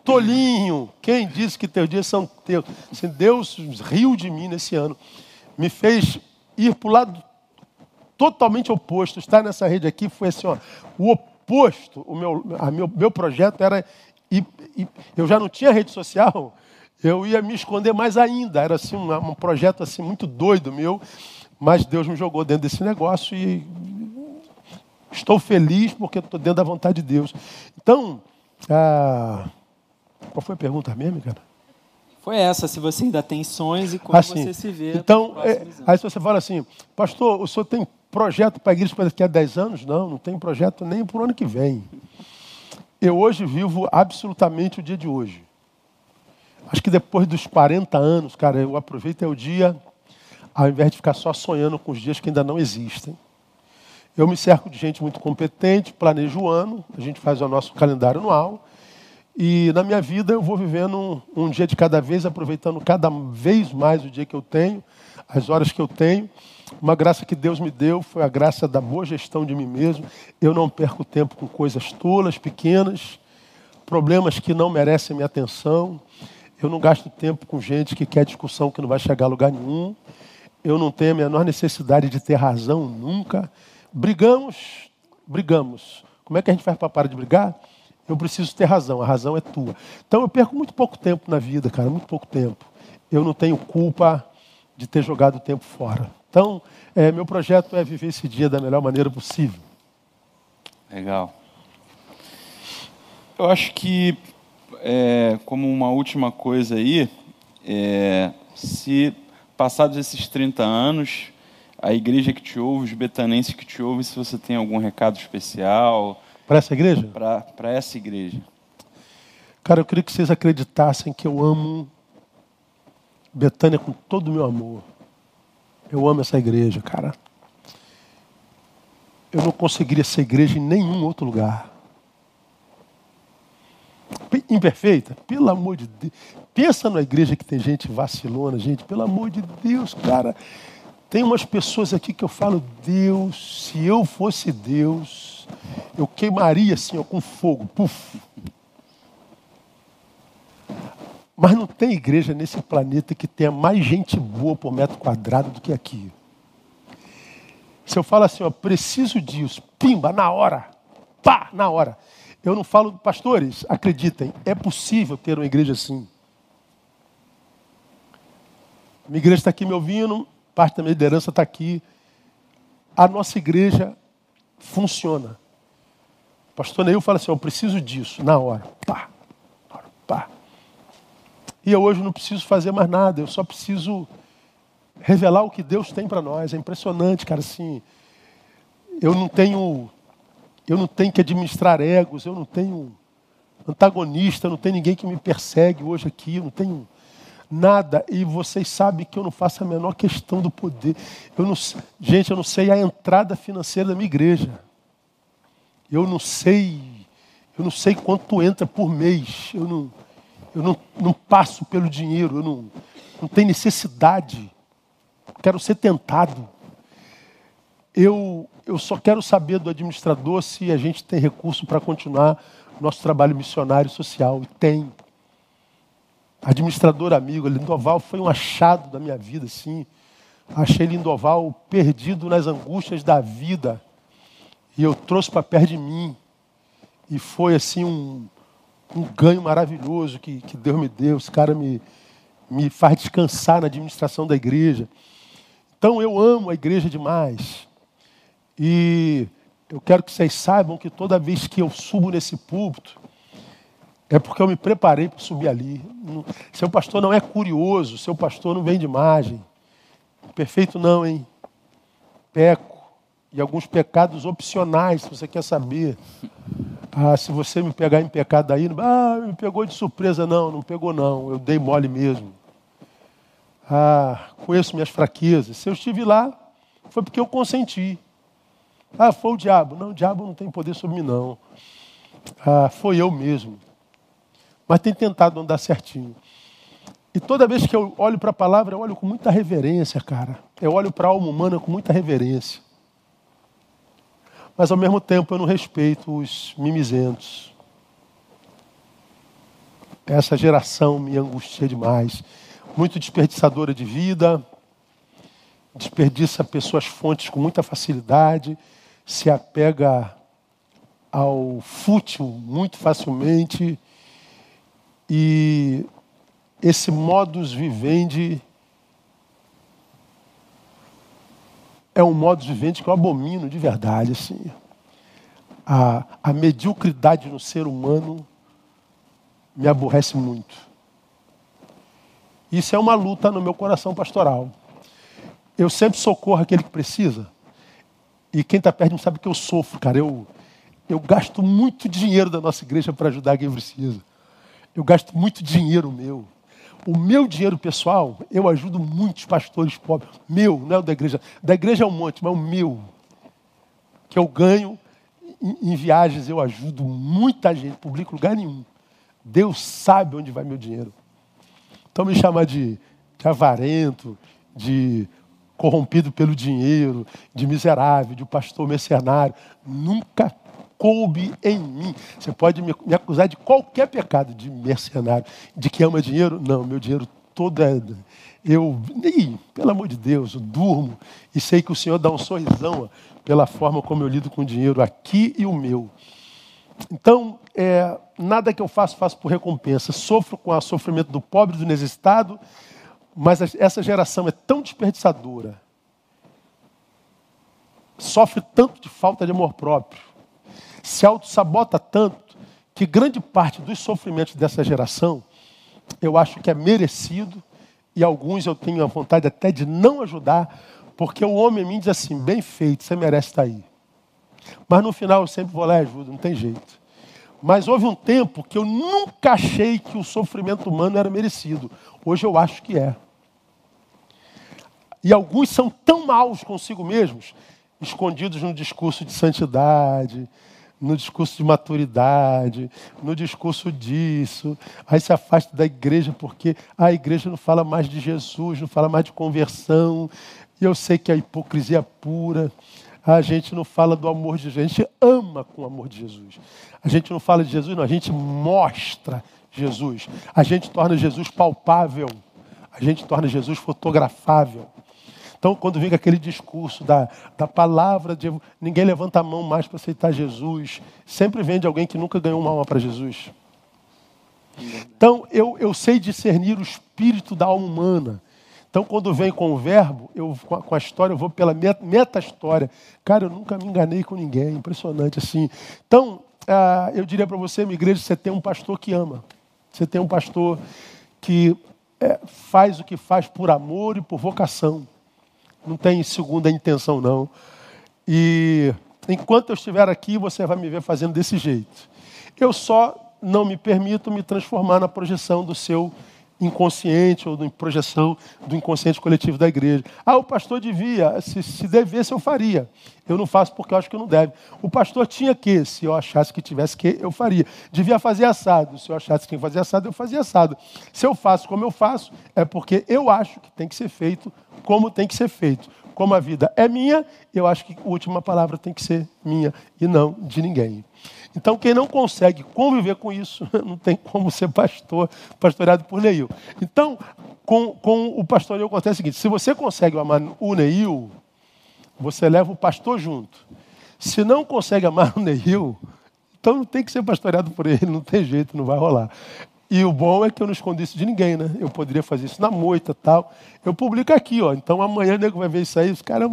tolinho, quem disse que teus dias são teus? Assim, Deus riu de mim nesse ano. Me fez ir para o lado totalmente oposto. Estar nessa rede aqui foi assim, ó, o oposto. O meu, a meu, meu projeto era. E, eu já não tinha rede social, eu ia me esconder mais ainda. Era assim, um, um projeto assim muito doido meu. Mas Deus me jogou dentro desse negócio e estou feliz porque estou dentro da vontade de Deus. Então, ah, qual foi a pergunta mesmo, cara? Foi essa, se você ainda tem sonhos e como assim, você se vê. Então, é, aí você fala assim, pastor, o senhor tem projeto para a igreja para daqui a 10 anos? Não, não tem projeto nem para o ano que vem. Eu hoje vivo absolutamente o dia de hoje. Acho que depois dos 40 anos, cara, eu aproveito é o dia ao invés de ficar só sonhando com os dias que ainda não existem. Eu me cerco de gente muito competente, planejo o ano, a gente faz o nosso calendário anual. E na minha vida eu vou vivendo um, um, dia de cada vez, aproveitando cada vez mais o dia que eu tenho, as horas que eu tenho. Uma graça que Deus me deu foi a graça da boa gestão de mim mesmo. Eu não perco tempo com coisas tolas, pequenas, problemas que não merecem minha atenção. Eu não gasto tempo com gente que quer discussão que não vai chegar a lugar nenhum eu não tenho a menor necessidade de ter razão nunca. Brigamos, brigamos. Como é que a gente faz para parar de brigar? Eu preciso ter razão, a razão é tua. Então eu perco muito pouco tempo na vida, cara, muito pouco tempo. Eu não tenho culpa de ter jogado o tempo fora. Então, é, meu projeto é viver esse dia da melhor maneira possível. Legal. Eu acho que, é, como uma última coisa aí, é, se passados esses 30 anos, a igreja que te ouve, os betanenses que te ouvem, se você tem algum recado especial. Para essa igreja? Para essa igreja. Cara, eu queria que vocês acreditassem que eu amo Betânia com todo o meu amor. Eu amo essa igreja, cara. Eu não conseguiria ser igreja em nenhum outro lugar. Imperfeita? Pelo amor de Deus. Pensa na igreja que tem gente vacilona, gente, pelo amor de Deus, cara. Tem umas pessoas aqui que eu falo, Deus, se eu fosse Deus, eu queimaria assim, ó, com fogo. Puf. Mas não tem igreja nesse planeta que tenha mais gente boa por metro quadrado do que aqui. Se eu falo assim, ó, preciso disso, pimba, na hora, pá, na hora. Eu não falo, pastores, acreditem, é possível ter uma igreja assim. Minha igreja está aqui me ouvindo, parte da minha liderança está aqui. A nossa igreja funciona. O pastor Neil fala assim: eu preciso disso, na hora. Pá, pá. E eu hoje não preciso fazer mais nada, eu só preciso revelar o que Deus tem para nós. É impressionante, cara, assim. Eu não tenho eu não tenho que administrar egos, eu não tenho antagonista, não tem ninguém que me persegue hoje aqui, eu não tenho nada. E vocês sabem que eu não faço a menor questão do poder. Eu não, gente, eu não sei a entrada financeira da minha igreja. Eu não sei, eu não sei quanto entra por mês. Eu não, eu não, não passo pelo dinheiro, eu não, não tenho necessidade. Quero ser tentado. Eu, eu só quero saber do administrador se a gente tem recurso para continuar nosso trabalho missionário social. E tem. Administrador amigo, Lindoval foi um achado da minha vida, sim. Achei Lindoval perdido nas angústias da vida. E eu trouxe para perto de mim. E foi assim um, um ganho maravilhoso que, que Deus me deu. Esse cara me, me faz descansar na administração da igreja. Então eu amo a igreja demais. E eu quero que vocês saibam que toda vez que eu subo nesse púlpito, é porque eu me preparei para subir ali. Seu pastor não é curioso, seu pastor não vem de imagem. Perfeito não, hein? Peco. E alguns pecados opcionais, se você quer saber. Ah, se você me pegar em pecado aí, ah, me pegou de surpresa. Não, não pegou não. Eu dei mole mesmo. Ah, conheço minhas fraquezas. Se eu estive lá, foi porque eu consenti. Ah, foi o diabo. Não, o diabo não tem poder sobre mim, não. Ah, foi eu mesmo. Mas tem tentado andar certinho. E toda vez que eu olho para a palavra, eu olho com muita reverência, cara. Eu olho para a alma humana com muita reverência. Mas ao mesmo tempo eu não respeito os mimizentos. Essa geração me angustia demais. Muito desperdiçadora de vida, desperdiça pessoas fontes com muita facilidade se apega ao fútil muito facilmente e esse modus vivendi é um modus vivendi que eu abomino de verdade. Assim. A, a mediocridade no ser humano me aborrece muito. Isso é uma luta no meu coração pastoral. Eu sempre socorro aquele que precisa. E quem está perto mim sabe que eu sofro, cara. Eu, eu gasto muito dinheiro da nossa igreja para ajudar quem precisa. Eu gasto muito dinheiro meu. O meu dinheiro pessoal, eu ajudo muitos pastores pobres. Meu, não é o da igreja. Da igreja é um monte, mas o meu. Que eu ganho em, em viagens, eu ajudo muita gente, publico lugar nenhum. Deus sabe onde vai meu dinheiro. Então me chamar de, de avarento, de corrompido pelo dinheiro, de miserável, de pastor mercenário. Nunca coube em mim. Você pode me, acusar de qualquer pecado, de mercenário, de que ama dinheiro. Não, meu dinheiro todo é. Eu, ih, pelo amor de Deus, eu durmo e sei que o Senhor dá um sorrisão pela forma como eu lido com o dinheiro aqui e o meu. Então, é, nada que eu faço, faço por recompensa. Sofro com o sofrimento do pobre, do necessitado mas essa geração é tão desperdiçadora, sofre tanto de falta de amor próprio, se auto-sabota tanto, que grande parte dos sofrimentos dessa geração eu acho que é merecido e alguns eu tenho a vontade até de não ajudar, porque o homem em mim diz assim: bem feito, você merece estar aí. Mas no final eu sempre vou lá e ajudo, não tem jeito. Mas houve um tempo que eu nunca achei que o sofrimento humano era merecido. Hoje eu acho que é. E alguns são tão maus consigo mesmos, escondidos no discurso de santidade, no discurso de maturidade, no discurso disso. Aí se afasta da igreja porque a igreja não fala mais de Jesus, não fala mais de conversão. E eu sei que a hipocrisia é pura. A gente não fala do amor de Jesus, a gente ama com o amor de Jesus. A gente não fala de Jesus, não, a gente mostra Jesus. A gente torna Jesus palpável. A gente torna Jesus fotografável. Então, quando vem aquele discurso da, da palavra de ninguém levanta a mão mais para aceitar Jesus, sempre vem de alguém que nunca ganhou uma alma para Jesus. Então, eu, eu sei discernir o espírito da alma humana. Então, quando vem com o verbo, eu, com, a, história, eu vou pela meta-história. Cara, eu nunca me enganei com ninguém, impressionante assim. Então, ah, eu diria para você, minha igreja, você tem um pastor que ama. Você tem um pastor que é, faz o que faz por amor e por vocação. Não tem segunda intenção, não. E enquanto eu estiver aqui, você vai me ver fazendo desse jeito. Eu só não me permito me transformar na projeção do seu inconsciente ou na projeção do inconsciente coletivo da igreja. Ah, o pastor devia, se, se devesse, eu faria. Eu não faço porque eu acho que não deve. O pastor tinha que, se eu achasse que tivesse que, eu faria. Devia fazer assado. Se eu achasse que tinha que fazer assado, eu fazia assado. Se eu faço como eu faço, é porque eu acho que tem que ser feito como tem que ser feito. Como a vida é minha, eu acho que a última palavra tem que ser minha e não de ninguém. Então, quem não consegue conviver com isso, não tem como ser pastor, pastoreado por Neil. Então, com, com o pastoreio acontece o seguinte: se você consegue amar o Neil, você leva o pastor junto. Se não consegue amar o Neil, então não tem que ser pastoreado por ele, não tem jeito, não vai rolar. E o bom é que eu não escondi isso de ninguém, né? Eu poderia fazer isso na moita tal. Eu publico aqui, ó. Então amanhã o nego vai ver isso aí, os caras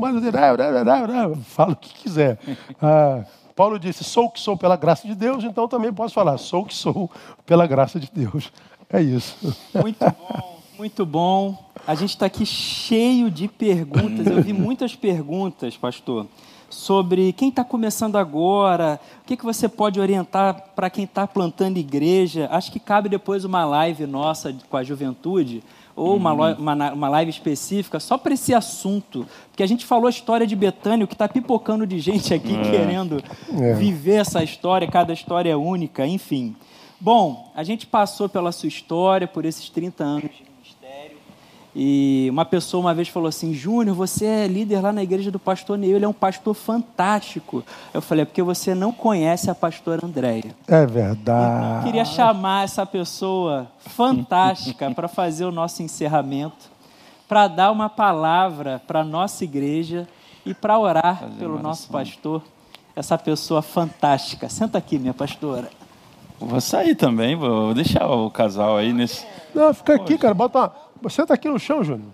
fala o que quiser. Ah, Paulo disse: sou o que sou pela graça de Deus, então também posso falar: sou o que sou pela graça de Deus. É isso. Muito bom, muito bom. A gente está aqui cheio de perguntas. Eu vi muitas perguntas, pastor, sobre quem está começando agora, o que, que você pode orientar para quem está plantando igreja. Acho que cabe depois uma live nossa com a juventude ou uma, uhum. uma, uma live específica só para esse assunto. Porque a gente falou a história de Betânia, que está pipocando de gente aqui é. querendo é. viver essa história, cada história é única, enfim. Bom, a gente passou pela sua história, por esses 30 anos e uma pessoa uma vez falou assim: Júnior, você é líder lá na igreja do pastor Neil, ele é um pastor fantástico. Eu falei: é porque você não conhece a pastora Andréia. É verdade. Eu queria chamar essa pessoa fantástica para fazer o nosso encerramento, para dar uma palavra para a nossa igreja e para orar fazer pelo nosso pastor, essa pessoa fantástica. Senta aqui, minha pastora. Vou sair também, vou deixar o casal aí nesse. Não, fica aqui, cara, bota uma você está aqui no chão, Júnior.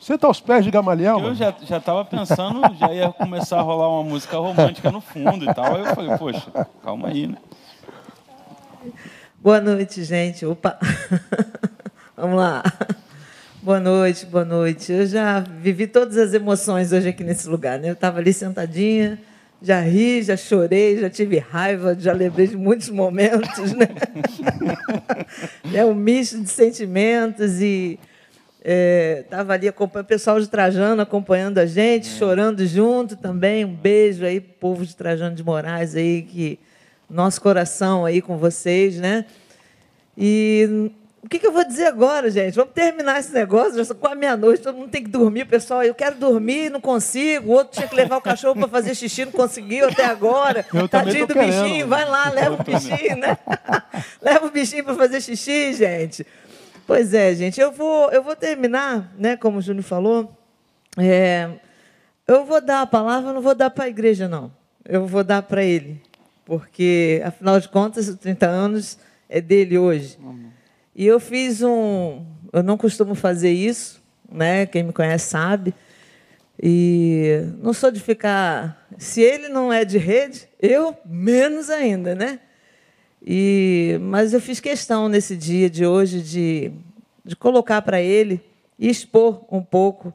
Você está aos pés de Gamaliel? Eu já estava pensando, já ia começar a rolar uma música romântica no fundo e tal. Aí eu falei, poxa, calma aí, né? Boa noite, gente. Opa! Vamos lá. Boa noite, boa noite. Eu já vivi todas as emoções hoje aqui nesse lugar, né? Eu estava ali sentadinha, já ri, já chorei, já tive raiva, já lembrei de muitos momentos, né? é um misto de sentimentos e estava é, ali acompanhando o pessoal de Trajano acompanhando a gente, é. chorando junto também. Um beijo aí, povo de Trajano de Moraes aí que nosso coração aí com vocês, né? E o que, que, eu vou dizer agora, gente? Vamos terminar esse negócio, já são quase meia-noite, todo mundo tem que dormir, pessoal. Eu quero dormir, não consigo. O outro tinha que levar o cachorro para fazer xixi, não conseguiu até agora. Eu Tadinho do querendo. bichinho, vai lá, leva o bichinho, né? leva o bichinho para fazer xixi, gente. Pois é, gente. Eu vou, eu vou terminar, né? Como o Júnior falou. É, eu vou dar a palavra, não vou dar para a igreja, não. Eu vou dar para ele. Porque, afinal de contas, os 30 anos é dele hoje. Amém. E eu fiz um. Eu não costumo fazer isso, né? Quem me conhece sabe. E não sou de ficar. Se ele não é de rede, eu menos ainda, né? E, mas eu fiz questão nesse dia de hoje de, de colocar para ele e expor um pouco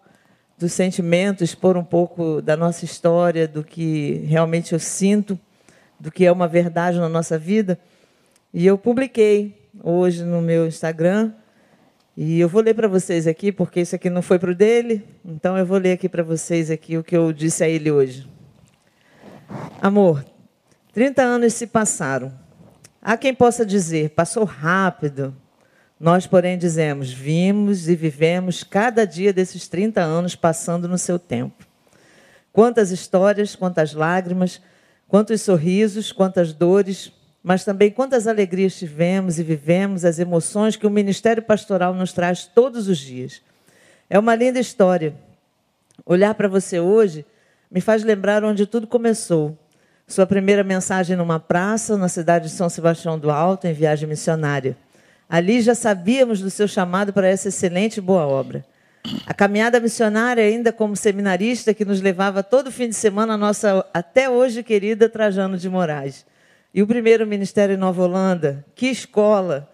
do sentimento, expor um pouco da nossa história, do que realmente eu sinto, do que é uma verdade na nossa vida. E eu publiquei hoje no meu Instagram. E eu vou ler para vocês aqui, porque isso aqui não foi para o dele, então eu vou ler aqui para vocês aqui o que eu disse a ele hoje. Amor, 30 anos se passaram. Há quem possa dizer, passou rápido. Nós, porém, dizemos, vimos e vivemos cada dia desses 30 anos passando no seu tempo. Quantas histórias, quantas lágrimas, quantos sorrisos, quantas dores, mas também quantas alegrias tivemos e vivemos, as emoções que o ministério pastoral nos traz todos os dias. É uma linda história. Olhar para você hoje me faz lembrar onde tudo começou. Sua primeira mensagem numa praça, na cidade de São Sebastião do Alto, em viagem missionária. Ali já sabíamos do seu chamado para essa excelente e boa obra. A caminhada missionária, ainda como seminarista, que nos levava todo fim de semana a nossa até hoje querida Trajano de Moraes. E o primeiro ministério em Nova Holanda, que escola,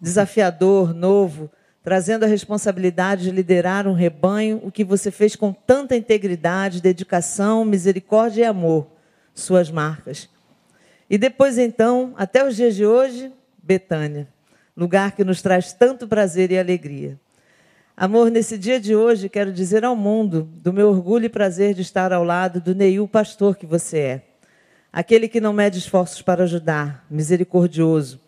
desafiador, novo, trazendo a responsabilidade de liderar um rebanho, o que você fez com tanta integridade, dedicação, misericórdia e amor, suas marcas. E depois, então, até os dias de hoje, Betânia, lugar que nos traz tanto prazer e alegria. Amor, nesse dia de hoje, quero dizer ao mundo do meu orgulho e prazer de estar ao lado do Neil pastor que você é. Aquele que não mede esforços para ajudar, misericordioso,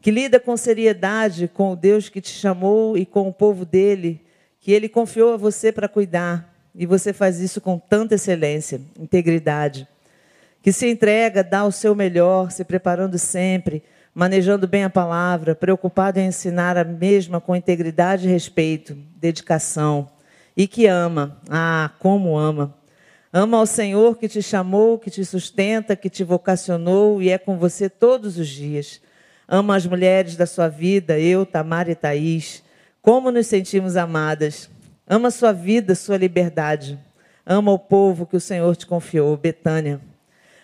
que lida com seriedade com o Deus que te chamou e com o povo dele, que ele confiou a você para cuidar, e você faz isso com tanta excelência, integridade, que se entrega, dá o seu melhor, se preparando sempre, manejando bem a palavra, preocupado em ensinar a mesma com integridade e respeito, dedicação, e que ama, ah, como ama. Ama ao Senhor que te chamou, que te sustenta, que te vocacionou e é com você todos os dias ama as mulheres da sua vida, eu, Tamara e Thaís. Como nos sentimos amadas. Ama sua vida, sua liberdade. Ama o povo que o Senhor te confiou, Betânia.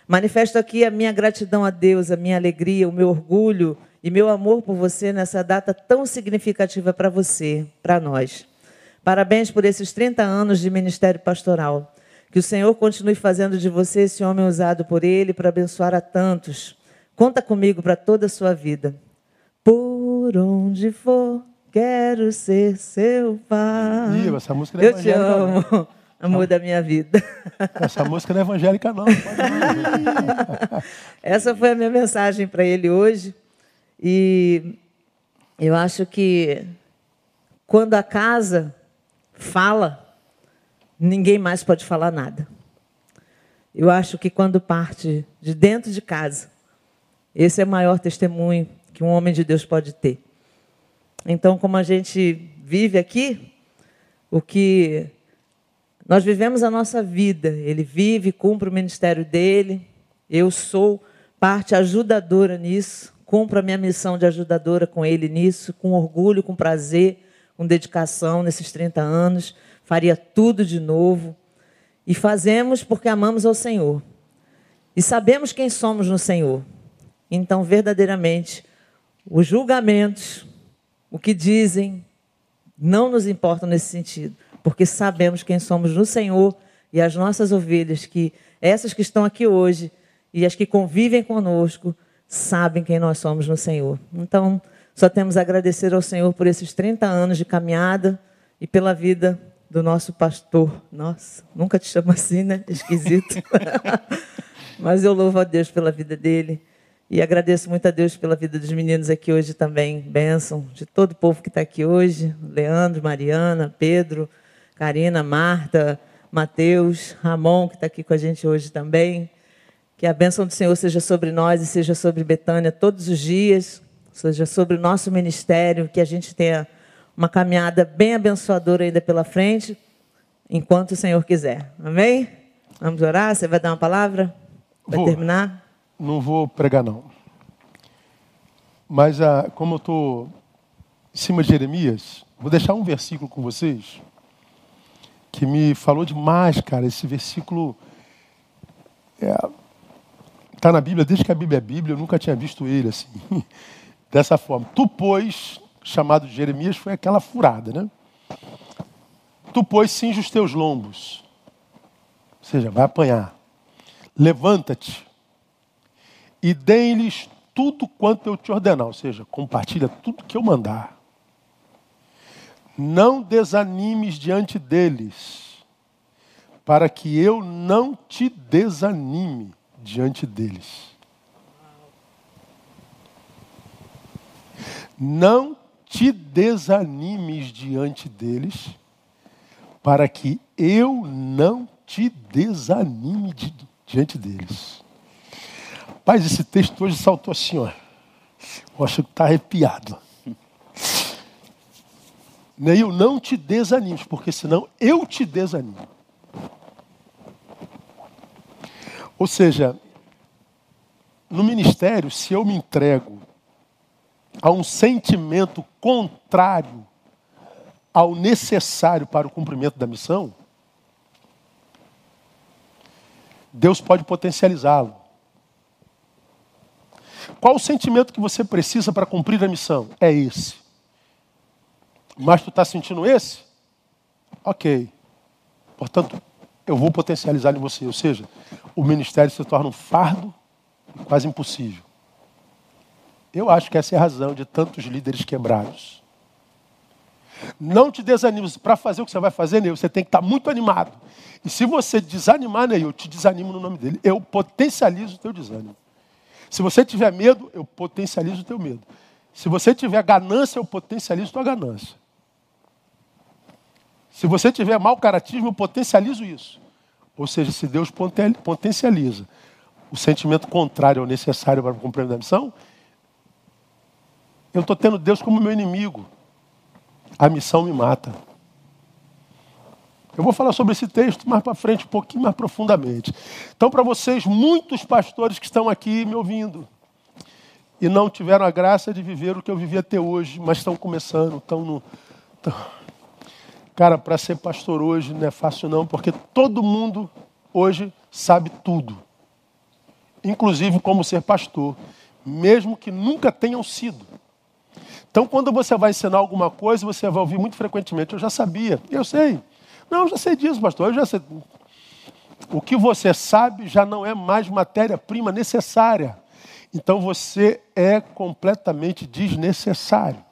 Manifesto aqui a minha gratidão a Deus, a minha alegria, o meu orgulho e meu amor por você nessa data tão significativa para você, para nós. Parabéns por esses 30 anos de ministério pastoral. Que o Senhor continue fazendo de você esse homem usado por Ele para abençoar a tantos. Conta comigo para toda a sua vida. Por onde for, quero ser seu pai. Essa música é Eu te amo, não. amor da minha vida. Essa música não é evangélica, não. Essa foi a minha mensagem para ele hoje. E eu acho que quando a casa fala, ninguém mais pode falar nada. Eu acho que quando parte de dentro de casa, esse é o maior testemunho que um homem de Deus pode ter. Então, como a gente vive aqui, o que nós vivemos a nossa vida, ele vive, cumpre o ministério dele, eu sou parte ajudadora nisso, cumpro a minha missão de ajudadora com ele nisso, com orgulho, com prazer, com dedicação nesses 30 anos, faria tudo de novo. E fazemos porque amamos ao Senhor. E sabemos quem somos no Senhor. Então, verdadeiramente, os julgamentos, o que dizem, não nos importam nesse sentido, porque sabemos quem somos no Senhor e as nossas ovelhas, que essas que estão aqui hoje e as que convivem conosco, sabem quem nós somos no Senhor. Então, só temos a agradecer ao Senhor por esses 30 anos de caminhada e pela vida do nosso pastor. Nossa, nunca te chamo assim, né? Esquisito. Mas eu louvo a Deus pela vida dele e agradeço muito a Deus pela vida dos meninos aqui hoje também. Bênção de todo o povo que está aqui hoje. Leandro, Mariana, Pedro, Karina, Marta, Mateus, Ramon, que está aqui com a gente hoje também. Que a bênção do Senhor seja sobre nós e seja sobre Betânia todos os dias, seja sobre o nosso ministério, que a gente tenha uma caminhada bem abençoadora ainda pela frente, enquanto o Senhor quiser. Amém? Vamos orar? Você vai dar uma palavra? Vai Vou. terminar? Não vou pregar, não. Mas ah, como eu estou em cima de Jeremias, vou deixar um versículo com vocês que me falou demais, cara. Esse versículo está é, tá na Bíblia, desde que a Bíblia é Bíblia, eu nunca tinha visto ele assim, dessa forma. Tu, pois, chamado de Jeremias, foi aquela furada, né? Tu, pois, cinge os teus lombos. Ou seja, vai apanhar. Levanta-te e deem-lhes tudo quanto eu te ordenar, ou seja, compartilha tudo que eu mandar. Não desanimes diante deles, para que eu não te desanime diante deles. Não te desanimes diante deles, para que eu não te desanime diante deles. Rapaz, esse texto hoje saltou assim, ó. Eu acho que está arrepiado. Neil, não te desanimes, porque senão eu te desanimo. Ou seja, no ministério, se eu me entrego a um sentimento contrário ao necessário para o cumprimento da missão, Deus pode potencializá-lo. Qual o sentimento que você precisa para cumprir a missão? É esse. Mas tu está sentindo esse? Ok. Portanto, eu vou potencializar em você. Ou seja, o ministério se torna um fardo quase impossível. Eu acho que essa é a razão de tantos líderes quebrados. Não te desanimes. Para fazer o que você vai fazer, Neil, você tem que estar muito animado. E se você desanimar, Neil, eu te desanimo no nome dele. Eu potencializo o teu desânimo. Se você tiver medo, eu potencializo o teu medo. Se você tiver ganância, eu potencializo a tua ganância. Se você tiver mau caratismo, eu potencializo isso. Ou seja, se Deus potencializa o sentimento contrário ao necessário para cumprir a missão, eu estou tendo Deus como meu inimigo. A missão me mata. Eu vou falar sobre esse texto mais para frente, um pouquinho mais profundamente. Então, para vocês, muitos pastores que estão aqui me ouvindo e não tiveram a graça de viver o que eu vivi até hoje, mas estão começando, estão no. Estão... Cara, para ser pastor hoje não é fácil não, porque todo mundo hoje sabe tudo. Inclusive como ser pastor, mesmo que nunca tenham sido. Então, quando você vai ensinar alguma coisa, você vai ouvir muito frequentemente, eu já sabia, eu sei. Não, eu já sei disso, pastor. Eu já sei. O que você sabe já não é mais matéria-prima necessária. Então você é completamente desnecessário.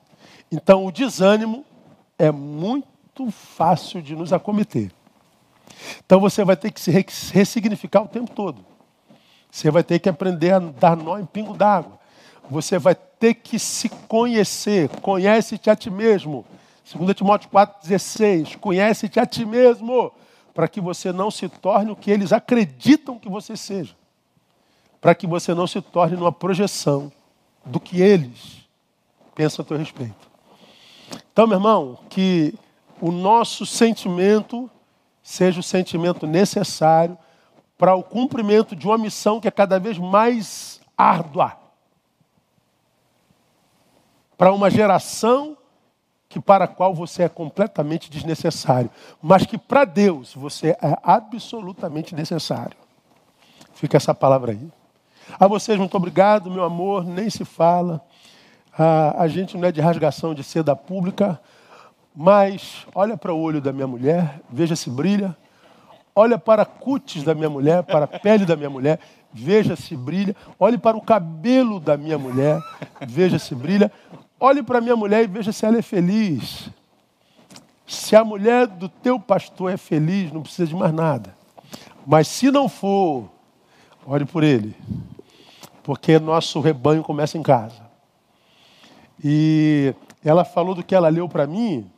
Então o desânimo é muito fácil de nos acometer. Então você vai ter que se ressignificar o tempo todo. Você vai ter que aprender a dar nó em pingo d'água. Você vai ter que se conhecer. Conhece-te a ti mesmo. 2 Timóteo 4,16. Conhece-te a ti mesmo, para que você não se torne o que eles acreditam que você seja. Para que você não se torne numa projeção do que eles pensam a teu respeito. Então, meu irmão, que o nosso sentimento seja o sentimento necessário para o cumprimento de uma missão que é cada vez mais árdua. Para uma geração que para a qual você é completamente desnecessário, mas que para Deus você é absolutamente necessário. Fica essa palavra aí. A vocês, muito obrigado, meu amor, nem se fala. A, a gente não é de rasgação de seda pública, mas olha para o olho da minha mulher, veja se brilha. Olha para a cutis da minha mulher, para a pele da minha mulher, veja se brilha. Olhe para o cabelo da minha mulher, veja se brilha. Olhe para minha mulher e veja se ela é feliz. Se a mulher do teu pastor é feliz, não precisa de mais nada. Mas se não for, ore por ele. Porque nosso rebanho começa em casa. E ela falou do que ela leu para mim,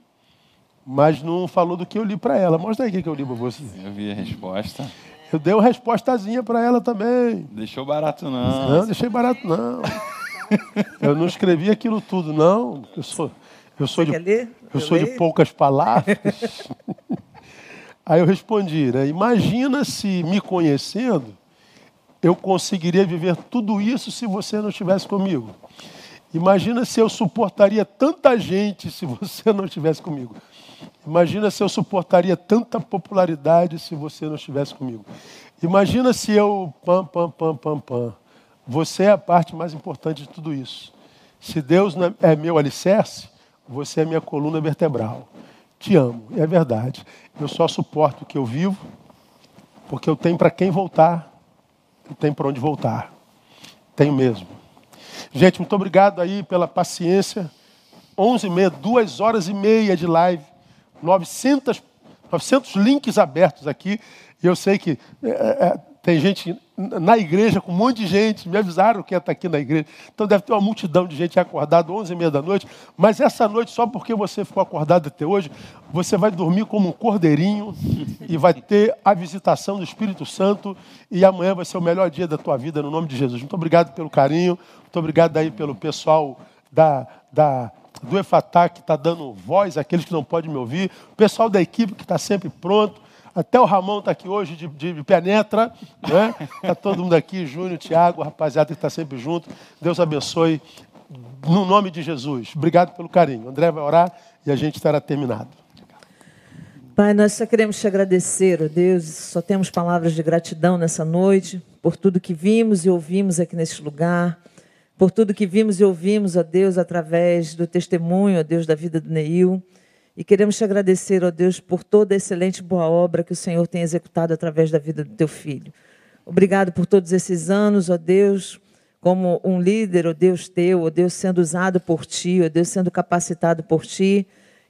mas não falou do que eu li para ela. Mostra aí o que eu li para você. Eu vi a resposta. Eu dei uma respostazinha para ela também. Deixou barato não. Não, deixei barato não. Eu não escrevi aquilo tudo, não. Eu sou, eu sou, de, eu, eu sou de poucas palavras. Aí eu respondi, né? Imagina se me conhecendo, eu conseguiria viver tudo isso se você não estivesse comigo. Imagina se eu suportaria tanta gente se você não estivesse comigo. Imagina se eu suportaria tanta popularidade se você não estivesse comigo. Imagina se eu pam pam pam pam pam. Você é a parte mais importante de tudo isso. Se Deus é meu alicerce, você é minha coluna vertebral. Te amo, é verdade. Eu só suporto o que eu vivo, porque eu tenho para quem voltar, eu tenho para onde voltar. Tenho mesmo. Gente, muito obrigado aí pela paciência. 11 e meia, duas horas e meia de live, 900, 900 links abertos aqui. E eu sei que é, é, tem gente na igreja, com um monte de gente, me avisaram que ia estar aqui na igreja. Então deve ter uma multidão de gente acordada 11 e meia da noite. Mas essa noite, só porque você ficou acordado até hoje, você vai dormir como um cordeirinho e vai ter a visitação do Espírito Santo. E amanhã vai ser o melhor dia da tua vida, no nome de Jesus. Muito obrigado pelo carinho, muito obrigado aí pelo pessoal da, da do Efatá, que está dando voz àqueles que não podem me ouvir, o pessoal da equipe que está sempre pronto, até o Ramon está aqui hoje de, de penetra, né? Está todo mundo aqui, Júnior, Tiago, rapaziada que está sempre junto. Deus abençoe, no nome de Jesus. Obrigado pelo carinho. André vai orar e a gente estará terminado. Pai, nós só queremos te agradecer, ó Deus, só temos palavras de gratidão nessa noite, por tudo que vimos e ouvimos aqui neste lugar, por tudo que vimos e ouvimos, ó Deus, através do testemunho, ó Deus, da vida do Neil. E queremos te agradecer, ó Deus, por toda a excelente boa obra que o Senhor tem executado através da vida do teu filho. Obrigado por todos esses anos, ó Deus, como um líder, ó Deus teu, ó Deus sendo usado por ti, ó Deus sendo capacitado por ti.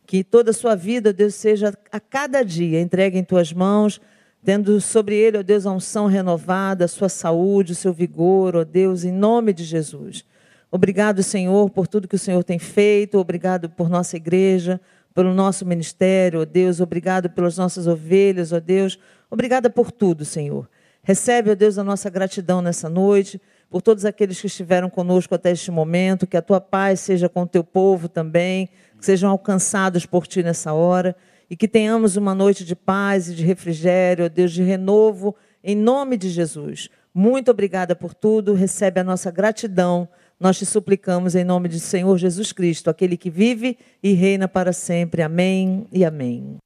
Que toda a sua vida, ó Deus, seja a cada dia entregue em tuas mãos, tendo sobre ele, ó Deus, a unção renovada, a sua saúde, o seu vigor, ó Deus, em nome de Jesus. Obrigado, Senhor, por tudo que o Senhor tem feito, obrigado por nossa igreja pelo nosso ministério, ó Deus. Obrigado pelas nossas ovelhas, ó Deus. Obrigada por tudo, Senhor. Recebe, ó Deus, a nossa gratidão nessa noite, por todos aqueles que estiveram conosco até este momento. Que a tua paz seja com o teu povo também, que sejam alcançados por ti nessa hora e que tenhamos uma noite de paz e de refrigério, ó Deus, de renovo, em nome de Jesus. Muito obrigada por tudo. Recebe a nossa gratidão nós te suplicamos em nome de Senhor Jesus Cristo, aquele que vive e reina para sempre. Amém e amém.